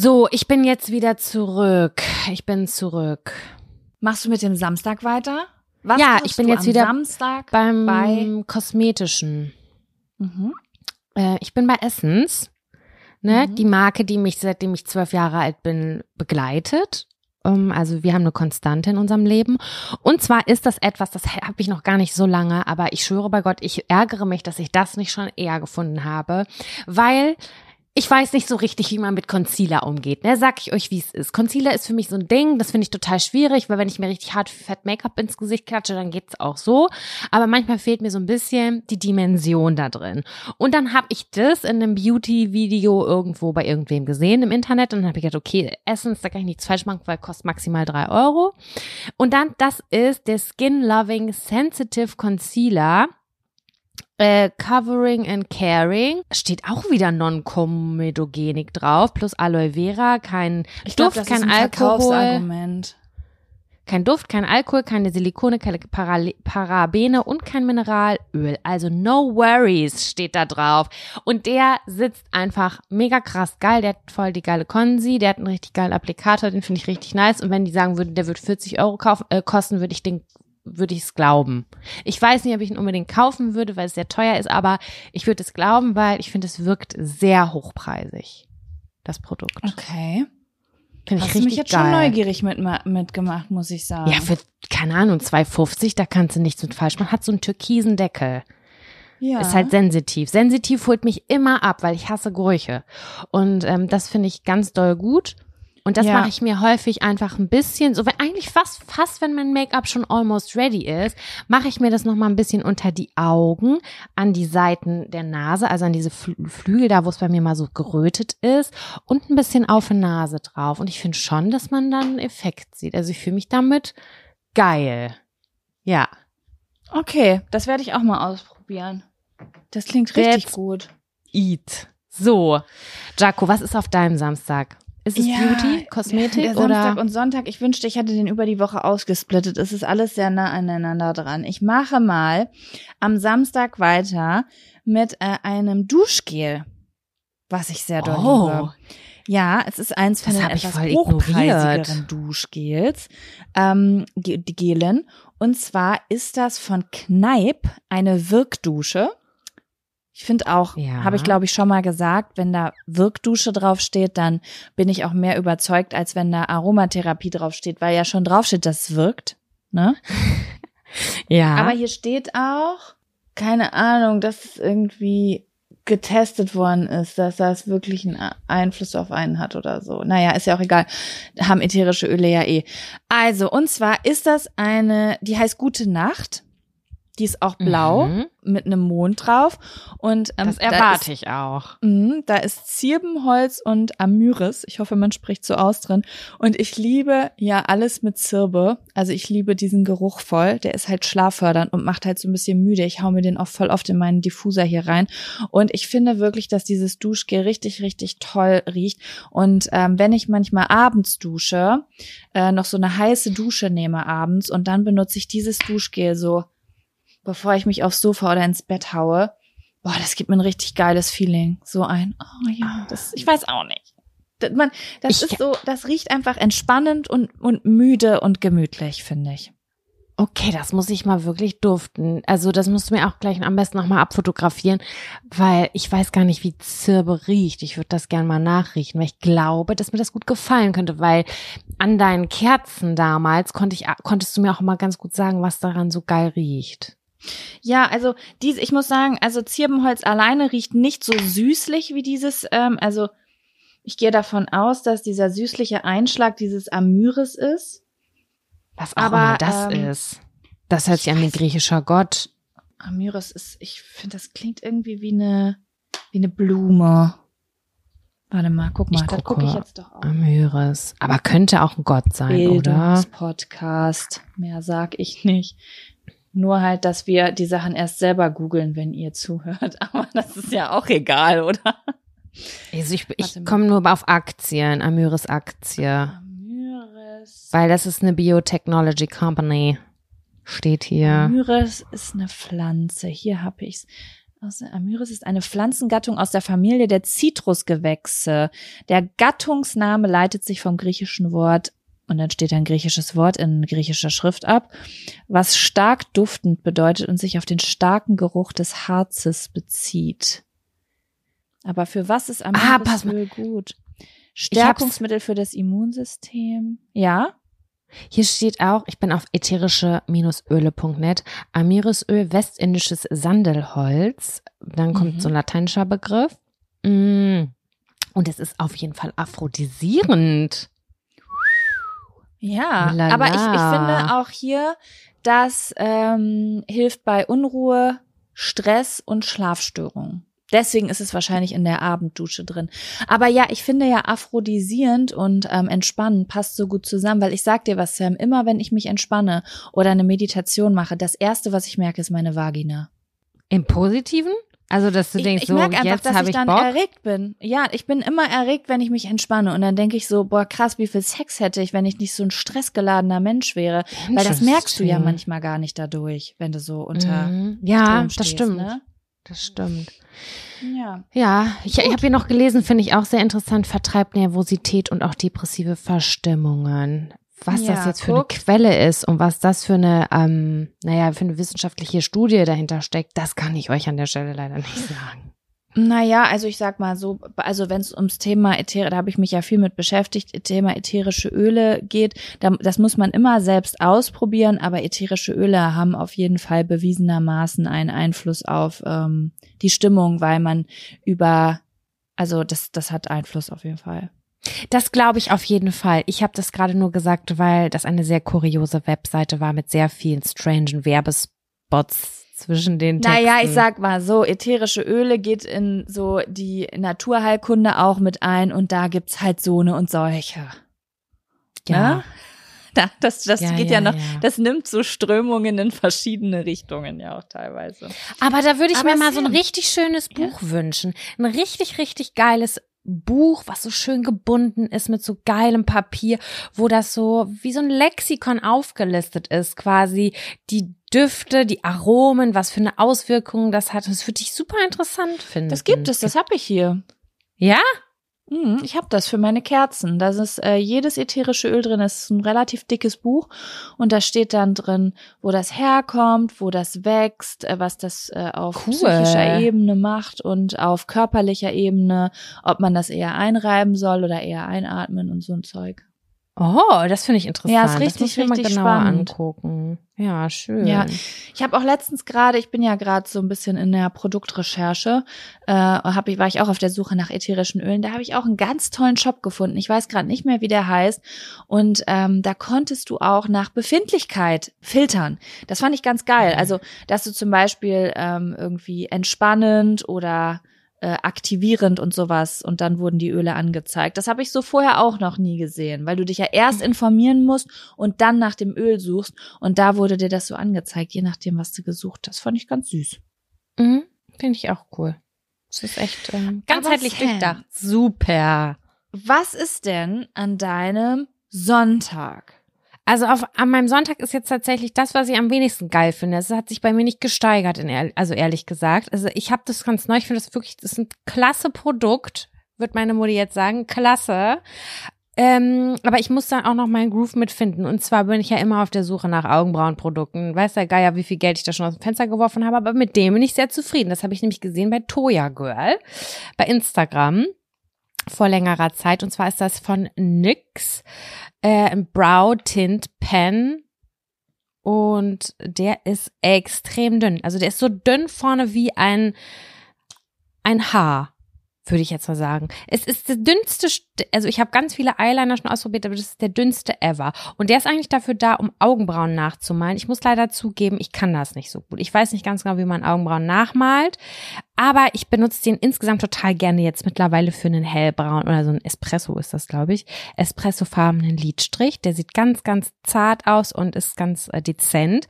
So, ich bin jetzt wieder zurück. Ich bin zurück. Machst du mit dem Samstag weiter? Was Ja, ich bin du jetzt wieder Samstag Beim bei Kosmetischen. Mhm. Äh, ich bin bei Essence. Ne? Mhm. Die Marke, die mich seitdem ich zwölf Jahre alt bin, begleitet. Um, also wir haben eine Konstante in unserem Leben. Und zwar ist das etwas, das habe ich noch gar nicht so lange, aber ich schwöre bei Gott, ich ärgere mich, dass ich das nicht schon eher gefunden habe, weil ich weiß nicht so richtig, wie man mit Concealer umgeht. Ne? Sag ich euch, wie es ist. Concealer ist für mich so ein Ding, das finde ich total schwierig, weil wenn ich mir richtig hart fett Make-up ins Gesicht klatsche, dann geht's auch so. Aber manchmal fehlt mir so ein bisschen die Dimension da drin. Und dann habe ich das in einem Beauty-Video irgendwo bei irgendwem gesehen im Internet und dann habe ich gedacht, okay, Essence, da kann ich nichts falsch machen, weil kostet maximal drei Euro. Und dann, das ist der Skin Loving Sensitive Concealer äh, Covering and Caring steht auch wieder Non-Komedogenik drauf, plus Aloe Vera, kein ich Duft, glaub, kein Alkohol. Kein Duft, kein Alkohol, keine Silikone, keine Parale Parabene und kein Mineralöl. Also no worries steht da drauf. Und der sitzt einfach mega krass geil. Der hat voll die geile Konsi. Der hat einen richtig geilen Applikator. Den finde ich richtig nice. Und wenn die sagen würden, der wird 40 Euro kaufen, äh, kosten, würde ich den würde ich es glauben. Ich weiß nicht, ob ich ihn unbedingt kaufen würde, weil es sehr teuer ist, aber ich würde es glauben, weil ich finde, es wirkt sehr hochpreisig, das Produkt. Okay. Finde ich Hast du mich jetzt geil. schon neugierig mit, mitgemacht, muss ich sagen. Ja, für, keine Ahnung, 2,50, da kannst du nichts mit falsch machen. Hat so einen türkisen Deckel. ja. Ist halt sensitiv. Sensitiv holt mich immer ab, weil ich hasse Gerüche. Und ähm, das finde ich ganz doll gut. Und das Ja. mache ich mir häufig einfach ein bisschen, so wenn eigentlich fast, fast wenn mein Make-up schon almost ready ist, mache ich mir das nochmal ein bisschen unter die Augen, an die Seiten der Nase, also an diese Flü- Flügel, da wo es bei mir mal so gerötet ist und ein bisschen auf die Nase drauf. Und ich finde schon, dass man dann einen Effekt sieht. Also ich fühle mich damit geil. Ja. Okay, das werde ich auch mal ausprobieren. Das klingt richtig Jetzt- gut. Eat. So. Jaco, was ist auf deinem Samstag? Ist es Beauty, Kosmetik der Samstag oder? und Sonntag. Ich wünschte, ich hätte den über die Woche ausgesplittet. Es ist alles sehr nah aneinander dran. Ich mache mal am Samstag weiter mit äh, einem Duschgel, was ich sehr doll Oh. liebe. Ja, es ist eins von Das den etwas hochpreisigeren. Duschgels, ähm, Gelen. Und zwar ist das von Kneipp eine Wirkdusche. Ich finde auch, Ja. habe ich glaube ich schon mal gesagt, wenn da Wirkdusche draufsteht, dann bin ich auch mehr überzeugt, als wenn da Aromatherapie draufsteht, weil ja schon draufsteht, dass es wirkt. Ne? Ja. Aber hier steht auch, keine Ahnung, dass es irgendwie getestet worden ist, dass das wirklich einen Einfluss auf einen hat oder so. Naja, ist ja auch egal. Haben ätherische Öle ja eh. Also, und zwar ist das eine, die heißt Gute Nacht. Die ist auch blau Mhm. mit einem Mond drauf. Und ähm, das da ist- erwarte ich auch. Mhm, da ist Zirbenholz und Amyris. Ich hoffe, man spricht so aus drin. Und ich liebe ja alles mit Zirbe. Also ich liebe diesen Geruch voll. Der ist halt schlaffördernd und macht halt so ein bisschen müde. Ich hau mir den auch voll oft in meinen Diffuser hier rein. Und ich finde wirklich, dass dieses Duschgel richtig, richtig toll riecht. Und ähm, wenn ich manchmal abends dusche, äh, noch so eine heiße Dusche nehme abends und dann benutze ich dieses Duschgel so, bevor ich mich aufs Sofa oder ins Bett haue. Boah, das gibt mir ein richtig geiles Feeling. So ein, oh ja, das, ich weiß auch nicht. Das, man, das Ich- ist so, das riecht einfach entspannend und, und müde und gemütlich, finde ich. Okay, das muss ich mal wirklich duften. Also das musst du mir auch gleich am besten nochmal abfotografieren, weil ich weiß gar nicht, wie Zirbe riecht. Ich würde das gern mal nachriechen, weil ich glaube, dass mir das gut gefallen könnte, weil an deinen Kerzen damals konnte ich, konntest du mir auch mal ganz gut sagen, was daran so geil riecht. Ja, also diese, ich muss sagen, also Zirbenholz alleine riecht nicht so süßlich wie dieses, ähm, also ich gehe davon aus, dass dieser süßliche Einschlag dieses Amyris ist. Was auch Aber, immer das ähm, ist. Das hört sich an wie griechischer Gott. Amyris ist, ich finde, das klingt irgendwie wie eine, wie eine Blume. Warte mal, guck mal, Ich da gucke. gucke ich jetzt doch auf. Amyris. Aber könnte auch ein Gott sein, oder? Bildungspodcast. Mehr sag ich nicht. Nur halt, dass wir die Sachen erst selber googeln, wenn ihr zuhört. Aber das ist ja auch egal, oder? Also ich, ich komme nur auf Aktien, Amyris Aktie. Amyris. Weil das ist eine Biotechnology Company. Steht hier. Amyris ist eine Pflanze. Hier habe ich's. Der- Amyris ist eine Pflanzengattung aus der Familie der Zitrusgewächse. Der Gattungsname leitet sich vom griechischen Wort und dann steht ein griechisches Wort in griechischer Schrift ab, was stark duftend bedeutet und sich auf den starken Geruch des Harzes bezieht. Aber für was ist Ah, pass Amirisöl gut? Stärkungsmittel für das Immunsystem. Ja? Hier steht auch, ich bin auf ätherische-öle.net, Amirisöl, westindisches Sandelholz. Dann kommt Mhm. so ein lateinischer Begriff. Mm. Und es ist auf jeden Fall aphrodisierend. Ja, Lala. aber ich, ich finde auch hier, das ähm, hilft bei Unruhe, Stress und Schlafstörungen. Deswegen ist es wahrscheinlich in der Abenddusche drin. Aber ja, ich finde ja aphrodisierend und ähm, entspannen passt so gut zusammen, weil ich sag dir was, Sam, immer wenn ich mich entspanne oder eine Meditation mache, das erste, was ich merke, ist meine Vagina. Im Positiven? Also, dass du Ich, denkst, ich so, merke einfach, jetzt habe ich ich dann Bock. erregt bin. Ja, ich bin immer erregt, wenn ich mich entspanne. Und dann denke ich so, boah, krass, wie viel Sex hätte ich, wenn ich nicht so ein stressgeladener Mensch wäre. Weil das merkst du ja manchmal gar nicht dadurch, wenn du so unter Mhm. Ja, Strom das stehst, stimmt. Ne? Das stimmt. Ja. Ja, ich, ich habe hier noch gelesen, finde ich auch sehr interessant, vertreibt Nervosität und auch depressive Verstimmungen. Was Ja, das jetzt für guck. eine Quelle ist und was das für eine, ähm, naja, für eine wissenschaftliche Studie dahinter steckt, das kann ich euch an der Stelle leider nicht sagen. Naja, also ich sag mal so, also wenn es ums Thema Äther, da habe ich mich ja viel mit beschäftigt, Thema ätherische Öle geht, da, das muss man immer selbst ausprobieren, aber ätherische Öle haben auf jeden Fall bewiesenermaßen einen Einfluss auf ähm, die Stimmung, weil man über, also das, das hat Einfluss auf jeden Fall. Das glaube ich auf jeden Fall. Ich habe das gerade nur gesagt, weil das eine sehr kuriose Webseite war mit sehr vielen strangen Werbespots zwischen den Texten. Naja, ich sag mal so, ätherische Öle geht in so die Naturheilkunde auch mit ein und da gibt's halt so eine und solche. ja. ne? Da, das das Ja, geht ja, ja, noch, ja. das nimmt so Strömungen in verschiedene Richtungen ja auch teilweise. Aber da würde ich Aber mir mal so ein richtig schönes Buch wünschen. Ein richtig, richtig geiles Buch, was so schön gebunden ist mit so geilem Papier, wo das so wie so ein Lexikon aufgelistet ist, quasi die Düfte, die Aromen, was für eine Auswirkung das hat. Das würde ich super interessant finden. Das gibt es, das habe ich hier. Ja? Mhm, Ich habe das für meine Kerzen. Da ist äh, jedes ätherische Öl drin. Das ist ein relativ dickes Buch und da steht dann drin, wo das herkommt, wo das wächst, äh, was das äh, auf Cool. psychischer Ebene macht und auf körperlicher Ebene, ob man das eher einreiben soll oder eher einatmen und so ein Zeug. Oh, das finde ich interessant. Ja, ist das richtig, muss ich mir mal richtig genauer spannend. angucken. Ja, schön. Ja, ich habe auch letztens gerade, ich bin ja gerade so ein bisschen in der Produktrecherche, äh, hab ich, war ich auch auf der Suche nach ätherischen Ölen. Da habe ich auch einen ganz tollen Shop gefunden. Ich weiß gerade nicht mehr, wie der heißt. Und ähm, da konntest du auch nach Befindlichkeit filtern. Das fand ich ganz geil. Also, dass du zum Beispiel ähm, irgendwie entspannend oder äh, aktivierend und sowas und dann wurden die Öle angezeigt. Das habe ich so vorher auch noch nie gesehen, weil du dich ja erst informieren musst und dann nach dem Öl suchst und da wurde dir das so angezeigt, je nachdem, was du gesucht hast. Fand ich ganz süß. Mhm, finde ich auch cool. Das ist echt ähm, ganzheitlich durchdacht. Super. Was ist denn an deinem Sonntag? Also auf, an meinem Sonntag ist jetzt tatsächlich das, was ich am wenigsten geil finde. Es hat sich bei mir nicht gesteigert, in also ehrlich gesagt. Also ich habe das ganz neu. Ich finde das wirklich, das ist ein klasse Produkt, wird meine Mutti jetzt sagen. Klasse. Ähm, aber ich muss dann auch noch meinen Groove mitfinden. Und zwar bin ich ja immer auf der Suche nach Augenbrauenprodukten. Weiß der Geier, wie viel Geld ich da schon aus dem Fenster geworfen habe, aber mit dem bin ich sehr zufrieden. Das habe ich nämlich gesehen bei Toya Girl bei Instagram vor längerer Zeit. Und zwar ist das von NYX äh, ein Brow Tint Pen. Und der ist extrem dünn. Also der ist so dünn vorne wie ein, ein Haar, würde ich jetzt mal sagen. Es ist der dünnste, St- also ich habe ganz viele Eyeliner schon ausprobiert, aber das ist der dünnste ever. Und der ist eigentlich dafür da, um Augenbrauen nachzumalen. Ich muss leider zugeben, ich kann das nicht so gut. Ich weiß nicht ganz genau, wie man Augenbrauen nachmalt, aber ich benutze den insgesamt total gerne jetzt mittlerweile für einen hellbraun oder so ein Espresso ist das, glaube ich. Espressofarbenen Lidstrich. Der sieht ganz, ganz zart aus und ist ganz äh, dezent.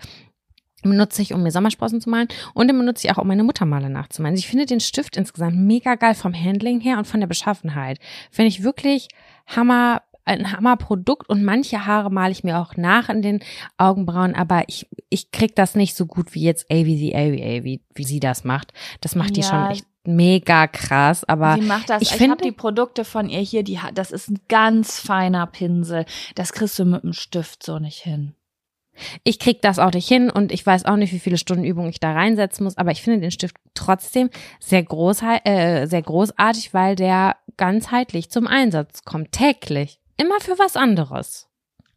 Benutze ich, um mir Sommersprossen zu malen und den benutze ich auch, um meine Muttermale nachzumalen. Also ich finde den Stift insgesamt mega geil vom Handling her und von der Beschaffenheit. Finde ich wirklich Hammer, ein Hammerprodukt und manche Haare male ich mir auch nach in den Augenbrauen, aber ich, ich krieg das nicht so gut wie jetzt AVC, AVA, wie, wie sie das macht. Das macht die Ja. schon echt mega krass, aber Sie macht das. ich Ich, finde- habe die Produkte von ihr hier, die das ist ein ganz feiner Pinsel. Das kriegst du mit dem Stift so nicht hin. Ich krieg das auch nicht hin und ich weiß auch nicht, wie viele Stunden Übung ich da reinsetzen muss, aber ich finde den Stift trotzdem sehr, groß, äh, sehr großartig, weil der ganzheitlich zum Einsatz kommt, täglich. Immer für was anderes.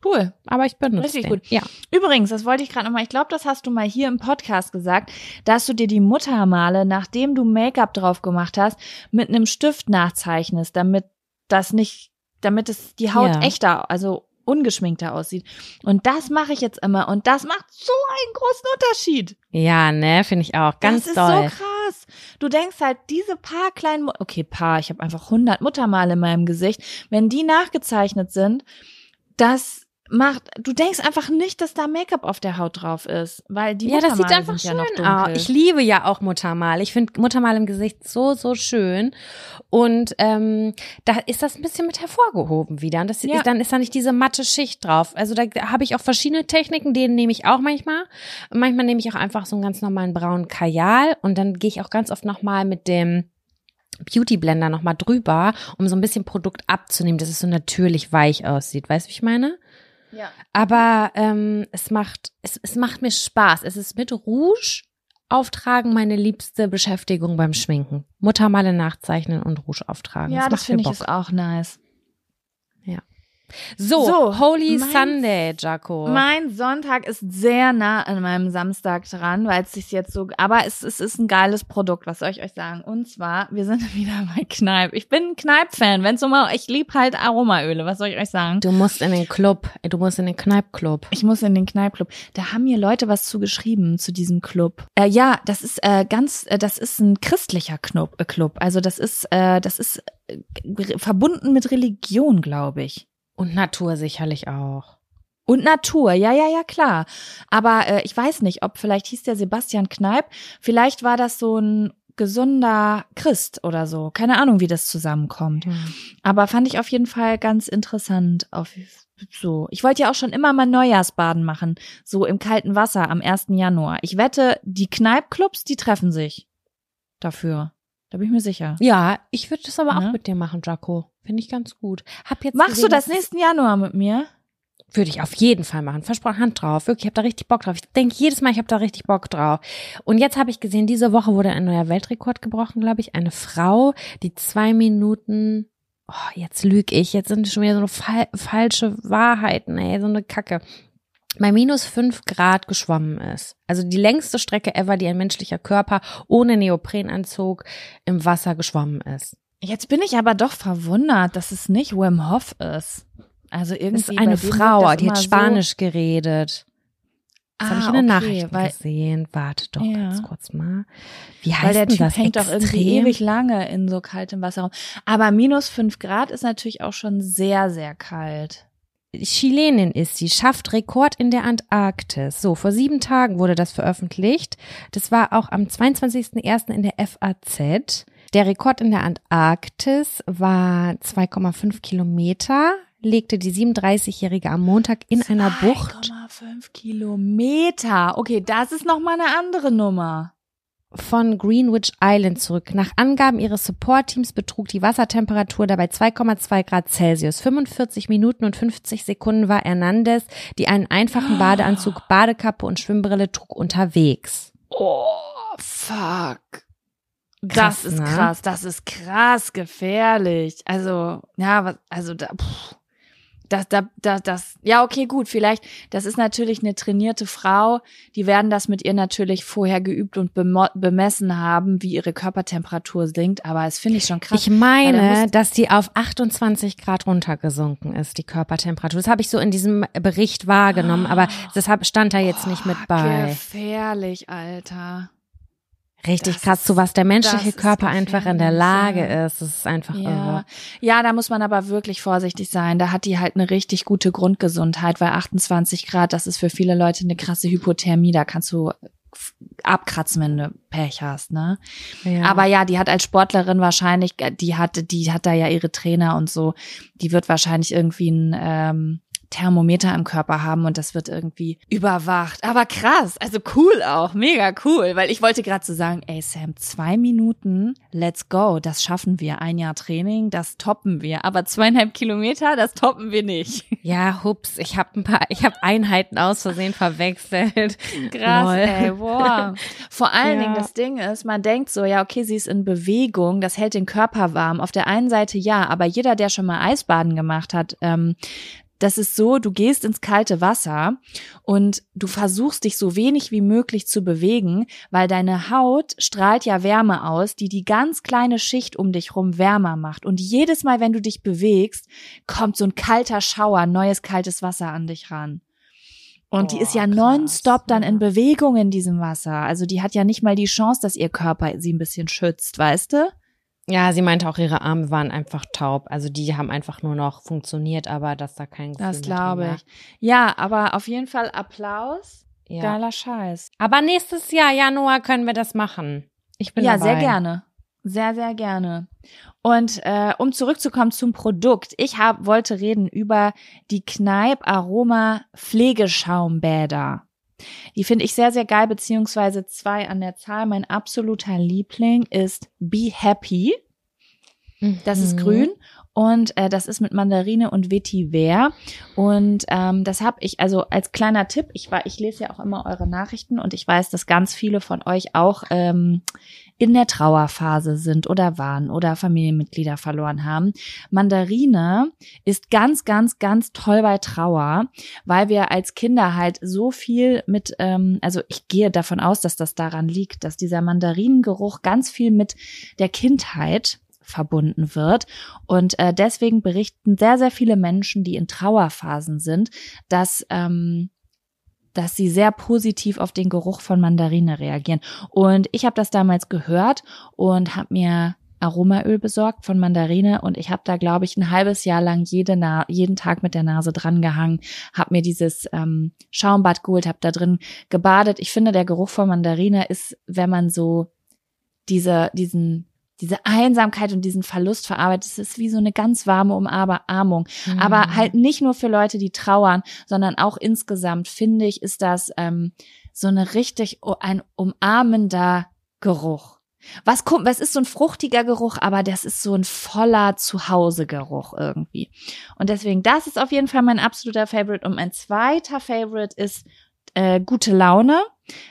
Cool. Aber ich benutze Richtig den. gut. Ja. Übrigens, das wollte ich gerade nochmal, ich glaube, das hast du mal hier im Podcast gesagt, dass du dir die Muttermale, nachdem du Make-up drauf gemacht hast, mit einem Stift nachzeichnest, damit das nicht, damit es die Haut Ja. echter, also ungeschminkter aussieht. Und das mache ich jetzt immer und das macht so einen großen Unterschied. Ja, ne, finde ich auch. Ganz das ist doll. so krass. Du denkst halt, diese paar kleinen, Mu okay, paar, ich habe einfach 100 Muttermale in meinem Gesicht, wenn die nachgezeichnet sind, das macht, du denkst einfach nicht, dass da Make-up auf der Haut drauf ist, weil die ja, das Muttermale sieht einfach ja schön dunkel. aus. Ich liebe ja auch Muttermal. Ich finde Muttermal im Gesicht so, so schön. Und ähm, da ist das ein bisschen mit hervorgehoben wieder. Und das Ja. dann ist da nicht diese matte Schicht drauf. Also da habe ich auch verschiedene Techniken, denen nehme ich auch manchmal. Und manchmal nehme ich auch einfach so einen ganz normalen braunen Kajal. Und dann gehe ich auch ganz oft nochmal mit dem Beauty Blender nochmal drüber, um so ein bisschen Produkt abzunehmen, dass es so natürlich weich aussieht. Weißt du, wie ich meine? Ja. Aber ähm, es macht es, es macht mir Spaß. Es ist mit Rouge auftragen meine liebste Beschäftigung beim Schminken. Muttermale nachzeichnen und Rouge auftragen. ja, das mir finde ich ist auch nice. So, So, Holy mein- Sunday, Jaco. Mein Sonntag ist sehr nah an meinem Samstag dran, weil es sich jetzt so, aber es, es ist ein geiles Produkt, was soll ich euch sagen? Und zwar, wir sind wieder bei Kneipp. Ich bin ein Kneipp-Fan, wenn es um, ich lieb halt Aromaöle, was soll ich euch sagen? du musst in den Club. Du musst in den Kneippclub. Ich muss in den Kneippclub. Da haben mir Leute was zugeschrieben zu diesem Club. Äh, ja, das ist äh, ganz, äh, das ist ein christlicher Club. Äh. Also das ist, äh, das ist äh, verbunden mit Religion, glaube ich. Und Natur sicherlich auch. Und Natur, ja, ja, ja, klar. Aber äh, ich weiß nicht, ob vielleicht hieß der Sebastian Kneip, vielleicht war das so ein gesunder Christ oder so. Keine Ahnung, wie das zusammenkommt. Aber fand ich auf jeden Fall ganz interessant. Auf so. Ich wollte ja auch schon immer mal Neujahrsbaden machen, so im kalten Wasser am 1. Januar. Ich wette, die Kneipclubs, die treffen sich dafür. Da bin ich mir sicher. Ja, ich würde das aber Ne? auch mit dir machen, Jaco. Finde ich ganz gut. Hab jetzt Machst du gesehen, das dass- nächsten Januar mit mir? Würde ich auf jeden Fall machen. Versprochen, Hand drauf. Wirklich, ich habe da richtig Bock drauf. Ich denke jedes Mal, ich habe da richtig Bock drauf. Und jetzt habe ich gesehen, diese Woche wurde ein neuer Weltrekord gebrochen, glaube ich. Eine Frau, die zwei Minuten, oh, jetzt lüge ich, jetzt sind schon wieder so eine fal falsche Wahrheiten, ey, so eine Kacke. Bei minus fünf Grad geschwommen ist. Also die längste Strecke ever, die ein menschlicher Körper ohne Neoprenanzug im Wasser geschwommen ist. Jetzt bin ich aber doch verwundert, dass es nicht Wim Hof ist. Also irgendwie Das ist eine Frau, die hat Spanisch geredet. So, Das ah, habe ich in den okay, Nachrichten weil, gesehen. Warte doch Ja. ganz kurz mal. Wie heißt weil der denn Typ das? hängt doch irgendwie ewig lange in so kaltem Wasser rum. Aber minus fünf Grad ist natürlich auch schon sehr, sehr kalt. Chilenin ist sie, schafft Rekord in der Antarktis. So, vor sieben Tagen wurde das veröffentlicht. Das war auch am 22.01. in der FAZ. Der Rekord in der Antarktis war 2,5 Kilometer, legte die 37-Jährige am Montag in einer Bucht 2,5 Kilometer. Okay, das ist noch mal eine andere Nummer. Von Greenwich Island zurück. Nach Angaben ihres Support-Teams betrug die Wassertemperatur dabei 2,2 Grad Celsius. 45 Minuten und 50 Sekunden war Hernandez, die einen einfachen Badeanzug, Badekappe und Schwimmbrille trug, unterwegs. Oh, fuck. Krass, das ist ne? krass, das ist krass gefährlich. Also, ja, was, also da, pff, das, da, da, das, ja, okay, gut, vielleicht, das ist natürlich eine trainierte Frau, die werden das mit ihr natürlich vorher geübt und bemessen haben, wie ihre Körpertemperatur sinkt, aber es finde ich schon krass. Ich meine, dass die auf 28 Grad runtergesunken ist, die Körpertemperatur. Das habe ich so in diesem Bericht wahrgenommen, aber deshalb stand da jetzt nicht mit Oh, bei. Gefährlich, Alter. Richtig das krass, zu ist- was der menschliche Körper einfach in der Lage ist. Das ist einfach Ja. irre. ja, da muss man aber wirklich vorsichtig sein. Da hat die halt eine richtig gute Grundgesundheit, weil 28 Grad, das ist für viele Leute eine krasse Hypothermie. Da kannst du abkratzen, wenn du Pech hast, ne? Ja. Aber ja, die hat als Sportlerin wahrscheinlich, die hat, die hat da ja ihre Trainer und so. Die wird wahrscheinlich irgendwie ein ähm, Thermometer im Körper haben und das wird irgendwie überwacht. Aber krass, also cool auch, mega cool, weil ich wollte gerade so sagen, ey Sam, zwei Minuten, let's go, das schaffen wir. Ein Jahr Training, das toppen wir. Aber zweieinhalb Kilometer, das toppen wir nicht. Ja, hups, ich habe ein paar, ich habe Einheiten aus Versehen verwechselt. Krass, Lol. ey, wow. Vor allen Ja. Dingen, das Ding ist, man denkt so, ja, okay, sie ist in Bewegung, das hält den Körper warm. Auf der einen Seite ja, aber jeder, der schon mal Eisbaden gemacht hat, ähm, das ist so, du gehst ins kalte Wasser und du versuchst dich so wenig wie möglich zu bewegen, weil deine Haut strahlt ja Wärme aus, die die ganz kleine Schicht um dich rum wärmer macht. Und jedes Mal, wenn du dich bewegst, kommt so ein kalter Schauer, neues kaltes Wasser an dich ran. Und die ist ja nonstop dann in Bewegung in diesem Wasser. Also die hat ja nicht mal die Chance, dass ihr Körper sie ein bisschen schützt, weißt du? Ja, sie meinte auch, ihre Arme waren einfach taub. Also die haben einfach nur noch funktioniert, aber dass da kein Gefühl Das glaube ich. Ja, aber auf jeden Fall Applaus. Ja. Geiler Scheiß. Aber nächstes Jahr, Januar, können wir das machen. Ich bin ja, dabei. sehr gerne. Sehr, sehr gerne. Und äh, um zurückzukommen zum Produkt, ich hab, wollte reden über die Kneipp Aroma Pflegeschaumbäder. Die finde ich sehr, sehr geil, beziehungsweise zwei an der Zahl. Mein absoluter Liebling ist Be Happy. Das ist Mhm. grün und äh, das ist mit Mandarine und Vetiver. Und ähm, das habe ich, also als kleiner Tipp, ich war, ich lese ja auch immer eure Nachrichten und ich weiß, dass ganz viele von euch auch ähm, in der Trauerphase sind oder waren oder Familienmitglieder verloren haben. Mandarine ist ganz, ganz, ganz toll bei Trauer, weil wir als Kinder halt so viel mit, ähm, also ich gehe davon aus, dass das daran liegt, dass dieser Mandarinengeruch ganz viel mit der Kindheit verbunden wird. Und äh, deswegen berichten sehr, sehr viele Menschen, die in Trauerphasen sind, dass, ähm, dass sie sehr positiv auf den Geruch von Mandarine reagieren. Und ich habe das damals gehört und habe mir Aromaöl besorgt von Mandarine und ich habe da, glaube ich, ein halbes Jahr lang jede Na jeden Tag mit der Nase dran gehangen, habe mir dieses ähm, Schaumbad geholt, habe da drin gebadet. Ich finde, der Geruch von Mandarine ist, wenn man so diese, diesen diese Einsamkeit und diesen Verlust verarbeitet. Es ist wie so eine ganz warme Umarmung. Mhm. Aber halt nicht nur für Leute, die trauern, sondern auch insgesamt, finde ich, ist das ähm, so eine richtig ein umarmender Geruch. Was kommt, was ist so ein fruchtiger Geruch, aber das ist so ein voller Zuhause-Geruch irgendwie. Und deswegen, das ist auf jeden Fall mein absoluter Favorite. Und mein zweiter Favorite ist äh, gute Laune.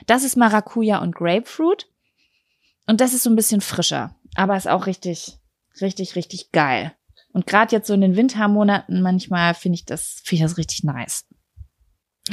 Das ist Maracuja und Grapefruit. Und das ist so ein bisschen frischer, aber ist auch richtig, richtig, richtig geil. Und gerade jetzt so in den Wintermonaten manchmal finde ich das, finde ich das richtig nice.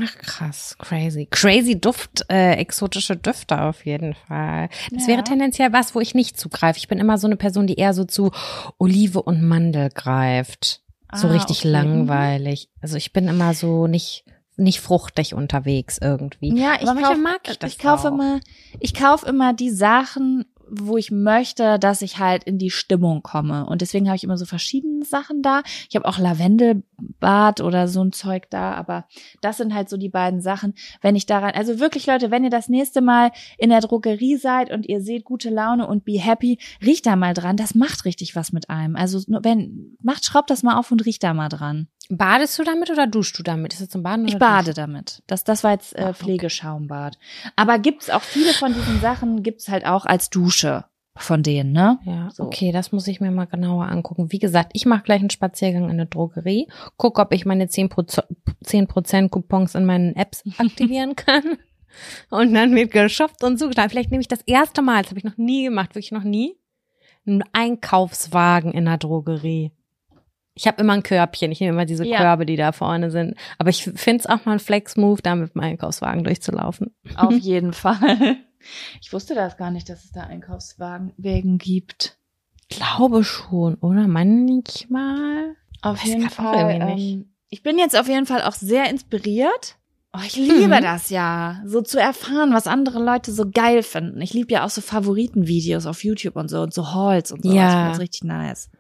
Ach krass, crazy. Crazy Duft, äh, exotische Düfte auf jeden Fall. Das Ja. wäre tendenziell was, wo ich nicht zugreife. Ich bin immer so eine Person, die eher so zu Olive und Mandel greift. So Ah, richtig okay. langweilig. Also ich bin immer so nicht nicht fruchtig unterwegs irgendwie. Ja, ich Aber kauf, mag ich das Ich kaufe immer, ich kaufe immer die Sachen, wo ich möchte, dass ich halt in die Stimmung komme. Und deswegen habe ich immer so verschiedene Sachen da. Ich habe auch Lavendelbad oder so ein Zeug da, aber das sind halt so die beiden Sachen. Wenn ich daran, also wirklich Leute, wenn ihr das nächste Mal in der Drogerie seid und ihr seht gute Laune und be happy, riecht da mal dran. Das macht richtig was mit einem. Also wenn, macht, schraubt das mal auf und riecht da mal dran. Badest du damit oder duschst du damit? Ist das zum Baden oder Ich bade damit. Das, das war jetzt Ah, äh, okay. Pflegeschaumbad. Aber gibt's auch viele von diesen Sachen, gibt's halt auch als Dusche von denen, ne? Ja, So. okay, das muss ich mir mal genauer angucken. Wie gesagt, ich mache gleich einen Spaziergang in eine Drogerie, gucke, ob ich meine 10%, 10 Coupons in meinen Apps aktivieren kann. Und dann wird geshoppt und zugeschlagen. Vielleicht nehme ich das erste Mal, das habe ich noch nie gemacht, wirklich noch nie, einen Einkaufswagen in der Drogerie. Ich habe immer ein Körbchen, ich nehme immer diese Ja. Körbe, die da vorne sind. Aber ich finde es auch mal ein Flex-Move, da mit dem Einkaufswagen durchzulaufen. Auf jeden Fall. Ich wusste das gar nicht, dass es da Einkaufswagen gibt. Glaube schon, oder? Manchmal. Auf jeden grad Fall. Ähm, ich bin jetzt auf jeden Fall auch sehr inspiriert. Oh, ich liebe Mhm. das ja, so zu erfahren, was andere Leute so geil finden. Ich liebe ja auch so Favoritenvideos auf YouTube und so und so Hauls und so. Ja. Das richtig nice.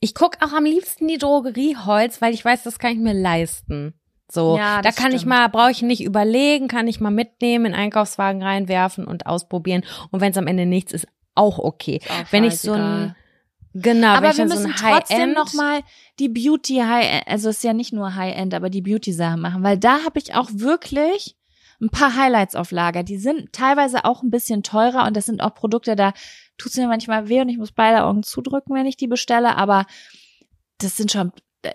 Ich guck auch am liebsten die Drogerieholz, weil ich weiß, das kann ich mir leisten. So, Ja, da kann ich stimmt. mal, brauche ich nicht überlegen, kann ich mal mitnehmen, in Einkaufswagen reinwerfen und ausprobieren. Und wenn es am Ende nichts ist, auch okay. Ist auch Wenn ich so ein. Genau, aber ich wir müssen so trotzdem High-End- noch mal die Beauty High, also es ist ja nicht nur High End, aber die Beauty Sachen machen, weil da habe ich auch wirklich ein paar Highlights auf Lager. Die sind teilweise auch ein bisschen teurer und das sind auch Produkte, da tut's mir manchmal weh und ich muss beide Augen zudrücken, wenn ich die bestelle, aber das sind schon äh,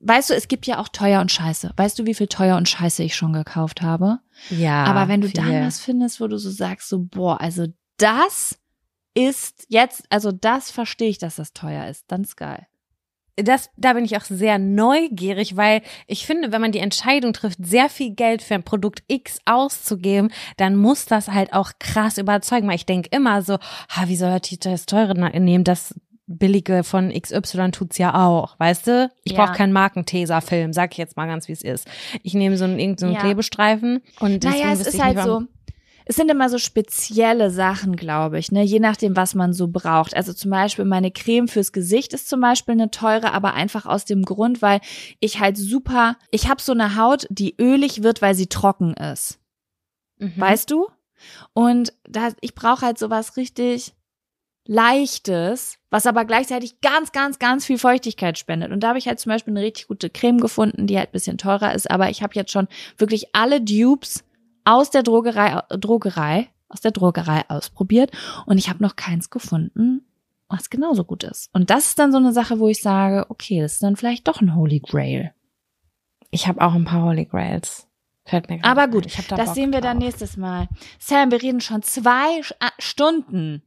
Weißt du, es gibt ja auch teuer und scheiße. Weißt du, wie viel teuer und scheiße ich schon gekauft habe? Ja. Aber wenn du viel. dann was findest, wo du so sagst, so, boah, also das ist jetzt, also das verstehe ich, dass das teuer ist. Dann ist geil. Das, da bin ich auch sehr neugierig, weil ich finde, wenn man die Entscheidung trifft, sehr viel Geld für ein Produkt X auszugeben, dann muss das halt auch krass überzeugen. Weil ich denke immer so, ha, wie soll die das teure nehmen? Das billige von XY tut's ja auch, weißt du? Ich Ja. brauche keinen Markenteser-Film, sag ich jetzt mal ganz, wie es ist. Ich nehme so einen, irgendeinen Ja. Klebestreifen und Naja, es ist ich halt so. Es sind immer so spezielle Sachen, glaube ich, ne? Je nachdem, was man so braucht. Also zum Beispiel meine Creme fürs Gesicht ist zum Beispiel eine teure, aber einfach aus dem Grund, weil ich halt super, ich habe so eine Haut, die ölig wird, weil sie trocken ist. Mhm. Weißt du? Und da, ich brauche halt sowas richtig Leichtes, was aber gleichzeitig ganz, ganz, ganz viel Feuchtigkeit spendet. Und da habe ich halt zum Beispiel eine richtig gute Creme gefunden, die halt ein bisschen teurer ist. Aber ich habe jetzt schon wirklich alle Dupes aus der Drogerei, Drogerei, aus der Drogerei ausprobiert. Und ich habe noch keins gefunden, was genauso gut ist. Und das ist dann so eine Sache, wo ich sage, okay, das ist dann vielleicht doch ein Holy Grail. Ich habe auch ein paar Holy Grails. Fällt mir Aber gut, ich hab da das Bock sehen wir dann drauf. nächstes Mal. Sam, wir reden schon zwei ah, Stunden.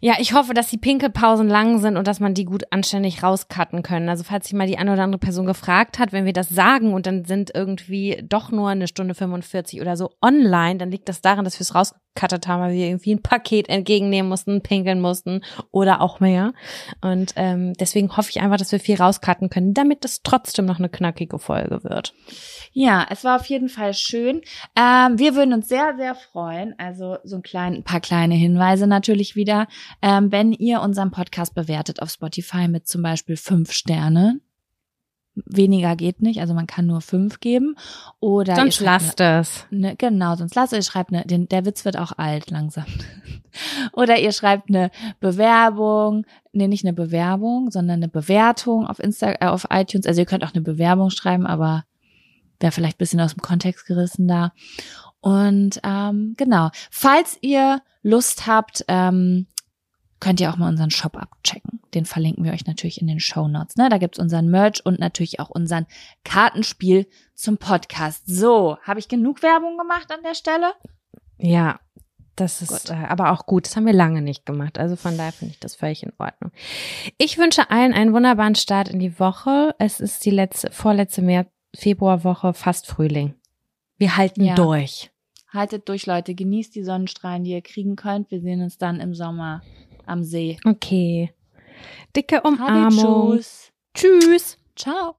Ja, ich hoffe, dass die Pinkelpausen lang sind und dass man die gut anständig rauscutten können. Also falls sich mal die eine oder andere Person gefragt hat, wenn wir das sagen und dann sind irgendwie doch nur eine Stunde 45 oder so online, dann liegt das daran, dass wir es rausgecuttet haben, weil wir irgendwie ein Paket entgegennehmen mussten, pinkeln mussten oder auch mehr. Und ähm, deswegen hoffe ich einfach, dass wir viel rauscutten können, damit es trotzdem noch eine knackige Folge wird. Ja, es war auf jeden Fall schön. Ähm, wir würden uns sehr, sehr freuen. Also so ein, klein, ein paar kleine Hinweise natürlich wieder, ähm, wenn ihr unseren Podcast bewertet auf Spotify mit zum Beispiel fünf Sternen. Weniger geht nicht, also man kann nur fünf geben. Oder Sonst lasst es. ne, genau, sonst lasst ihr schreibt eine, den, der Witz wird auch alt langsam. Oder ihr schreibt eine Bewerbung, nee, nicht eine Bewerbung, sondern eine Bewertung auf Insta, äh, auf iTunes. Also ihr könnt auch eine Bewerbung schreiben, aber wäre vielleicht ein bisschen aus dem Kontext gerissen da. Und ähm, genau, falls ihr Lust habt, ähm, könnt ihr auch mal unseren Shop abchecken. Den verlinken wir euch natürlich in den Show Notes. Ne? Da gibt's unseren Merch und natürlich auch unseren Kartenspiel zum Podcast. So, habe ich genug Werbung gemacht an der Stelle? Ja, das ist äh, aber auch gut. Das haben wir lange nicht gemacht. Also von daher finde ich das völlig in Ordnung. Ich wünsche allen einen wunderbaren Start in die Woche. Es ist die letzte, vorletzte März, Februarwoche, fast Frühling. Wir halten Ja. durch. Haltet durch, Leute. Genießt die Sonnenstrahlen, die ihr kriegen könnt. Wir sehen uns dann im Sommer am See. Okay. Dicke Umarmung. Tschüss. Ciao.